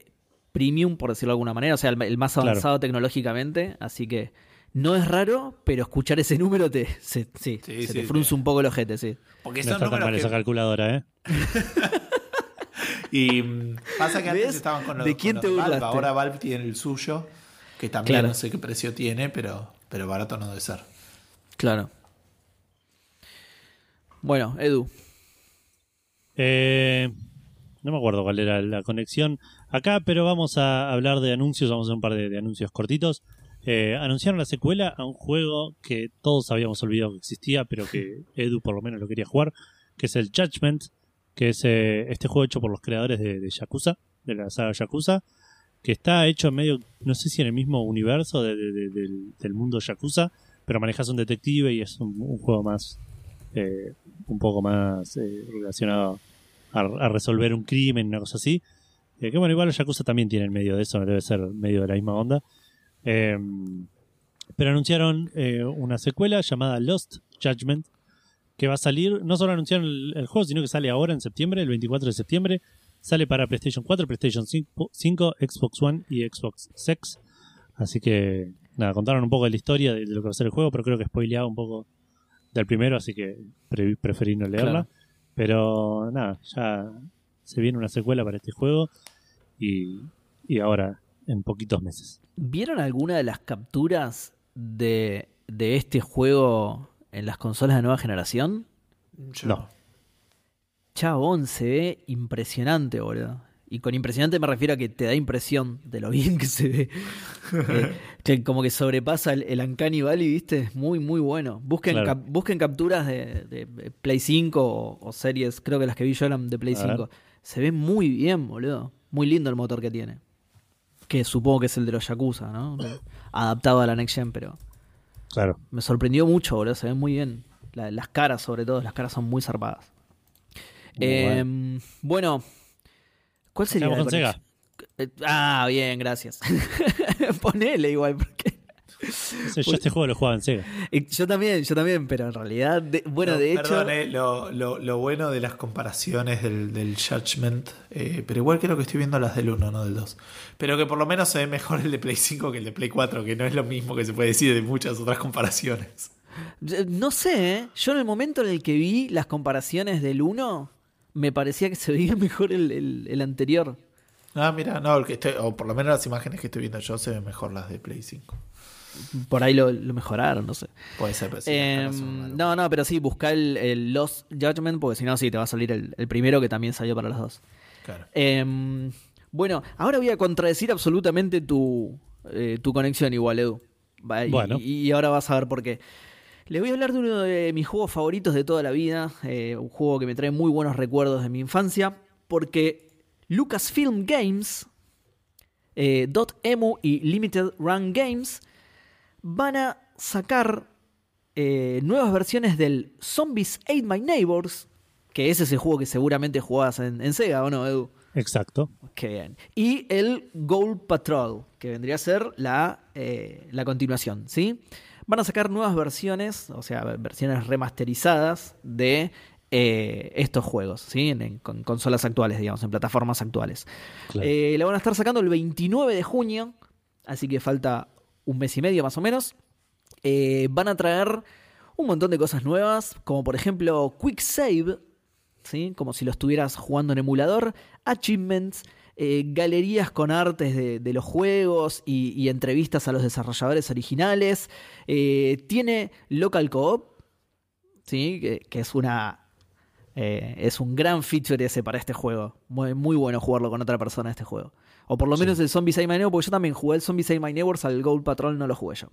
premium, por decirlo de alguna manera. O sea, el, el más Claro. avanzado tecnológicamente. Así que no es raro, pero escuchar ese número te, se, sí, Sí, se sí, te sí. frunce un poco el ojete, sí. Porque no son está tan números mal que- esa calculadora, ¿eh? Y mm, pasa que antes ¿Ves? estaban con los, ¿De quién con te Valve, ahora Valve tiene el suyo, que también Claro. no sé qué precio tiene, pero, pero barato no debe ser. Claro. Bueno, Edu. Eh, no me acuerdo cuál era la conexión acá, pero vamos a hablar de anuncios, vamos a hacer un par de, anuncios cortitos. Eh, anunciaron la secuela a un juego que todos habíamos olvidado que existía, pero que Edu por lo menos lo quería jugar, que es el Judgment, que es eh, este juego hecho por los creadores de, de Yakuza, de la saga Yakuza, que está hecho en medio, no sé si en el mismo universo de- del, del mundo Yakuza, pero manejas un detective y es un, un juego más, eh, un poco más eh, relacionado a, resolver un crimen, una cosa así. Eh, que bueno, igual los Yakuza también tienen medio de eso, debe ser medio de la misma onda. Eh, pero anunciaron eh, una secuela llamada Lost Judgment, que va a salir, no solo anunciaron el, juego, sino que sale ahora en septiembre, el 24 de septiembre. Sale para PlayStation 4, PlayStation 5, 5, Xbox One y Xbox Sex. Así que, nada, contaron un poco de la historia de, de lo que va a ser el juego, pero creo que spoileaba un poco del primero, así que pre- preferí no leerla. Claro. Pero nada, ya se viene una secuela para este juego y, y ahora en poquitos meses. ¿Vieron alguna de las capturas de, de este juego en las consolas de nueva generación? Yo No. Chabón, se ve impresionante, boludo. Y con impresionante me refiero a que te da impresión de lo bien que se ve. Eh, que como que sobrepasa el, el Uncanny Valley, ¿viste? Es muy, muy bueno. Busquen, Claro. cap- busquen capturas de, de- de Play 5 o, o series, creo que las que vi yo eran de Play A ver. 5. Se ve muy bien, boludo. Muy lindo el motor que tiene. Que supongo que es el de los Yakuza, ¿no? Adaptado a la Next Gen, pero Claro. me sorprendió mucho, boludo. Se ven muy bien. La- las caras, sobre todo, las caras son muy zarpadas. Muy Eh, bueno, ¿cuál sería con Sega. Eh, Ah, bien, gracias. Ponele igual, porque No sé, yo este juego lo jugaba en Sega. Yo también, yo también, pero en realidad, de- bueno, No, de hecho, perdón, eh, lo, lo- lo bueno de las comparaciones del, del Judgment, eh, pero igual creo que estoy viendo las del 1, no del 2. Pero que por lo menos se ve mejor el de Play 5 que el de Play 4, que no es lo mismo que se puede decir de muchas otras comparaciones. no sé, ¿eh? yo en el momento en el que vi las comparaciones del 1, me parecía que se veía mejor el, el- el anterior. Ah, mira, no, el que estoy, o por lo menos las imágenes que estoy viendo yo se ven mejor las de Play 5. Por ahí lo, lo mejoraron, no sé. Puede ser, pero sí, las Eh, una no, no, pero sí, busca el, el Lost Judgment, porque si no, sí, te va a salir el, el primero que también salió para los dos. Claro. Eh, bueno, ahora voy a contradecir absolutamente tu, eh, tu conexión igual, Edu. Y- Bueno. Y, ahora vas a ver por qué. Les voy a hablar de uno de mis juegos favoritos de toda la vida, eh, un juego que me trae muy buenos recuerdos de mi infancia, porque Lucasfilm Games, eh, .emu y Limited Run Games van a sacar eh, nuevas versiones del Zombies Ate My Neighbors, que ese es el juego que seguramente jugabas en, en Sega, ¿o no, Edu? Exacto. Qué bien. Y el Gold Patrol, que vendría a ser la, eh, la continuación, ¿sí? Van a sacar nuevas versiones, o sea, versiones remasterizadas de eh, estos juegos, ¿sí? En, en- con consolas actuales, digamos, en plataformas actuales. Claro. Eh, la van a estar sacando el 29 de junio, así que falta un mes y medio más o menos. Eh, van a traer un montón de cosas nuevas, como por ejemplo Quick Save, ¿sí? como si lo estuvieras jugando en emulador, achievements, eh, galerías con artes de, los juegos y, entrevistas a los desarrolladores originales. Eh, tiene local co-op, ¿sí? que, que es una eh, es un gran feature ese para este juego. Muy, muy bueno jugarlo con otra persona este juego. O por lo menos el Zombie Save My Neighbor, porque yo también jugué el Zombie Save My Neighbors, al Gold Patrol no lo jugué yo.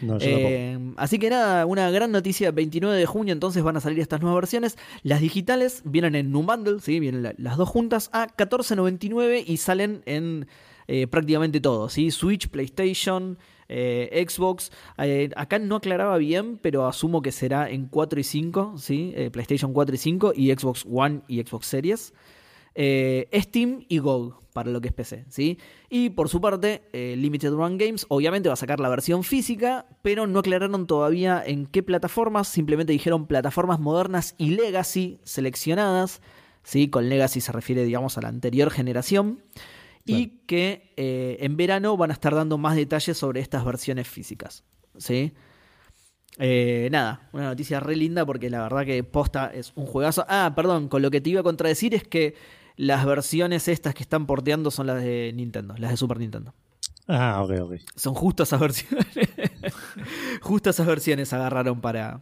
No, yo Eh, así que nada, una gran noticia, 29 de junio entonces van a salir estas nuevas versiones. Las digitales vienen en un bundle, ¿sí? vienen la- las dos juntas a 14.99 y salen en eh, prácticamente todo, ¿sí? Switch, PlayStation, eh, Xbox. Eh, acá no aclaraba bien, pero asumo que será en 4 y 5, ¿sí? Eh, PlayStation 4 y 5 y Xbox One y Xbox Series. Eh, Steam y GOG para lo que es PC, ¿sí? Y por su parte, eh, Limited Run Games obviamente va a sacar la versión física, pero no aclararon todavía en qué plataformas, simplemente dijeron plataformas modernas y legacy seleccionadas, ¿sí? Con legacy se refiere, digamos, a la anterior generación. Y que eh, en verano van a estar dando más detalles sobre estas versiones físicas, ¿sí? Eh, nada, una noticia re linda porque la verdad que posta es un juegazo. Ah, perdón, con lo que te iba a contradecir es que las versiones estas que están porteando son las de Nintendo, las de Super Nintendo. Ah, ok, ok. Son justo esas versiones. justo esas versiones agarraron para.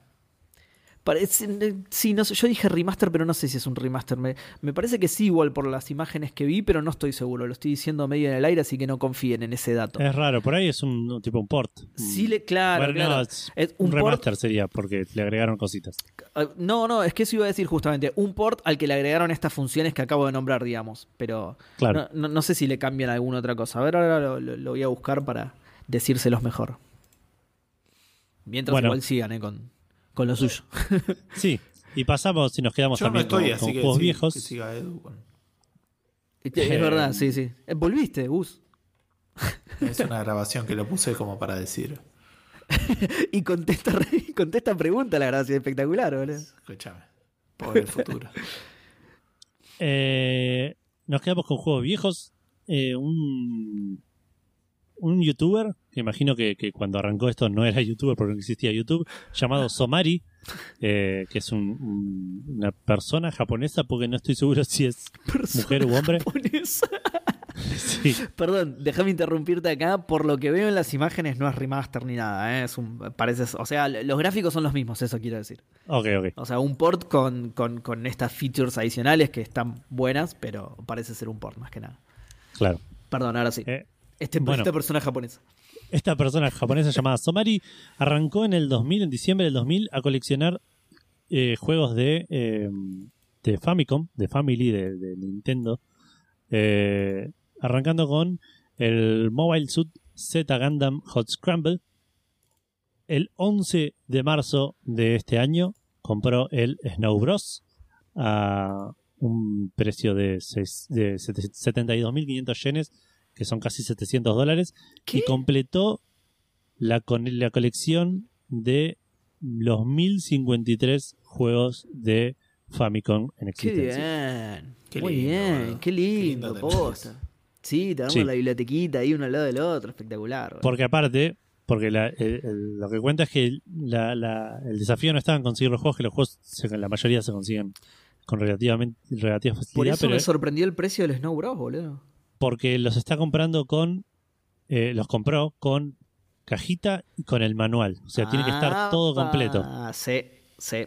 Eh, sí, no sé, yo dije remaster, pero no sé si es un remaster. Me, me parece que sí, igual por las imágenes que vi, pero no estoy seguro. Lo estoy diciendo medio en el aire, así que no confíen en ese dato. Es raro, por ahí es un tipo un port. Sí, le, claro, Bueno, claro. no, es Es un, un port- remaster sería porque le agregaron cositas. Ah, No, no, es que eso iba a decir justamente. Un port al que le agregaron estas funciones que acabo de nombrar, digamos. Pero Claro. no, no- no sé si le cambian alguna otra cosa. A ver, ahora lo, lo- lo voy a buscar para decírselos mejor. Mientras Bueno. igual sigan eh, con, con lo suyo. Sí, y pasamos, si nos quedamos Yo no también estoy, con, así con que juegos sí, viejos. que siga Edu con- es verdad, sí, sí. Eh, Volviste, Gus. Es una grabación que lo puse como para decir. Y contesta, re- contesta pregunta, la gracia espectacular, boludo. Escúchame. Por el futuro. Eh, nos quedamos con juegos viejos. Eh, un, un youtuber, imagino que, que cuando arrancó esto no era youtuber porque no existía YouTube, llamado Somari, eh, que es un- un- una persona japonesa, porque no estoy seguro si es mujer u hombre. Japonesa. Sí. Perdón, déjame interrumpirte acá. Por lo que veo en las imágenes no es remaster ni nada. ¿eh? Es un, parece, o sea, los gráficos son los mismos, eso quiero decir. Ok, ok. O sea, un port con, con, con estas features adicionales que están buenas, pero parece ser un port más que nada. Claro. Perdón, ahora sí. Eh, este, bueno. esta persona japonesa. Esta persona japonesa llamada Somari arrancó en el 2000, en diciembre del 2000, a coleccionar eh, juegos de, eh, de Famicom, de Family, de, Nintendo. Eh, arrancando con el Mobile Suit Z Gundam Hot Scramble. El 11 de marzo de este año compró el Snow Bros. a un precio de, de 72.500 yenes, que son casi 700 dólares ¿Qué? y completó la, con- la colección de los 1053 juegos de Famicom en Qué existencia. bien. Qué Muy lindo, bien, qué Qué lindo, lindo tenés posta. Sí, tenemos Sí. la bibliotequita ahí uno al lado del otro, espectacular. Porque aparte, porque la- el- el- lo que cuenta es que la- la- el desafío no estaba en conseguir los juegos, que los juegos se- la mayoría se consiguen con relativamente relativa Por facilidad, eso pero me sorprendió el precio del Snow Bros, boludo. Porque los está comprando con, eh, los compró con cajita y con el manual. O sea, tiene que estar todo completo. Ah, sí, sí.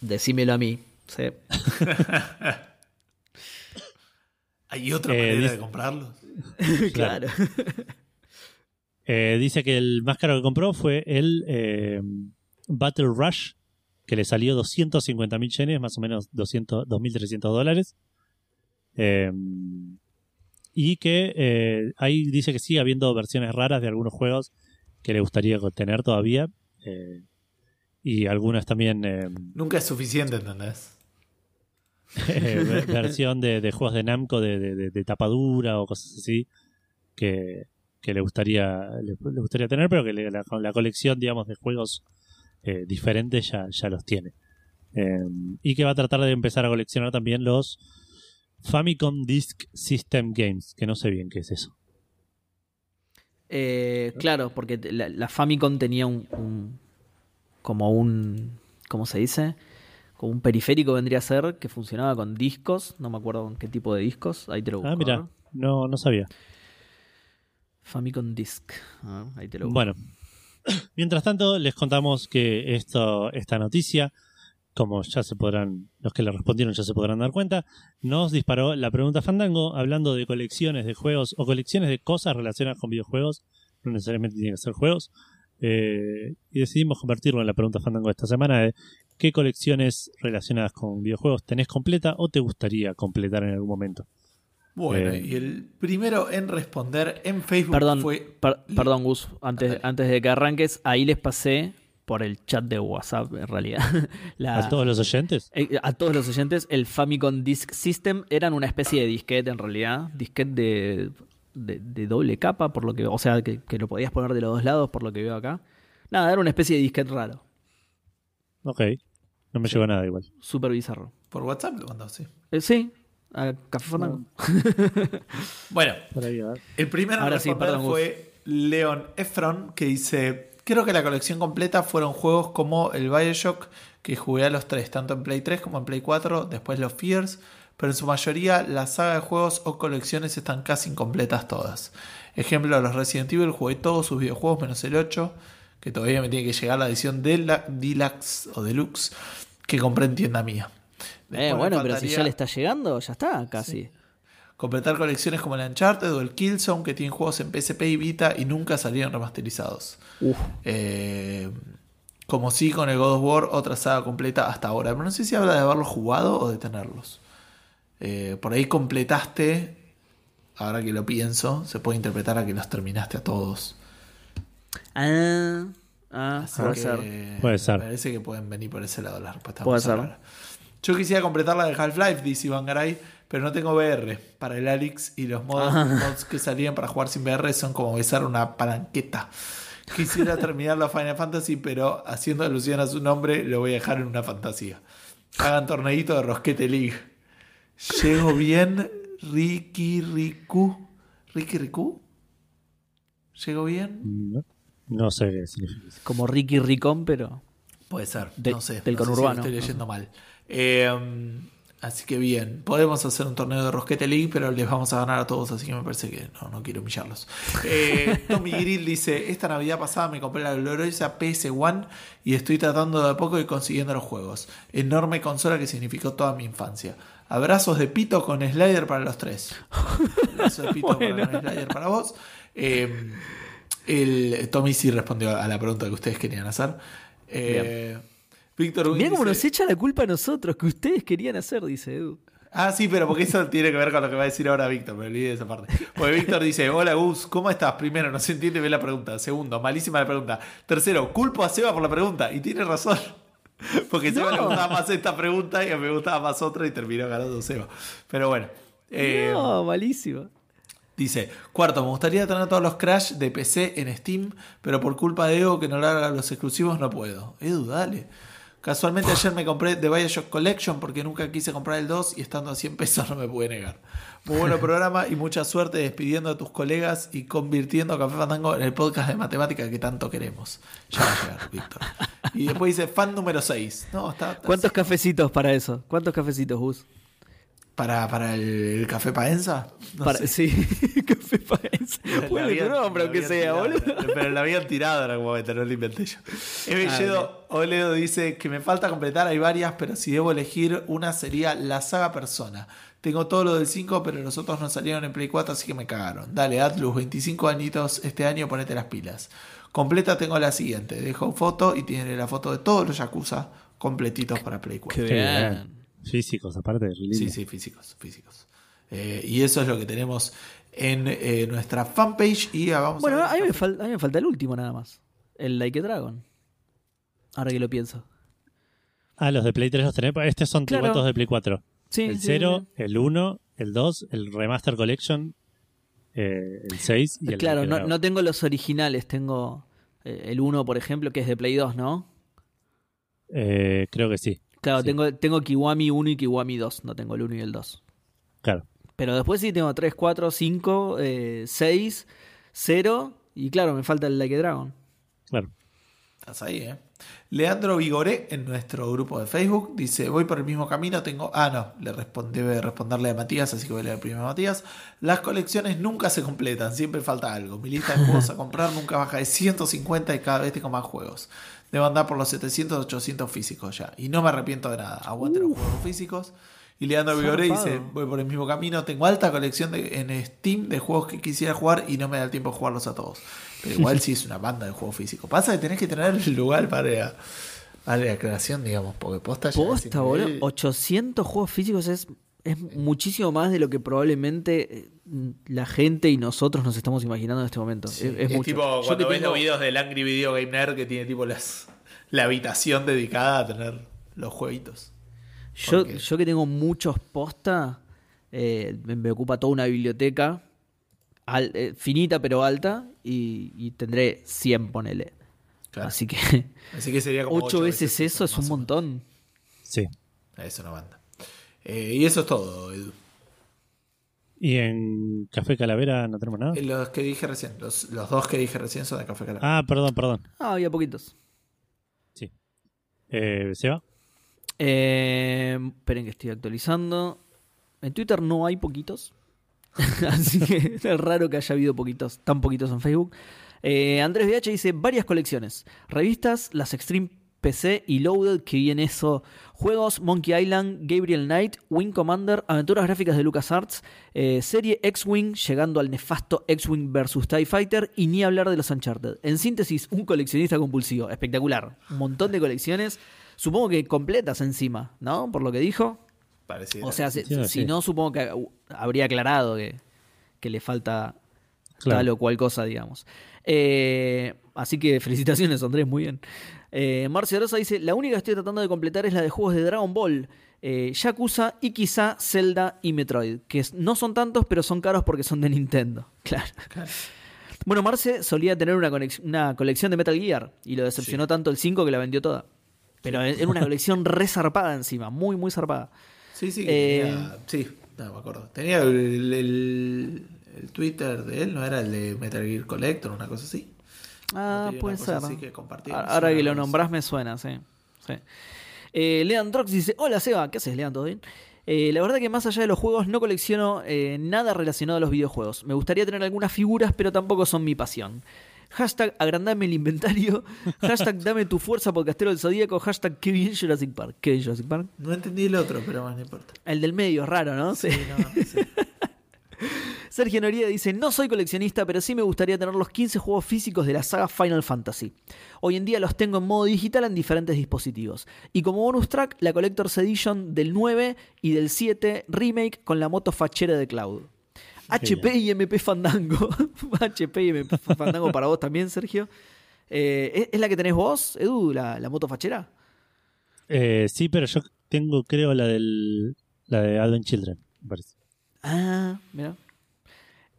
Decímelo a mí. Sí. ¿Hay otra Eh, manera dice- de comprarlos? claro. Eh, dice que el más caro que compró fue el eh, Battle Rush, que le salió 250 mil yenes, más o menos 200, 2.300 dólares. Y que eh, ahí dice que sigue habiendo versiones raras de algunos juegos que le gustaría tener todavía. eh, y algunas también eh, Nunca es suficiente, ¿entendés? eh, ver- versión de, de juegos de Namco de, de- tapadura o cosas así que, que le gustaría le, le gustaría tener pero que le- la, la colección digamos de juegos eh, diferentes ya, ya los tiene y que va a tratar de empezar a coleccionar también los Famicom Disk System Games que no sé bien qué es eso Eh, claro, porque la, la Famicom tenía un, un- como un ¿cómo se dice? Como un periférico vendría a ser que funcionaba con discos, no me acuerdo con qué tipo de discos, ahí te lo busco. ah mira ¿no? no, no sabía Famicom Disk. Ah, ahí te lo busco. Bueno, mientras tanto les contamos que esto, esta noticia como ya se podrán, los que le respondieron ya se podrán dar cuenta, nos disparó la pregunta Fandango hablando de colecciones de juegos o colecciones de cosas relacionadas con videojuegos, no necesariamente tienen que ser juegos, eh, y decidimos convertirlo en la pregunta Fandango de esta semana de qué colecciones relacionadas con videojuegos tenés completa o te gustaría completar en algún momento. Bueno, Eh, y el primero en responder en Facebook Perdón, fue. per- perdón Gus, antes, antes de que arranques, ahí les pasé por el chat de WhatsApp, en realidad. la- ¿A todos los oyentes? eh, a todos los oyentes, el Famicom Disk System eran una especie de disquete en realidad, disquete de, de, de doble capa, por lo que, o sea, que, que lo podías poner de los dos lados, por lo que veo acá. Nada, era una especie de disquete raro, Ok. No me llegó nada igual. súper bizarro. Por WhatsApp lo mandó, sí. Eh, sí, a Café Fandango. Bueno, el primero en Ahora sí, perdón, Gus. fue Leon Efron, que dice: Creo que la colección completa fueron juegos como el Bioshock, que jugué a los tres, tanto en Play 3 como en Play 4, después los Fears, pero en su mayoría la saga de juegos o colecciones están casi incompletas todas. Ejemplo, los Resident Evil jugué todos sus videojuegos menos el 8, que todavía me tiene que llegar la edición de la Deluxe o Deluxe que compré en tienda mía. Eh, Después bueno, pero si ya le está llegando, ya está, casi. Completar colecciones como el Uncharted o el Killzone que tienen juegos en PSP y Vita y nunca salieron remasterizados. Uf. Eh, como sí con el God of War, otra saga completa hasta ahora. Pero no sé si habla de haberlos jugado o de tenerlos. Eh, por ahí completaste, ahora que lo pienso, se puede interpretar a que los terminaste a todos. Ah, ah puede ser. Puede ser. Me parece que pueden venir por ese lado la respuesta. Puede ser. Yo quisiera completar la de Half-Life, dice Iván Garay, pero no tengo VR para el Alex y los modos, Ah. mods que salían para jugar sin VR son como besar una palanqueta. Quisiera terminar la Final Fantasy, pero haciendo alusión a su nombre, lo voy a dejar en una fantasía. Hagan torneito de Rosquete League. Llego bien, Ricky Riku. ¿Ricky Riku? ¿Llego bien? No, no sé qué significa. eso. Como Ricky Ricón, pero. Puede ser, De- no sé. del no sé si conurbano. lo estoy leyendo mal. Eh, así que bien, podemos hacer un torneo de Rosquete League, pero les vamos a ganar a todos, así que me parece que no, no quiero humillarlos. Eh, Tommy Grill dice: Esta Navidad pasada me compré la gloriosa PS1 y estoy tratando de a poco y consiguiendo los juegos. Enorme consola que significó toda mi infancia. Abrazos de pito con slider para los tres. Abrazos de pito Bueno. con slider para vos. Eh, el, Tommy sí respondió a la pregunta que ustedes querían hacer. Eh, Víctor Mira cómo nos echa la culpa a nosotros, que ustedes querían hacer, dice Edu. Ah, sí, pero porque eso tiene que ver con lo que va a decir ahora Víctor, me olvidé de esa parte. Porque Víctor dice, hola Gus, ¿cómo estás? Primero, no se entiende bien la pregunta. Segundo, malísima la pregunta. Tercero, culpo a Seba por la pregunta. Y tiene razón. Porque Seba No. le gustaba más esta pregunta y a mí me gustaba más otra y terminó ganando Seba. Pero bueno. eh, no, malísimo. Dice, cuarto, me gustaría tener todos los Crash de PC en Steam, pero por culpa de Evo que no larga los exclusivos no puedo. Edu, dale. Casualmente ayer me compré The Bioshock Collection porque nunca quise comprar el 2 y estando a 100 pesos no me pude negar. Muy bueno programa y mucha suerte despidiendo a tus colegas y convirtiendo a Café Fandango en el podcast de matemática que tanto queremos. Ya va a llegar, Víctor. Y después dice fan número 6. No, está- ¿Cuántos cafecitos para eso? ¿Cuántos cafecitos, Gus? Para, para el, el café Paenza. No Para- sé. Sí, café tu nombre, aunque sea, tirado, boludo. Pero la habían tirado en algún momento, no lo inventé yo. Eve Ah, Yedo Oledo dice que me falta completar, hay varias, pero si debo elegir una sería la saga Persona. Tengo todo lo del 5, pero los otros no salieron en Play 4, así que me cagaron. Dale, Atlus, 25 añitos este año, ponete las pilas. Completa tengo la siguiente. Dejo foto y tiene la foto de todos los Yakuza completitos para Play 4. Qué Qué bien. Físicos, aparte. lindo. Sí, sí, físicos, físicos. Eh, y eso es lo que tenemos en eh, nuestra fanpage. Y vamos Bueno, a a mí, me falta, a mí me falta el último nada más. El Like a Dragon. Ahora que lo pienso. Ah, los de Play 3 los tenemos. Estos son Claro. tributos de Play 4. Sí, el sí, 0, sí. el 1, el 2, el Remaster Collection, eh, el 6 y el Claro, no, no tengo los originales. Tengo eh, el 1, por ejemplo, que es de Play 2, ¿no? Eh, creo que sí. Claro, Sí. tengo, tengo Kiwami 1 y Kiwami 2. No tengo el 1 y el 2. Claro. Pero después sí tengo 3, 4, 5, 6, 0. Y claro, me falta el Like a Dragon. Claro. Estás ahí, ¿eh? Leandro Vigoré, en nuestro grupo de Facebook, dice: Voy por el mismo camino, tengo. Ah, no, le respon- debe responderle a Matías, así que voy a leer primero a Matías. Las colecciones nunca se completan, siempre falta algo. Mi lista de juegos a comprar nunca baja de 150 y cada vez tengo más juegos. Debo andar por los 700, 800 físicos ya. Y no me arrepiento de nada. Aguante los juegos físicos. Y Leandro Vigoré dice, voy por el mismo camino, tengo alta colección de, en Steam de juegos que quisiera jugar y no me da el tiempo de jugarlos a todos. Pero igual sí es una banda de juegos físicos. Pasa que tenés que tener el lugar para, para la creación, digamos, porque posta ya Posta, boludo. nivel- 800 juegos físicos es, es muchísimo más de lo que probablemente eh, la gente y nosotros nos estamos imaginando en este momento. Sí, es, es es mucho. tipo Yo cuando que ves tengo- los videos del Angry Video Game Nerd que tiene tipo las, la habitación dedicada a tener los jueguitos. Yo, Porque- yo que tengo muchos posta, eh, me, me ocupa toda una biblioteca al- eh, finita pero alta y, y tendré 100, ponele. Claro. Así que Así que sería como 8 ocho veces eso es un montón. Sí. Es una banda. Eh, y eso es todo, Edu. ¿Y en Café Calavera no tenemos nada? Eh, Los que dije recién, los, los dos que dije recién son de Café Calavera. Ah, perdón, perdón. Ah, había poquitos. Sí. Eh, ¿Seba? Eh, esperen que estoy actualizando. En Twitter no hay poquitos. Así que es raro que haya habido poquitos, tan poquitos en Facebook. Eh, Andrés VH dice varias colecciones. Revistas, las Extreme PC y Loaded, que viene eso. Juegos, Monkey Island, Gabriel Knight, Wing Commander, aventuras gráficas de LucasArts, eh, serie X-Wing, llegando al nefasto X-Wing vs TIE Fighter, y ni hablar de los Uncharted. En síntesis, un coleccionista compulsivo. Espectacular. Un montón de colecciones. Supongo que completas encima, ¿no? Por lo que dijo. Pareciera. O sea, si, Sí, si no, supongo que uh, habría aclarado que, que le falta Claro. tal o cual cosa, digamos. Eh, así que felicitaciones, Andrés, muy bien. Eh, Marcia Rosa dice: La única que estoy tratando de completar es la de juegos de Dragon Ball, eh, Yakuza y quizá Zelda y Metroid, que no son tantos, pero son caros porque son de Nintendo. Claro. Bueno, Marce solía tener una, colección de Metal Gear y lo decepcionó tanto el 5 que la vendió toda. Pero era una colección re zarpada encima, muy, muy zarpada. Sí, sí, Eh, tenía- sí, no me acuerdo. Tenía el, el- el Twitter de él, ¿no era el de Metal Gear Collector, una cosa así? Ah, tenía puede ser. así que compartía, Ahora no que lo nombrás me suena, sí. sí. Eh, Drox dice: Hola Seba, ¿qué haces, Lean? ¿Todo bien? Eh, la verdad que más allá de los juegos no colecciono eh, nada relacionado a los videojuegos. Me gustaría tener algunas figuras, pero tampoco son mi pasión. Hashtag agrandame el inventario. Hashtag dame tu fuerza podcastero del Zodíaco. Hashtag qué bien Jurassic Park. ¿Qué bien Jurassic Park? No entendí el otro, pero más no importa. El del medio raro, ¿no? Sí. Sí, no, sí. Sergio Noriega dice, no soy coleccionista, pero sí me gustaría tener los 15 juegos físicos de la saga Final Fantasy. Hoy en día los tengo en modo digital en diferentes dispositivos. Y como bonus track, la Collector's Edition del 9 y del 7 remake con la moto fachera de Cloud. HP y MP Fandango. HP y MP Fandango para vos también, Sergio. Eh, ¿es- ¿Es la que tenés vos, Edu, la, la moto fachera? Eh, sí, pero yo tengo, creo, la del la de Advent Children, me parece. Ah, mira.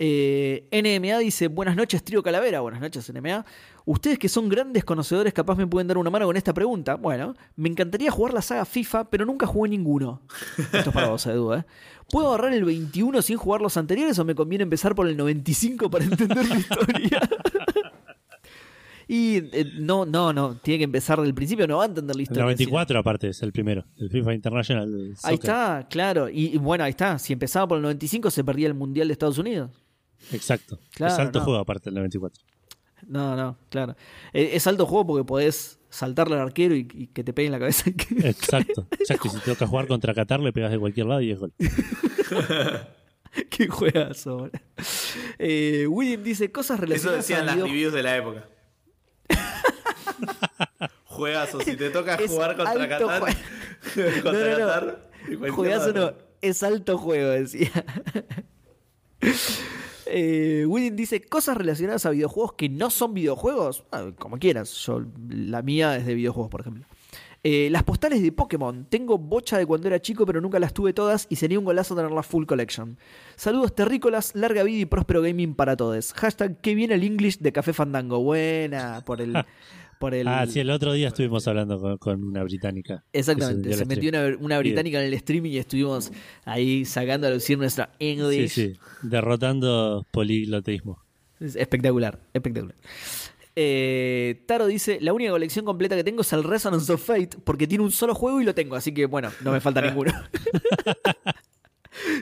Eh, NMA dice, buenas noches, trío Calavera. Buenas noches, NMA. Ustedes que son grandes conocedores, capaz me pueden dar una mano con esta pregunta. Bueno, me encantaría jugar la saga FIFA, pero nunca jugué ninguno. Esto es para vos, Edu, ¿eh? ¿Puedo agarrar el 21 sin jugar los anteriores o me conviene empezar por el 95 para entender la historia? Y eh, no, no, no, tiene que empezar del principio, no va a entender la El historia. 94 aparte es el primero, el FIFA International. Ahí está, claro. Y, y bueno, ahí está. Si empezaba por el 95 se perdía el Mundial de Estados Unidos. Exacto. Claro, es alto no. juego aparte del 94. No, no, claro. Eh, Es alto juego porque podés saltarle al arquero y, y que te pegue en la cabeza. Exacto. Exacto. Y si te toca jugar contra Qatar, le pegas de cualquier lado y es gol. Qué juegazo. boludo. Eh, William dice cosas Eso relacionadas decían a las reviews de la época. Juegazo, si te toca Es jugar contra Qatar. jue- contra No, no, no. Juegazo no, es alto juego, decía. Eh, William dice cosas relacionadas a videojuegos que no son videojuegos. Ah, como quieras, yo la mía es de videojuegos, por ejemplo. Eh, las postales de Pokémon. Tengo bocha de cuando era chico, pero nunca las tuve todas y sería un golazo tener la full collection. Saludos terrícolas, larga vida y próspero gaming para todos. Hashtag que viene el English de Café Fandango. Buena por el. Por el Ah, sí, el otro día estuvimos hablando con, con una británica. Exactamente, se metió una, una británica en el streaming y estuvimos ahí sacando a lucir nuestra Sí, English. sí. Derrotando poliglotismo. Es espectacular, espectacular. Eh, Taro dice: La única colección completa que tengo es el Resonance of Fate porque tiene un solo juego y lo tengo, así que bueno, no me falta ninguno.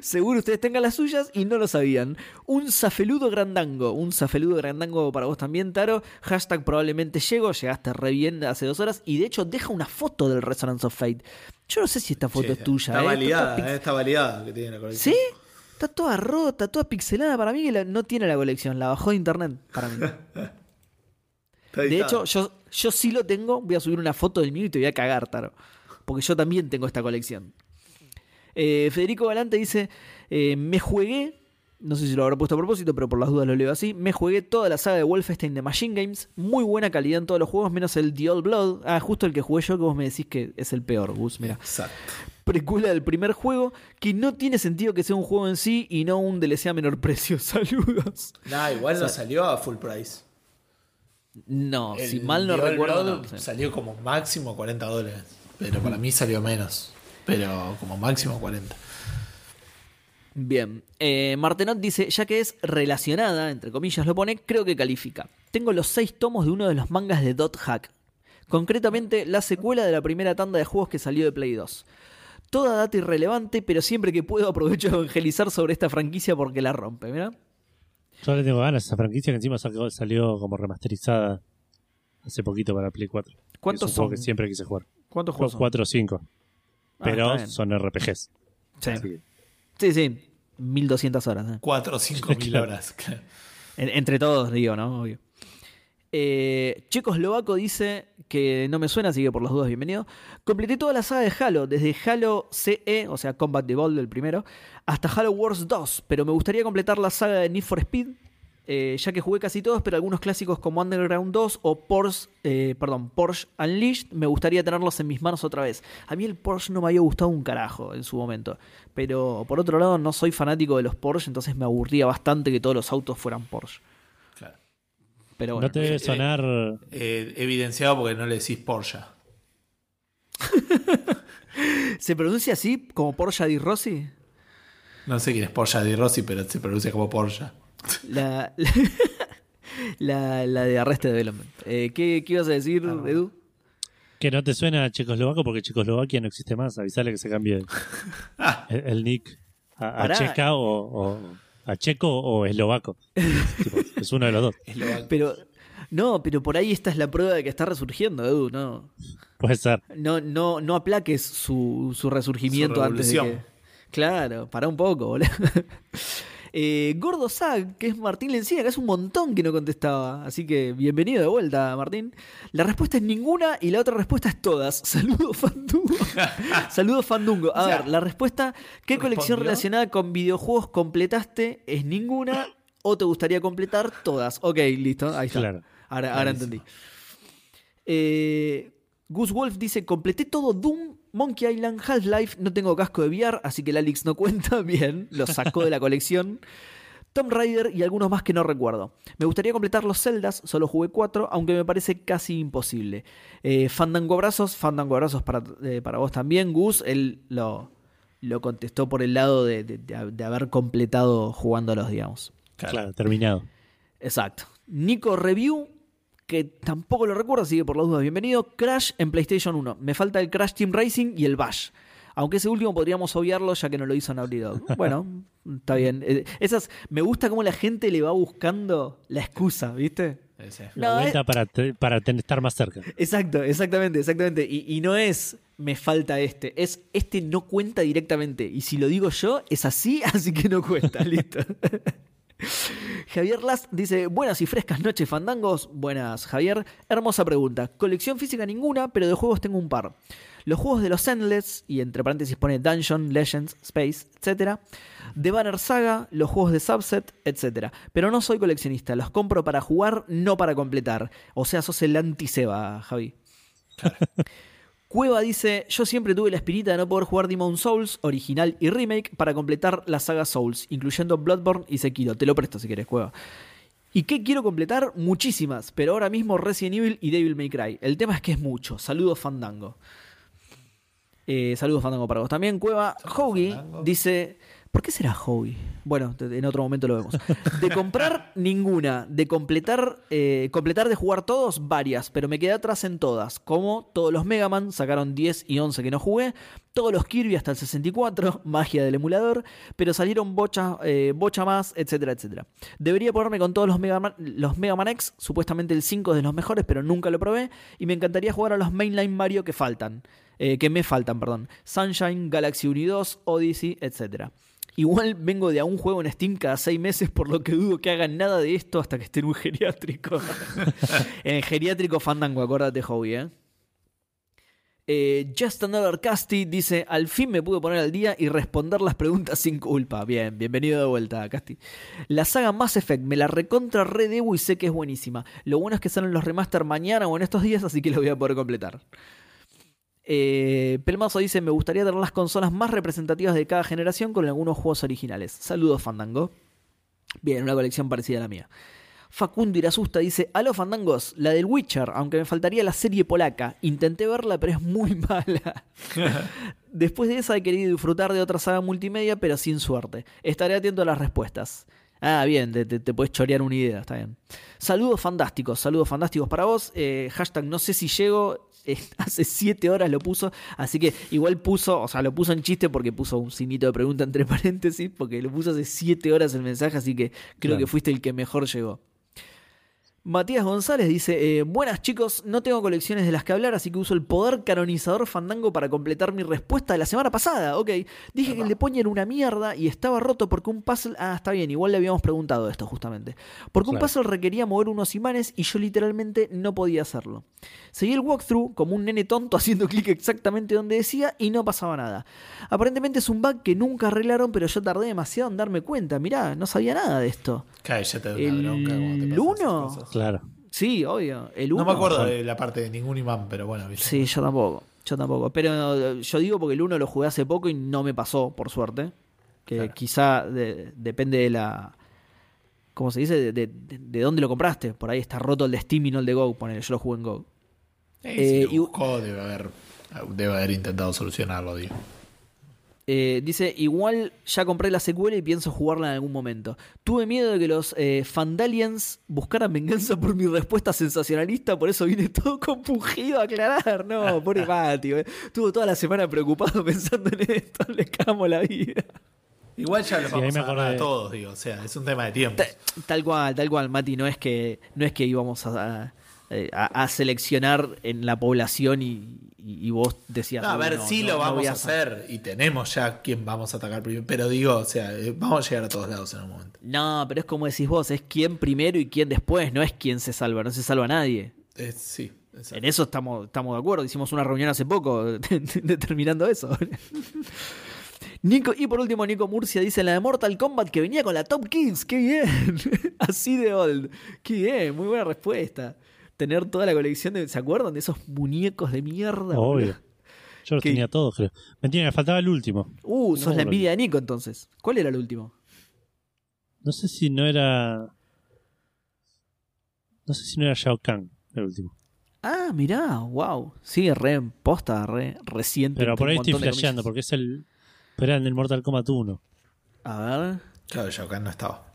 Seguro ustedes tengan las suyas y no lo sabían. Un zafeludo grandango. Un zafeludo grandango para vos también, Taro. Hashtag probablemente llego. Llegaste re bien hace dos horas. Y de hecho deja una foto del Resonance of Fate. Yo no sé si esta foto Sí, es tuya. Está ¿eh? validada, Está eh, está validada que tiene la colección. ¿Sí? Está toda rota, toda pixelada. Para mí que no tiene la colección. La bajó de internet. Para mí. De hecho, yo, yo sí lo tengo. Voy a subir una foto del mío y te voy a cagar, Taro. Porque yo también tengo esta colección. Eh, Federico Galante dice: eh, Me jugué. No sé si lo habrá puesto a propósito, pero por las dudas lo leo así. Me jugué toda la saga de Wolfenstein de Machine Games. Muy buena calidad en todos los juegos, menos el The Old Blood. Ah, justo el que jugué yo, que vos me decís que es el peor, Gus. Mira. Exacto. Precuela del primer juego, que no tiene sentido que sea un juego en sí y no un DLC a menor precio. Saludos. Nah, igual no salió a full price. No, El si mal no The Old recuerdo. Blood no, sí. Salió como máximo 40 dólares. Pero para mí salió menos. Pero como máximo 40. Bien, eh, Martenot dice, ya que es relacionada, entre comillas lo pone, creo que califica. Tengo los seis tomos de uno de los mangas de Dot Hack. Concretamente, la secuela de la primera tanda de juegos que salió de Play 2. Toda data irrelevante, pero siempre que puedo aprovecho de evangelizar sobre esta franquicia porque la rompe, ¿verdad? Yo le tengo ganas a esa franquicia que encima salió como remasterizada hace poquito para Play 4. ¿Cuántos es un juego que siempre quise jugar. ¿Cuántos juegos son? 4 o 5. Ah, Pero son RPGs. Sí. Así sí, sí, 1200 horas. ¿eh? 4 o 5 mil Claro. horas. claro. En- entre todos, digo, ¿no? Obvio. Eh, Checoslovaco dice que no me suena, así que por las dudas, bienvenido. Completé toda la saga de Halo, desde Halo CE, o sea, Combat Evolved, el primero, hasta Halo Wars 2, pero me gustaría completar la saga de Need for Speed, eh, ya que jugué casi todos, pero algunos clásicos como Underground 2 o Porsche, eh, perdón, Porsche Unleashed, me gustaría tenerlos en mis manos otra vez. A mí el Porsche no me había gustado un carajo en su momento, pero por otro lado no soy fanático de los Porsche, entonces me aburría bastante que todos los autos fueran Porsche. Claro. Pero bueno. no te debe eh, sonar. Eh, evidenciado porque no le decís Porsche. ¿Se pronuncia así como Porsche di Rossi? No sé quién es Porsche de Rossi, pero se pronuncia como Porsche. La, la, la de Arrested Development. Eh, ¿qué, ¿Qué ibas a decir, Ah. Edu? Que no te suena a checoslovaco porque Checoslovaquia no existe más. Avisale que se cambie el, el nick a, checa o, o- a checo o eslovaco. Tipo, es uno de los dos. Pero, no, pero por ahí esta es la prueba de que está resurgiendo, Edu. No, Puede ser. no, no, no aplaques su, su resurgimiento Su antes de que. Claro, para un poco, boludo. Eh, Gordo Zag, que es Martín Lencina, que hace un montón que no contestaba. Así que bienvenido de vuelta, Martín. La respuesta es ninguna y la otra respuesta es todas. Saludos, Fandungo. Saludos, Fandungo. A O sea, ver, la respuesta: ¿qué colección relacionada con videojuegos completaste? Es ninguna o te gustaría completar todas. Ok, listo, ahí está. Claro. Ahora, entendí. Eh, Gus Wolf dice: completé todo Doom, Monkey Island, Half-Life. No tengo casco de VR, así que el Alex no cuenta. Bien, lo sacó de la colección. Tomb Raider y algunos más que no recuerdo. Me gustaría completar los Zeldas, solo jugué cuatro, aunque me parece casi imposible. Eh, Fandango abrazos, Fandango abrazos para, eh, para vos también, Gus. Él lo, lo contestó por el lado de, de- de- de haber completado jugándolos, digamos. Claro. Claro, terminado. Exacto. Nico Review, que tampoco lo recuerdo, así que por las dudas, bienvenido. Crash en PlayStation 1. Me falta el Crash Team Racing y el Bash. Aunque ese último podríamos obviarlo ya que no lo hizo Naughty Dog. Bueno, está bien. Eh, Esas, me gusta cómo la gente le va buscando la excusa, ¿viste? La No, vuelta eh. para, te- para ten- estar más cerca. Exacto, exactamente, exactamente. Y, y no es me falta este, es este no cuenta directamente. Y si lo digo yo, es así, así que no cuenta, listo. Javier Last dice, buenas y frescas noches, fandangos. Buenas, Javier. Hermosa pregunta. Colección física ninguna, pero de juegos tengo un par. Los juegos de los Endless, y entre paréntesis pone Dungeon, Legends, Space, etc. De Banner Saga, los juegos de Subset, etc. Pero no soy coleccionista, los compro para jugar, no para completar. O sea, sos el anti-Seba, Javi. Cueva dice, yo siempre tuve la espinita de no poder jugar Demon Souls, original y remake, para completar la saga Souls, incluyendo Bloodborne y Sekiro. Te lo presto si quieres, Cueva. ¿Y qué quiero completar? Muchísimas, pero ahora mismo Resident Evil y Devil May Cry. El tema es que es mucho. Saludos, Fandango. Eh, saludos, Fandango, para vos también. Cueva Hoagie dice, ¿Por qué será hobby? Bueno, en otro momento lo vemos. De comprar ninguna, de completar, eh, completar de jugar todos, varias, pero me quedé atrás en todas. Como todos los Mega Man, sacaron 10 y 11 que no jugué, todos los Kirby hasta el 64, magia del emulador, pero salieron bocha, eh, bocha más, etcétera, etcétera. Debería ponerme con todos los Mega, Man, los Mega Man X, supuestamente el 5 es de los mejores, pero nunca lo probé, y me encantaría jugar a los mainline Mario que faltan. eh, que me faltan, perdón. Sunshine, Galaxy 1 y 2, Odyssey, etcétera. Igual vengo de a un juego en Steam cada seis meses, por lo que dudo que hagan nada de esto hasta que esté en un geriátrico. en el geriátrico Fandango, acuérdate, Hobby, ¿eh? Eh, Just Another Casti dice: Al fin me pude poner al día y responder las preguntas sin culpa. Bien, bienvenido de vuelta, Casti. La saga Mass Effect me la recontra re debo y sé que es buenísima. Lo bueno es que salen los remaster mañana o en estos días, así que lo voy a poder completar. Eh, Pelmazo dice: Me gustaría tener las consolas más representativas de cada generación con algunos juegos originales. Saludos, Fandango. Bien, una colección parecida a la mía. Facundo Irasusta dice: Aló, Fandangos, la del Witcher, aunque me faltaría la serie polaca. Intenté verla, pero es muy mala. Después de esa he querido disfrutar de otra saga multimedia, pero sin suerte. Estaré atento a las respuestas. Ah, bien, te, te, te puedes chorear una idea, está bien. Saludos fantásticos, saludos fantásticos para vos. Eh, hashtag no sé si llego. hace siete horas lo puso, así que igual puso, o sea, lo puso en chiste porque puso un signito de pregunta entre paréntesis, porque lo puso hace siete horas el mensaje, así que creo Claro. que fuiste el que mejor llegó. Matías González dice, eh, buenas chicos, no tengo colecciones de las que hablar, así que uso el poder canonizador fandango para completar mi respuesta de la semana pasada. Ok, dije que el de Poña era una mierda y estaba roto porque un puzzle... Ah, está bien, igual le habíamos preguntado esto justamente. Porque un puzzle requería mover unos imanes y yo literalmente no podía hacerlo. Seguí el walkthrough como un nene tonto haciendo clic exactamente donde decía y no pasaba nada. Aparentemente es un bug que nunca arreglaron, pero yo tardé demasiado en darme cuenta. Mirá, no sabía nada de esto. Cállate de ¿El una bronca cuando te pasan esas uno? Claro. Sí, obvio. El No uno- me acuerdo de la parte de ningún imán, pero bueno, ¿viste? Sí, yo tampoco. Yo tampoco. Pero eh, yo digo porque el 1 lo jugué hace poco y no me pasó, por suerte. Que Claro. quizá de- depende de la. ¿Cómo se dice? De, de- de- de dónde lo compraste. Por ahí está roto el de Steam y no el de Go. Ponele, yo lo jugué en Go. Eh, Eh, si y- lo buscó, debe haber, debe haber intentado solucionarlo, digo. Eh, dice, igual ya compré la secuela y pienso jugarla en algún momento. Tuve miedo de que los eh, Fandalians buscaran venganza por mi respuesta sensacionalista, por eso vine todo compungido a aclarar. No, pobre Mati, eh. estuvo toda la semana preocupado pensando en esto, le cagamos la vida. Igual ya lo Sí, vamos ahí me a a todos, digo. O sea, es un tema de tiempo. Ta- Tal cual, tal cual, Mati, no es que, no es que íbamos a, a- a seleccionar en la población y, y- y vos decías... No, a "Uh, ver, no, sí no, lo vamos a hacer y tenemos ya quién vamos a atacar primero. Pero digo, o sea, eh, vamos a llegar a todos lados en un momento. No, pero es como decís vos, es quién primero y quién después, no es quién se salva, no se salva nadie. Eh, sí, exacto. En eso estamos, estamos de acuerdo. Hicimos una reunión hace poco determinando eso. Nico, y por último, Nico Murcia dice la de Mortal Kombat que venía con la Top Kids. ¡Qué bien! Así de old. ¡Qué bien! Muy buena respuesta. Tener toda la colección de. ¿Se acuerdan de esos muñecos de mierda? Obvio. Yo los ¿Qué? tenía todos, creo. Mentira, me faltaba el último. Uh, sos No, la envidia de Nico entonces. ¿Cuál era el último? No sé si no era. No sé si no era Shao Kahn el último. Ah, mirá, wow. Sí, re en posta, re reciente. Pero por ahí estoy flasheando, porque es el. Pero era en el Mortal Kombat 1. A ver. Claro, Shao Kahn no estaba.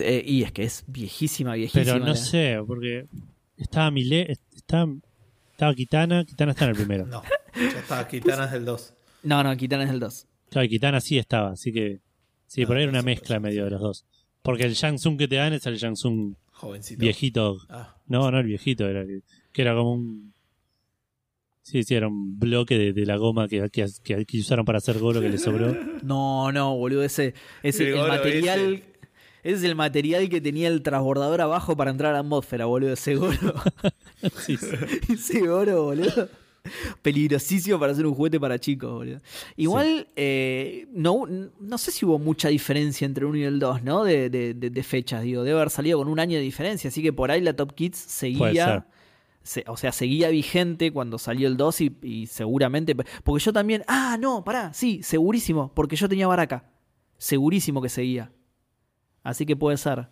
Eh, y es que es viejísima, viejísima. Pero no sé, porque estaba Mile, estaba, estaba Kitana, Kitana está en el primero. No, ya estaba. Kitanas del 2. No, no, Kitana es el 2. Claro, y Kitana sí estaba, así que. Sí, Ah, por ahí era una mezcla medio de los dos. Porque el Shang Tsung que te dan es el Shang Tsung Jovencito. viejito. Ah, No, no el viejito, era el- que era como un. Sí, sí, era un bloque de, de la goma que, que, que- que usaron para hacer golo que le sobró. No, no, boludo, ese es El material. Ese es el material que tenía el transbordador abajo para entrar a la atmósfera, boludo. Ese goro. Sí, ese boludo. Peligrosísimo para hacer un juguete para chicos, boludo. Igual, eh, no, no sé si hubo mucha diferencia entre el 1 y el 2, ¿no? De, de- de- de fechas, digo. Debe haber salido con un año de diferencia. Así que por ahí la Top Kids seguía. o sea, seguía vigente cuando salió el 2 y, y seguramente. Porque yo también. Ah, no, pará, sí, segurísimo. Porque yo tenía Baraka. Segurísimo que seguía. Así que puede ser.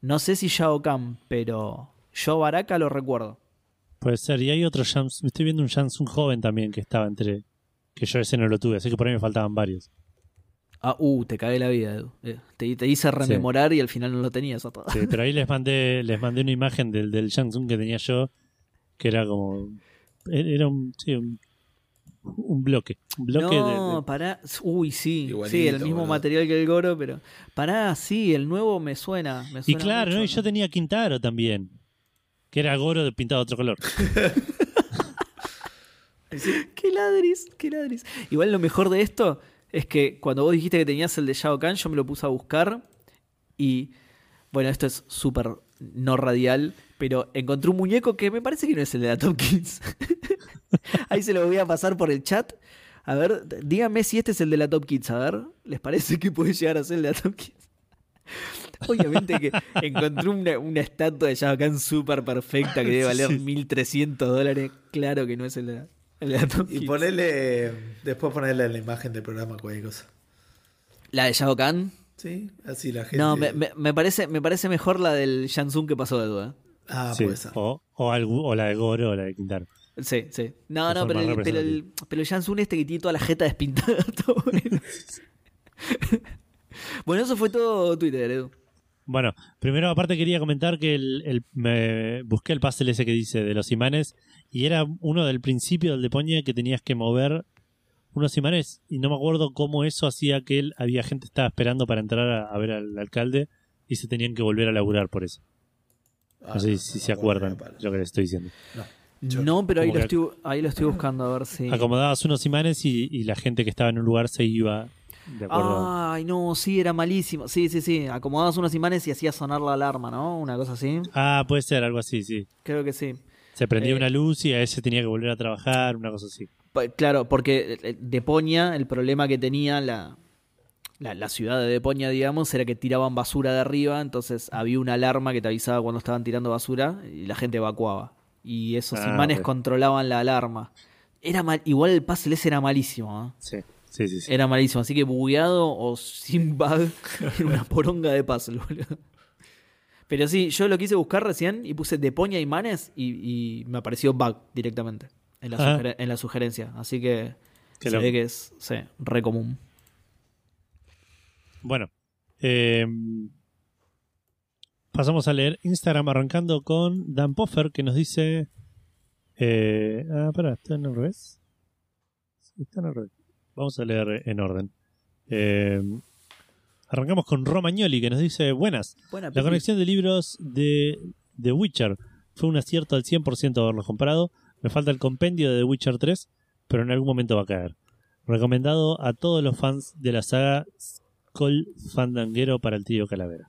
No sé si Shao Kahn, pero yo Baraka lo recuerdo. Puede ser. Y hay otro Shang Estoy viendo un Shang Tsung joven también que estaba entre. que yo ese no lo tuve, así que por ahí me faltaban varios. Ah, uh, te cagué la vida, Edu. Eh, Te, te hice rememorar y al final no lo tenías a todo. Sí, pero ahí les mandé, les mandé una imagen del, del que tenía yo, que era como. Era un, sí, un, un bloque. Un bloque de- no, de, pará. Uy, sí. Igualito, sí, el mismo material que el Goro, pero. Pará, sí, el nuevo me suena. me Y claro, mucho, ¿no? y yo tenía Quintaro también. Que era Goro pintado de otro color. Qué ladris, qué ladris. Igual lo mejor de esto es que cuando vos dijiste que tenías el de Shao Kahn, yo me lo puse a buscar y bueno, esto es súper no radial, pero encontré un muñeco que me parece que no es el de la Top Kids. Ahí se lo voy a pasar por el chat. A ver, díganme si este es el de la Top Kids. A ver, ¿les parece que puede llegar a ser el de la Top Kids? Obviamente que encontré una, una estatua de Shao Kahn súper perfecta que debe valer 1.300 dólares. Claro que no es el de la, el de la Top Y Kids. ponerle. Después ponerle la imagen del programa, cualquier cosa. ¿La de Shao Kahn? Sí, así la gente. No, me, me- me parece, me parece mejor la del Shansung que pasó de duda. Ah, Sí, puede ser. o, o, la de Goro o la de Quintaro. Sí, sí. No, no, pero el, pero, el, pero el este que tiene toda la jeta despintada. todo bueno. eso fue todo Twitter, Edu. Bueno, primero aparte quería comentar que el, el- me busqué el puzzle ese que dice de los imanes y era uno del principio del de Poña que tenías que mover unos imanes y no me acuerdo cómo eso hacía que él, había gente que estaba esperando para entrar a, a ver al alcalde y se tenían que volver a laburar por eso. Ah, No sé si, se acuerdan de lo que les estoy diciendo. Yo- No, pero ahí lo, que- estoy, ahí lo estoy buscando a ver si. Acomodabas unos imanes y, y la gente que estaba en un lugar se iba de acuerdo. Ay, no, sí, era malísimo. Sí, sí, sí. Acomodabas unos imanes y hacías sonar la alarma, ¿no? Una cosa así. Ah, puede ser, algo así, sí. Creo que sí. Se prendía Eh, una luz y a ese tenía que volver a trabajar, una cosa así. Claro, porque eh, Deponia, el problema que tenía la, la, la ciudad de Deponia, digamos, era que tiraban basura de arriba, entonces había una alarma que te avisaba cuando estaban tirando basura y la gente evacuaba. Y esos Ah, imanes controlaban la alarma. Era mal, igual el puzzle ese era malísimo, ¿eh? Sí, sí, sí. sí. Era malísimo, así que bugueado o sin bug era una poronga de puzzle, boludo. Pero sí, yo lo quise buscar recién y puse Deponia imanes y, y me apareció bug directamente en la, Ah. en la sugerencia. Así que Qué se loco. ve que es sí, re común. Bueno, eh, pasamos a leer Instagram arrancando con Dan Poffer que nos dice... Eh, ah, pará, ¿está en el revés? Sí, está en el revés. Vamos a leer en orden. Eh, arrancamos con Romagnoli que nos dice, buenas, Buena la conexión de libros de The Witcher fue un acierto al 100% haberlos comprado. Me falta el compendio de The Witcher 3, pero en algún momento va a caer. Recomendado a todos los fans de la saga Skull Fandanguero para el tío Calavera.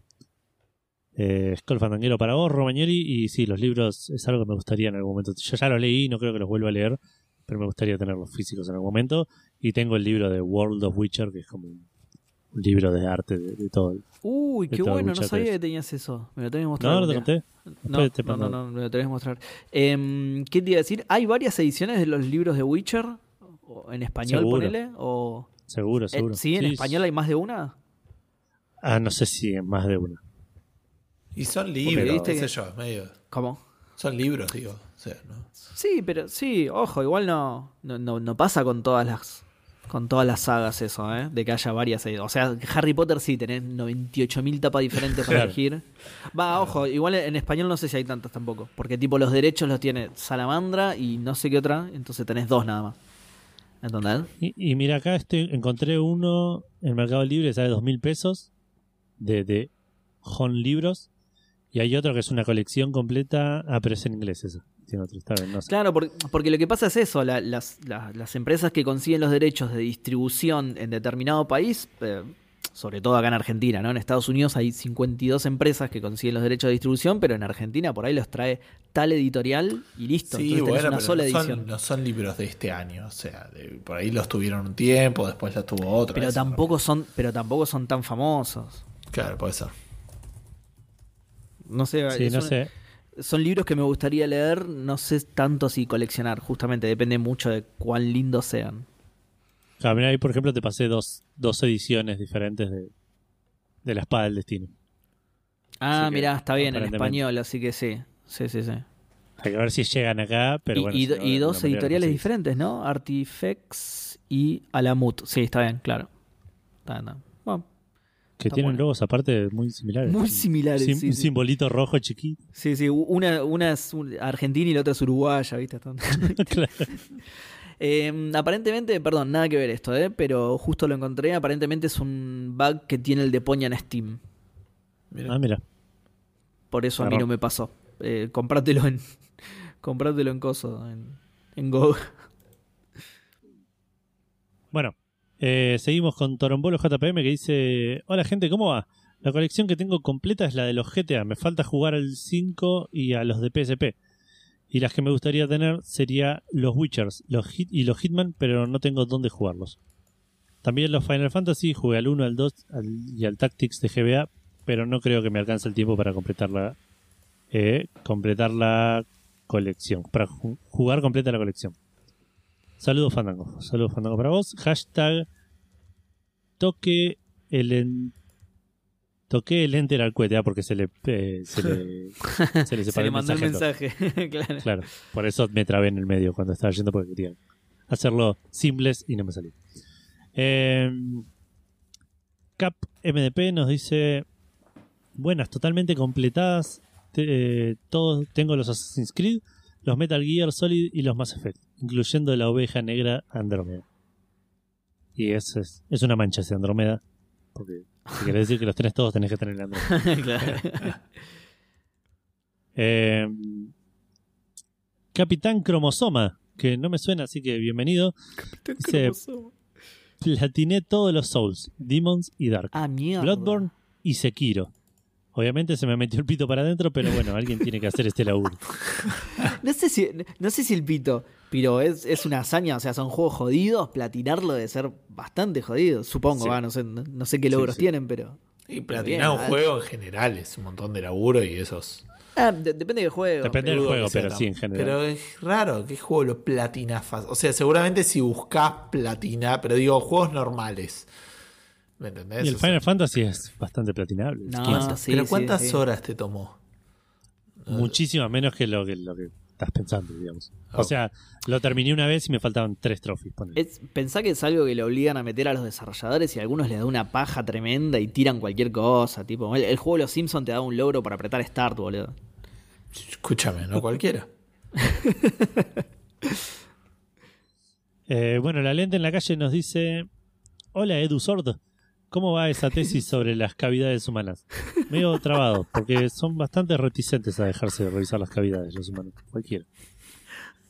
Eh, Skull Fandanguero para vos, Romagnoli, y sí, los libros es algo que me gustaría en algún momento. Yo ya los leí, no creo que los vuelva a leer, pero me gustaría tenerlos físicos en algún momento. Y tengo el libro de World of Witcher, que es como un, un libro de arte de, de todo. Uy, de qué todo bueno, no sabía 3. que tenías eso. Me lo tenés que mostrar. ¿No? ¿No te conté? No, te no, no, me lo tenés que mostrar. Em, ¿Qué te iba a decir? ¿Hay varias ediciones de los libros de Witcher? ¿O ¿En español, Seguro. ponele? ¿O... Seguro, Eh, seguro. ¿Sí? ¿En español hay más de una? Ah, no sé si es más de una. Y son libros, viste que- sé yo, medio. ¿Cómo? Son libros, digo. O sea, ¿no? Sí, pero sí, ojo, igual no, no, no, no pasa con todas las con todas las sagas eso, ¿eh? De que haya varias. eh. O sea, Harry Potter sí, tenés 98.000 tapas diferentes para elegir. Va, ojo, igual en español no sé si hay tantas tampoco. Porque tipo los derechos los tiene Salamandra y no sé qué otra, entonces tenés dos nada más. ¿Entendés? Y, y mira, acá este, encontré uno en Mercado Libre, sale dos mil pesos, de, de Hon Libros. Y hay otro que es una colección completa. Ah, pero es en inglés eso. Tiene otro, está bien, no sé. Claro, porque, porque lo que pasa es eso, la- las, la- las empresas que consiguen los derechos de distribución en determinado país, eh, sobre todo acá en Argentina, ¿no? En Estados Unidos hay 52 empresas que consiguen los derechos de distribución, pero en Argentina por ahí los trae tal editorial y listo. Sí, Entonces tenés bueno, una pero sola no edición. son, no son libros de este año. O sea, de- por ahí los tuvieron un tiempo, después los tuvo otro. pero tampoco son, pero tampoco son tan famosos. Claro, puede ser. No sé, Sí, no una- sé. son libros que me gustaría leer, no sé tanto si coleccionar, justamente depende mucho de cuán lindos sean. Claro, mira, ahí por ejemplo te pasé dos, dos ediciones diferentes de, de La Espada del Destino. Ah, Así que, mirá, está bien en español, así que sí. Sí, sí, sí. Hay que ver si llegan acá, pero y, bueno. y si do- no, y dos editoriales diferentes, ¿no? Artifex y Alamut. Sí, está bien, claro. Está bien, está bien. Que tienen bueno. logos aparte muy similares. Muy similares, Sim- sí, un sí. simbolito rojo chiquito. sí, sí. Una, una es argentina y la otra es uruguaya, ¿viste? Claro. Eh, aparentemente, perdón, nada que ver esto, ¿eh? Pero justo lo encontré. Aparentemente es un bug que tiene el de Poña en Steam. Mira. Ah, mira. Por eso a mí no me pasó. Eh, comprátelo en. comprátelo en coso, en, en Go. Bueno, eh, seguimos con Torombolo JPM que dice: Hola gente, ¿cómo va? La colección que tengo completa es la de los GTA. Me falta jugar al 5 y a los de PSP. Y las que me gustaría tener sería los Witchers los Hit y los Hitman, pero no tengo dónde jugarlos. También los Final Fantasy, jugué al 1, al 2 al- y al Tactics de GBA, pero no creo que me alcance el tiempo para completar la, eh, completar la colección. Para ju- jugar completa la colección. Saludos Fandango. Saludos Fandango para vos. Hashtag toque el en- toqué el enter al cohete, ah, porque se le, eh, se le, se le Se le mandó el mensaje. mensaje. claro. Claro, por eso me trabé en el medio cuando estaba yendo porque quería hacerlo simples y no me salió. Eh, Cap MDP nos dice: Buenas, totalmente completadas. Te- eh, todos tengo los Assassin's Creed, los Metal Gear Solid y los Mass Effect, incluyendo la oveja negra Andrómeda. Y eso es, es una mancha ese Andrómeda. Porque si querés decir que los tenés todos, tenés que tener el Andrómeda. Claro. Eh, Capitán Cromosoma, que no me suena, así que bienvenido. Dice, platiné todos los Souls, Demons y Dark. Ah, mierda. Bloodborne y Sekiro. Obviamente se me metió el pito para adentro, pero bueno, alguien tiene que hacer este laburo. No sé si, no sé si el pito, pero es, es una hazaña, o sea, son juegos jodidos, platinarlo debe ser bastante jodido, supongo, Sí. va, no sé, no, no sé qué logros sí. tienen, pero... Y platinar un Bien, juego en general es un montón de laburo y esos. Ah, de- depende del juego. Depende del juego, que sea pero sí, en general. Pero es raro, ¿qué juego lo platina fácil? O sea, seguramente si buscas platina, pero digo, juegos normales. ¿Me entendés? y el O sea, Final Fantasy es bastante platinable. No, ¿cuántas- sí, pero sí, ¿cuántas sí. horas te tomó? Muchísimo menos que lo que, lo que estás pensando, digamos. O Ok. sea, lo terminé una vez y me faltaban tres trophies. Es, pensá que es algo que le obligan a meter a los desarrolladores y a algunos les da una paja tremenda y tiran cualquier cosa. Tipo, el, el juego de los Simpsons te da un logro para apretar Start, boludo. Escúchame, no cualquiera. Eh, bueno, la lente en la calle nos dice: Hola Edu Sordo, ¿cómo va esa tesis sobre las cavidades humanas? Medio trabado, porque son bastante reticentes a dejarse de revisar las cavidades los humanos, cualquiera.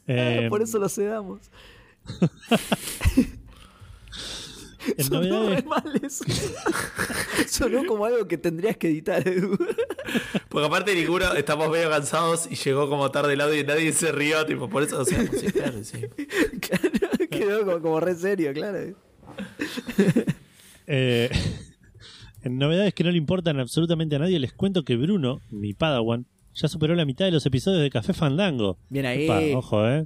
Eh, Ah, por eso lo sedamos. en Sonó novedades, re mal eso. Sonó como algo que tendrías que editar, Edu. Porque aparte ninguno, estamos medio cansados y llegó como tarde el audio y nadie se rió, tipo, por eso, o sea, sí, claro, sí. Claro, Quedó como, como re serio, claro. Eh, en novedades que no le importan absolutamente a nadie, les cuento que Bruno, mi Padawan, ya superó la mitad de los episodios de Café Fandango. Bien ahí. Epa, ojo, eh.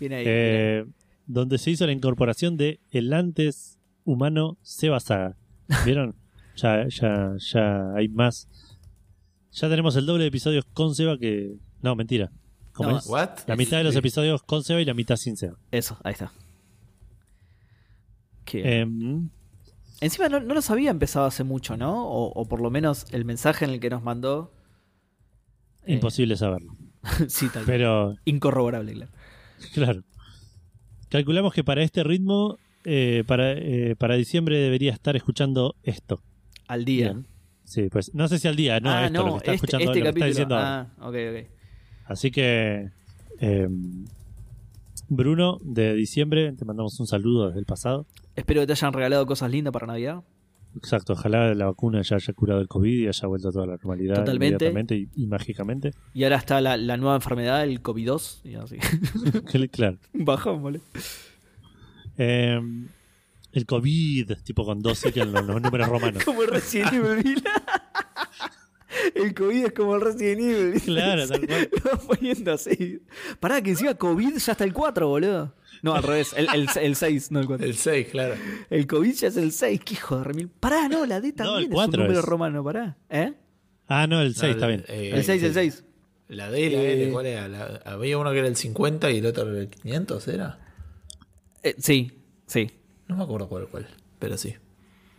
Bien ahí. Eh, donde se hizo la incorporación de el antes humano Seba Saga. ¿Vieron? ya, ya, ya hay más. Ya tenemos el doble de episodios con Seba que. No, mentira. ¿Cómo No, es? ¿What? La mitad de los episodios con Seba y la mitad sin Seba. Eso, ahí está. Qué- Em, Encima no, no los había empezado hace mucho, ¿no? O, o por lo menos el mensaje en el que nos mandó. eh, imposible saberlo. sí, tal. Pero, Incorroborable, claro. claro. Calculamos que para este ritmo, eh, para, eh, para diciembre debería estar escuchando esto. Al día. Bien. Sí, pues no sé si al día, no, ah, esto, lo no, que está este, escuchando, este lo que está capítulo. diciendo ahora. ah, ok, ok. Así que, eh, Bruno, de diciembre, te mandamos un saludo desde el pasado. Espero que te hayan regalado cosas lindas para Navidad. Exacto, ojalá la vacuna ya haya curado el COVID y haya vuelto a toda la normalidad Totalmente. y, y mágicamente. Y ahora está la, la nueva enfermedad, el COVID-2. Y así. claro. Bajón, boludo. Eh, el COVID, tipo con 12 que en los, los números romanos. Como Resident Evil. El COVID es como el Resident Evil. Claro, tal cual. Lo poniendo así. Pará, que encima COVID ya está el 4, boludo. No, al revés. El, el, el 6, no el 4. El 6, claro. El COVID ya es el 6. Qué hijo de remil. Pará, no, la D No, también el es un 4 número es. romano, pará. ¿Eh? Ah, no, el 6 está bien. Eh, El 6, el 6. La D y la Eh, L, ¿cuál era? La- había uno que era el 50 y el otro era el 500, ¿era? Eh, sí, sí. No me acuerdo cuál, cuál, pero sí.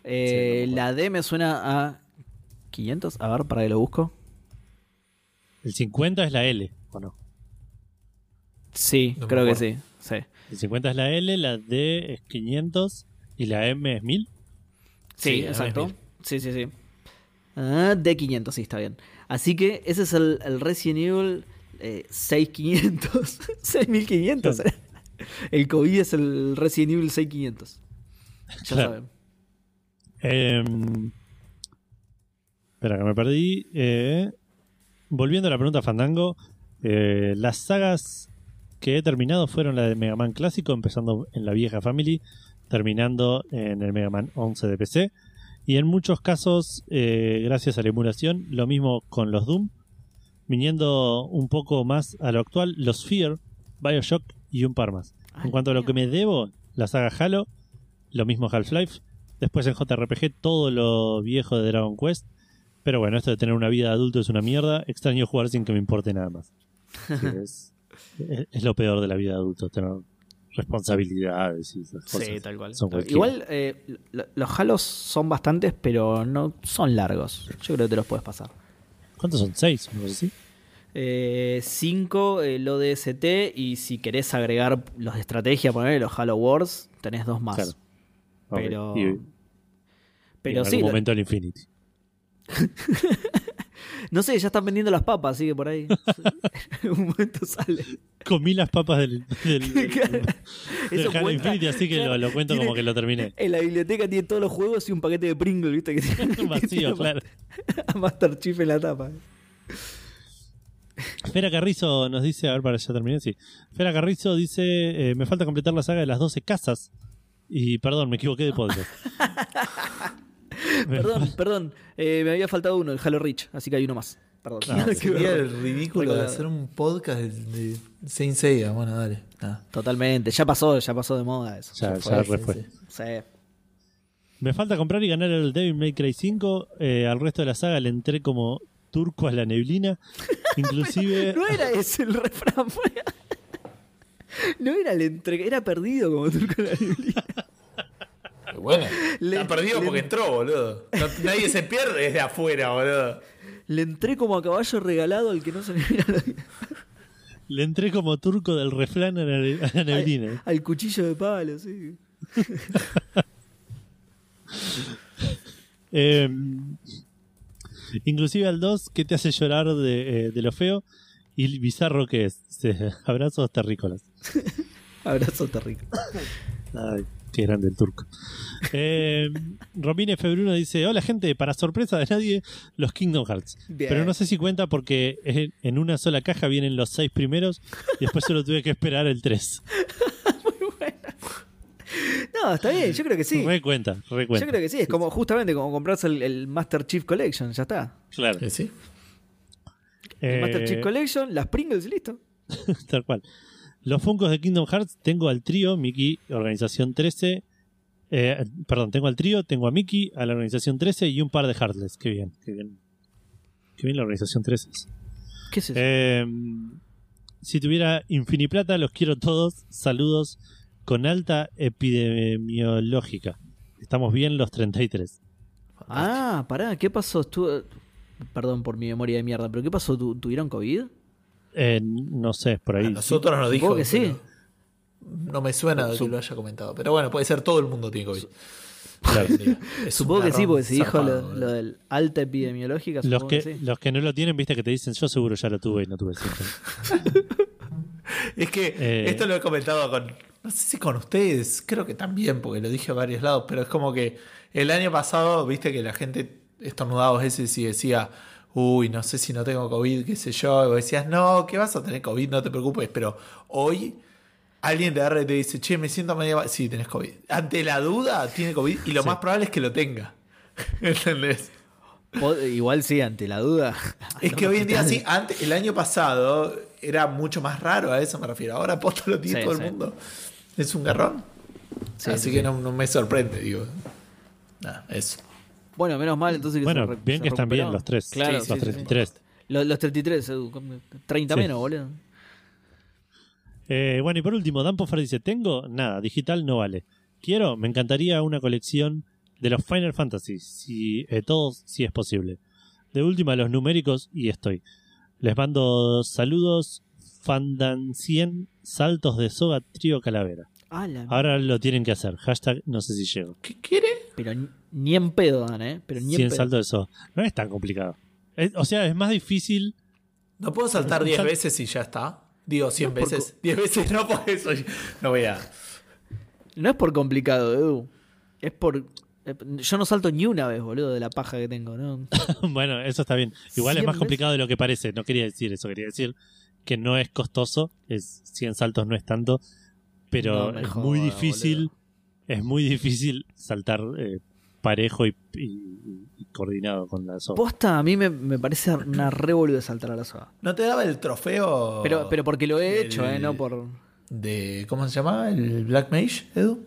Eh, Sí, no la D me suena a 500. A ver, para que lo busco. El 50 es la L, ¿o no? Sí, No creo que sí. sí. El 50 es la L, la D es 500 y la M es 1000. Sí, Sí, exacto. Sí, sí, sí. Ah, D500, sí, está bien. Así que ese es el, el Resident Evil eh, 6500. 6500. Claro. El COVID es el Resident Evil 6500. Ya Claro. saben. Eh, espera, que me perdí. Eh, volviendo a la pregunta Fandango, eh, las sagas que he terminado fueron la de Mega Man clásico, empezando en la vieja Family, terminando en el Mega Man 11 de PC. Y en muchos casos, eh, gracias a la emulación, lo mismo con los Doom, viniendo un poco más a lo actual, los Fear, Bioshock y un par más. En cuanto a lo que me debo, la saga Halo, lo mismo Half-Life, después en JRPG todo lo viejo de Dragon Quest, pero bueno, esto de tener una vida de adulto es una mierda, extraño jugar sin que me importe nada más. Sí, es, es- es lo peor de la vida de adulto, tener responsabilidades y esas cosas. Sí, tal cual. Son. Igual eh, lo- los halos son bastantes, pero no son largos. Yo creo que te los puedes pasar. ¿Cuántos son? ¿Seis? ¿No si? 5 el ODST y si querés agregar los de estrategia, poner los Halo Wars, tenés dos más. Claro. Pero, Y- y pero en sí, algún lo- momento el Infinity. no sé, ya están vendiendo las papas, así que por ahí en un momento sale. Comí las papas del, del, del Eso Halo. Infinity, así que Claro, lo, lo cuento tiene- como que lo terminé. En la biblioteca tiene todos los juegos y un paquete de Pringles, ¿viste? Que tiene, Vacío, tiene claro. a Master Chief en la tapa. Fera Carrizo nos dice, a ver, para ya terminé, sí. Fera Carrizo dice, eh, me falta completar la saga de las 12 casas. Y perdón, me equivoqué de podcast. Perdón, perdón, eh, me había faltado uno, el Halo Reach, así que hay uno más. Perdón. Ah, Qué Sería el ridículo de hacer un podcast de, de Saint Seiya. Bueno, dale. Totalmente, ya pasó, ya pasó de moda eso. Ya, fue, ya sí, fue. sí. Sí. Me falta comprar y ganar el Devil May Cry 5. eh, al resto de la saga le entré como turco a la neblina. Inclusive... No era ese el refrán, fue- No era el entre... era perdido como turco en la Biblia. Bueno, Le- está perdido le- porque entró, boludo. No- nadie se pierde desde afuera, boludo. Le entré como a caballo regalado al que no se le mira la- Le entré como turco del refrán a la, neblina. al cuchillo de palo, sí. Eh, inclusive al 2, que te hace llorar de, eh, de lo feo? Y el bizarro que es. Abrazos terrícolas. Abrazo terrible. Ay, qué grande el turco. Eh, Romine Februno dice: Hola gente, para sorpresa de nadie, los Kingdom Hearts. Bien. Pero no sé si cuenta porque en- en una sola caja vienen los seis primeros y después solo tuve que esperar el 3. No, está bien, yo creo que sí. Re cuenta, re cuenta. Yo creo que sí, es como justamente como comprarse el, el Master Chief Collection, ya está. Claro. ¿Sí? sí? El Eh, Master Chief Collection, las Pringles y listo. Tal cual. Los Funkos de Kingdom Hearts tengo al trío, Mickey, Organización 13. eh, perdón, tengo al trío, tengo a Mickey, a la Organización 13 y un par de Heartless. Qué bien, qué bien. Qué bien la Organización 13. ¿Qué es eso? Eh, si tuviera Infiniplata, los quiero todos. Saludos con alta epidemiológica. Estamos bien los 33. ah, pará, ¿qué pasó? Estuvo... Perdón por mi memoria de mierda, pero ¿qué pasó? ¿Tu- ¿Tuvieron COVID? Eh, no sé, por ahí. A nosotros nos dijo. Supongo que sí. No me suena de que lo haya comentado. Pero bueno, puede ser todo el mundo tiene COVID. Claro. Supongo que sí, porque se dijo lo, del alta epidemiológica. Los Supongo que, que, sí. los que no lo tienen, viste que te dicen, yo seguro ya lo tuve y no tuve síntomas. Es que Eh. esto lo he comentado con. No sé si con ustedes, creo que también, porque lo dije a varios lados, pero es como que el año pasado, viste que la gente estornudaba a veces y decía, uy, no sé si no tengo COVID, qué sé yo. Y vos decías, no, que vas a tener COVID, no te preocupes. Pero hoy alguien de R te dice, che, me siento medio. mal". Sí, tenés COVID. Ante la duda, tiene COVID y lo Sí. más probable es que lo tenga. ¿Entendés? Igual sí, ante la duda. Es que hoy en día sí, antes, el año pasado era mucho más raro, a eso me refiero. Ahora posta lo tiene Sí, todo sí. el mundo. Es un garrón. Sí, Así sí, que. No, no me sorprende, digo. Nada, eso. Bueno, menos mal entonces que Bueno, se bien se que están bien los tres. Claro, los sí, sí, sí. 33. Los, los 33, Edu, 30 Sí. menos, boludo. Eh, bueno, y por último, Dan Poffer dice: Tengo nada, digital no vale. Quiero, me encantaría una colección de los Final Fantasy, si, eh, todos si es posible. De última, los numéricos y estoy. Les mando saludos, Fandancien, saltos de soga, trío calavera. Ah, la Ahora lo tienen que hacer. Hashtag no sé si llego. ¿Qué quiere? Pero ni- en pedo dan, ¿eh? Pero ni 100 en pedo. saltos de soga. No es tan complicado. Es- o sea, es más difícil. ¿No puedo saltar Un 10 sal- veces y ya está? Digo 100 No, por veces. 10 veces no, por eso no voy a. No es por complicado, Edu. Es por. eh, Yo no salto ni una vez, boludo, de la paja que tengo, ¿no? bueno, eso está bien. Igual es 100 más veces. complicado de lo que parece. No quería decir eso. Quería decir que no es costoso. Es 100 saltos no es tanto. Pero No es muy difícil. boludo. Es muy difícil saltar eh, parejo y, y- y coordinado con la soga. Posta, a mí me, me parece una revolú de saltar a la soga. ¿No te daba el trofeo? Pero, pero porque lo he del- hecho, ¿eh? No por. de ¿Cómo se llama? ¿El Black Mage, Edu?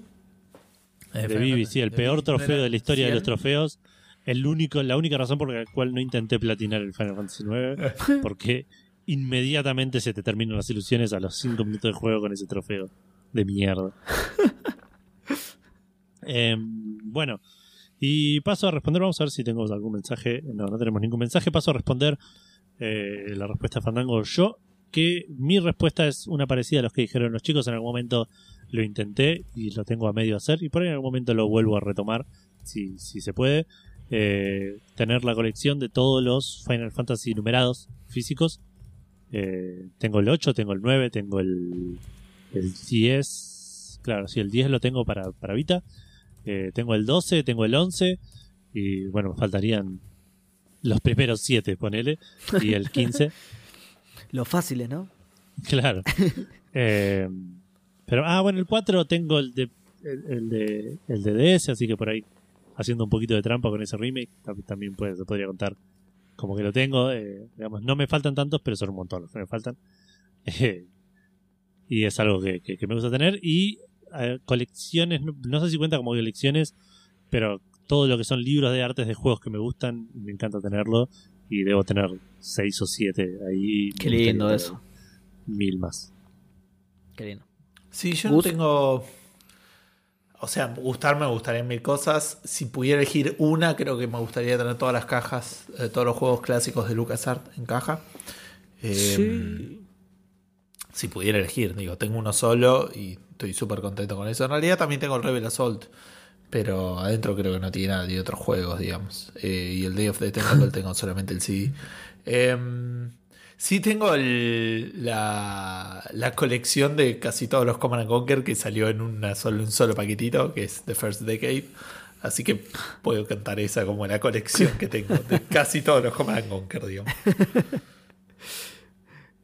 De Vivi, sí, el de peor Vivi, trofeo ¿no de la historia de los 100? trofeos. El único, la única razón por la cual no intenté platinar el Final Fantasy IX, porque inmediatamente se te terminan las ilusiones a los 5 minutos de juego con ese trofeo de mierda. Em, bueno, y paso a responder, vamos a ver si tengo algún mensaje. No, no tenemos ningún mensaje. Paso a responder eh, la respuesta de Fandango yo, que mi respuesta es una parecida a los que dijeron los chicos. En algún momento lo intenté y lo tengo a medio hacer, y por ahí en algún momento lo vuelvo a retomar, si, si se puede. Eh, tener la colección de todos los Final Fantasy numerados físicos. Eh, tengo el 8, tengo el 9, tengo el, el 10. Claro, sí, el 10 lo tengo para, para Vita. Eh, tengo el 12, tengo el 11. Y bueno, me faltarían los primeros 7, ponele. Y el 15. Los fáciles, ¿no? claro. Eh, pero, ah, bueno, el 4 tengo el de, el, el de, el de DS, así que por ahí, haciendo un poquito de trampa con ese remake, tam- también puede, se podría contar como que lo tengo. eh, digamos, no me faltan tantos, pero son un montón los que me faltan. Y es algo que, que- que me gusta tener. Y colecciones, no, no sé si cuenta como colecciones, pero todo lo que son libros de artes de juegos que me gustan, me encanta tenerlo. Y debo tener 6 o 7 ahí. Qué lindo eso. Mil más. Qué lindo. Sí, yo no tengo. O sea, gustarme me gustaría mil cosas. Si pudiera elegir una, creo que me gustaría tener todas las cajas, eh, todos los juegos clásicos de LucasArts en caja. Eh, sí. Si pudiera elegir, digo, tengo uno solo y estoy súper contento con eso. En realidad también tengo el Rebel Assault, pero adentro creo que no tiene nada de otros juegos, digamos. Eh, y el Day of the Tentacle tengo solamente el CD. Em, sí tengo el- la, la colección de casi todos los Command and Conquer que salió en una solo, un solo paquetito, que es The First Decade. Así que puedo cantar esa como la colección que tengo de casi todos los Command and Conquer, digamos.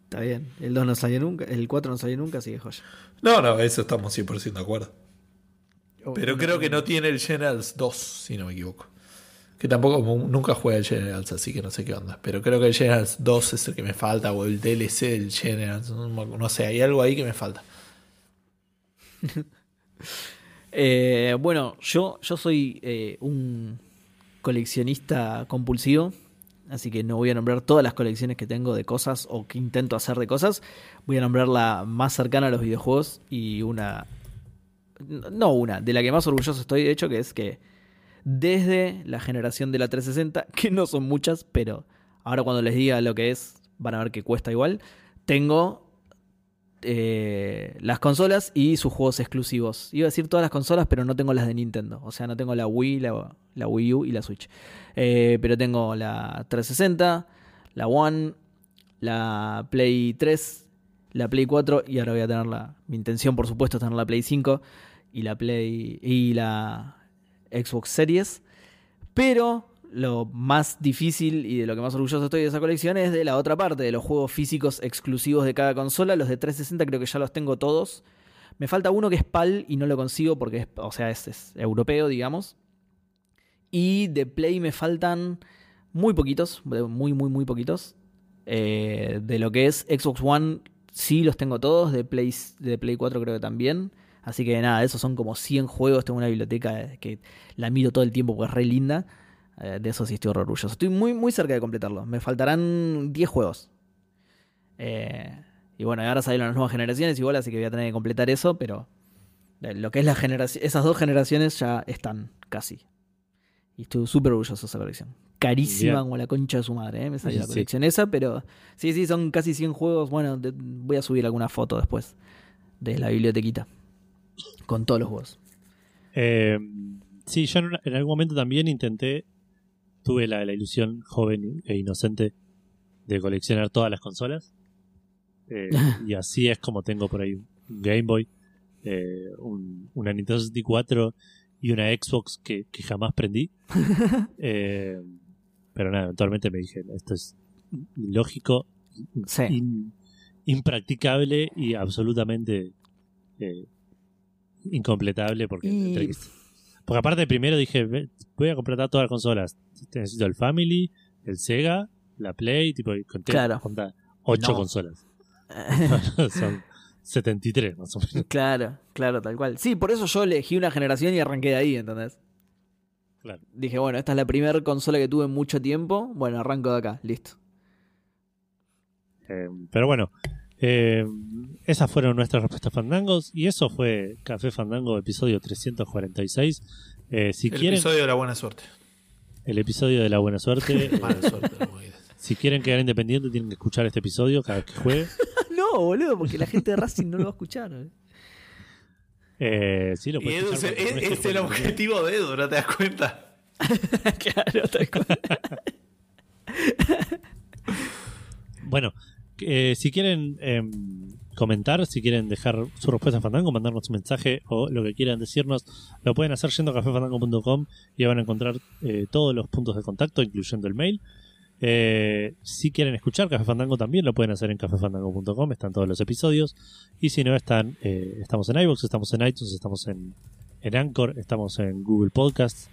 Está bien. El 2 no salió nunca, el 4 no salió nunca, así que joya. No, no, eso estamos 100% de acuerdo. Oh, Pero creo que no tiene el Generals 2, si no me equivoco. Que tampoco nunca juega el Generals, así que no sé qué onda. Pero creo que el Generals 2 es el que me falta, o el DLC del Generals. No sé, hay algo ahí que me falta. Eh, bueno, yo, yo soy eh, un coleccionista compulsivo, así que no voy a nombrar todas las colecciones que tengo de cosas o que intento hacer de cosas. Voy a nombrar la más cercana a los videojuegos y una... No una, de la que más orgulloso estoy, de hecho, que es que desde la generación de la 360, que no son muchas, pero ahora cuando les diga lo que es, van a ver que cuesta igual, tengo eh, las consolas y sus juegos exclusivos. Iba a decir todas las consolas, pero no tengo las de Nintendo. O sea, no tengo la Wii, la, Wii U y la Switch. Eh, pero tengo la 360, la One, la Play 3, la Play 4 y ahora voy a tener la... Mi intención, por supuesto, es tener la Play 5 y la Play... y la Xbox Series. Pero lo más difícil y de lo que más orgulloso estoy de esa colección es de la otra parte, de los juegos físicos exclusivos de cada consola. Los de 360 creo que ya los tengo todos. Me falta uno que es PAL y no lo consigo porque es, o sea, es, europeo, digamos. Y de Play me faltan muy poquitos, muy, muy, muy poquitos. Eh, de lo que es Xbox One, sí los tengo todos. De Play, de Play 4 creo que también. Así que nada, esos son como 100 juegos. Tengo una biblioteca que la miro todo el tiempo porque es re linda. Eh, de eso sí estoy orgulloso. Estoy muy, muy cerca de completarlo. Me faltarán 10 juegos. Eh, y bueno, ahora salieron las nuevas generaciones igual, así que voy a tener que completar eso, pero eh, lo que es la generación, esas dos generaciones ya están casi. Y estoy súper orgulloso de esa colección. Carísima Bien. como la concha de su madre, ¿eh? me salió la Sí. colección esa, pero sí, sí, son casi 100 juegos. Bueno, de- voy a subir alguna foto después de la bibliotequita con todos los juegos. Eh, sí, yo en algún momento también intenté, tuve la, la ilusión joven e inocente de coleccionar todas las consolas. Eh, y así es como tengo por ahí un Game Boy, eh, un- una Nintendo 64 y una Xbox que, que jamás prendí. Eh, pero nada, eventualmente me dije, esto es Sí. in- impracticable y absolutamente eh, incompletable porque, Y- entre que- porque aparte primero dije "Ve, voy a completar todas las consolas necesito el Family el Sega la Play tipo conté Claro. conté ocho No. consolas son 73 más o menos Claro, claro, tal cual. Sí, por eso yo elegí una generación y arranqué de ahí, ¿entendés? claro Dije, bueno, esta es la primera consola que tuve en mucho tiempo. Bueno, arranco de acá, listo. Eh, pero bueno eh, esas fueron nuestras respuestas fandangos y eso fue Café Fandango episodio 346 Eh, si El quieren episodio de la buena suerte. el episodio de la buena suerte Mala suerte. Si quieren quedar independientes, tienen que escuchar este episodio cada vez que juegue. no, boludo, porque la gente de Racing no lo va a escuchar. ¿eh? Eh, sí, lo puedes es, no es- es el jugando. objetivo de Edu, ¿no te das cuenta? claro, tal cual. Bueno, eh, si quieren em, comentar, si quieren dejar su respuesta a Fandango, mandarnos un mensaje o lo que quieran decirnos, lo pueden hacer yendo a cafefandango.com y van a encontrar eh, todos los puntos de contacto, incluyendo el mail. Eh, si quieren escuchar Café Fandango también lo pueden hacer en cafefandango.com, están todos los episodios. Y si no, están estamos en iVoox, estamos en iTunes, estamos en, en Anchor, estamos en Google Podcasts.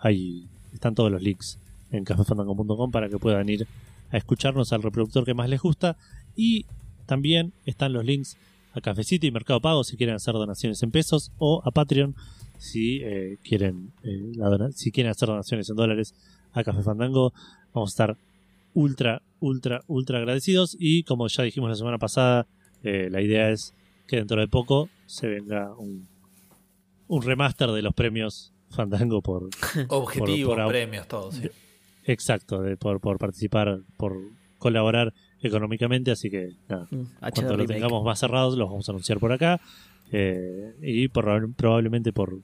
Ahí están todos los links en cafefandango.com para que puedan ir a escucharnos al reproductor que más les gusta. Y también están los links a Cafecito y Mercado Pago si quieren hacer donaciones en pesos o a Patreon si eh, quieren eh, la dona- si quieren hacer donaciones en dólares a Café Fandango. Vamos a estar ultra, ultra, ultra agradecidos. Y como ya dijimos la semana pasada, eh, la idea es que dentro de poco se venga un, un remaster de los premios Fandango por, Objetivos, Por- por- premios, todo. sí. Exacto, de, por, por participar, por colaborar económicamente. Así que nada, Mm, HD cuando lo remake. tengamos más cerrados, los vamos a anunciar por acá. Eh, y por- probablemente por,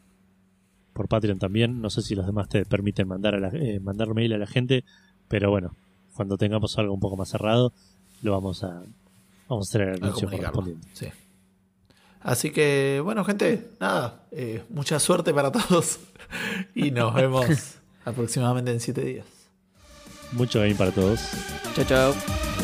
por Patreon también. No sé si los demás te permiten mandar, a la- eh, mandar mail a la gente, pero bueno, cuando tengamos algo un poco más cerrado, lo vamos a, vamos a hacer el anuncio correspondiente. Sí. Así que, bueno, gente, nada, eh, mucha suerte para todos y nos vemos aproximadamente en siete días. Mucho game para todos. Chao, chao.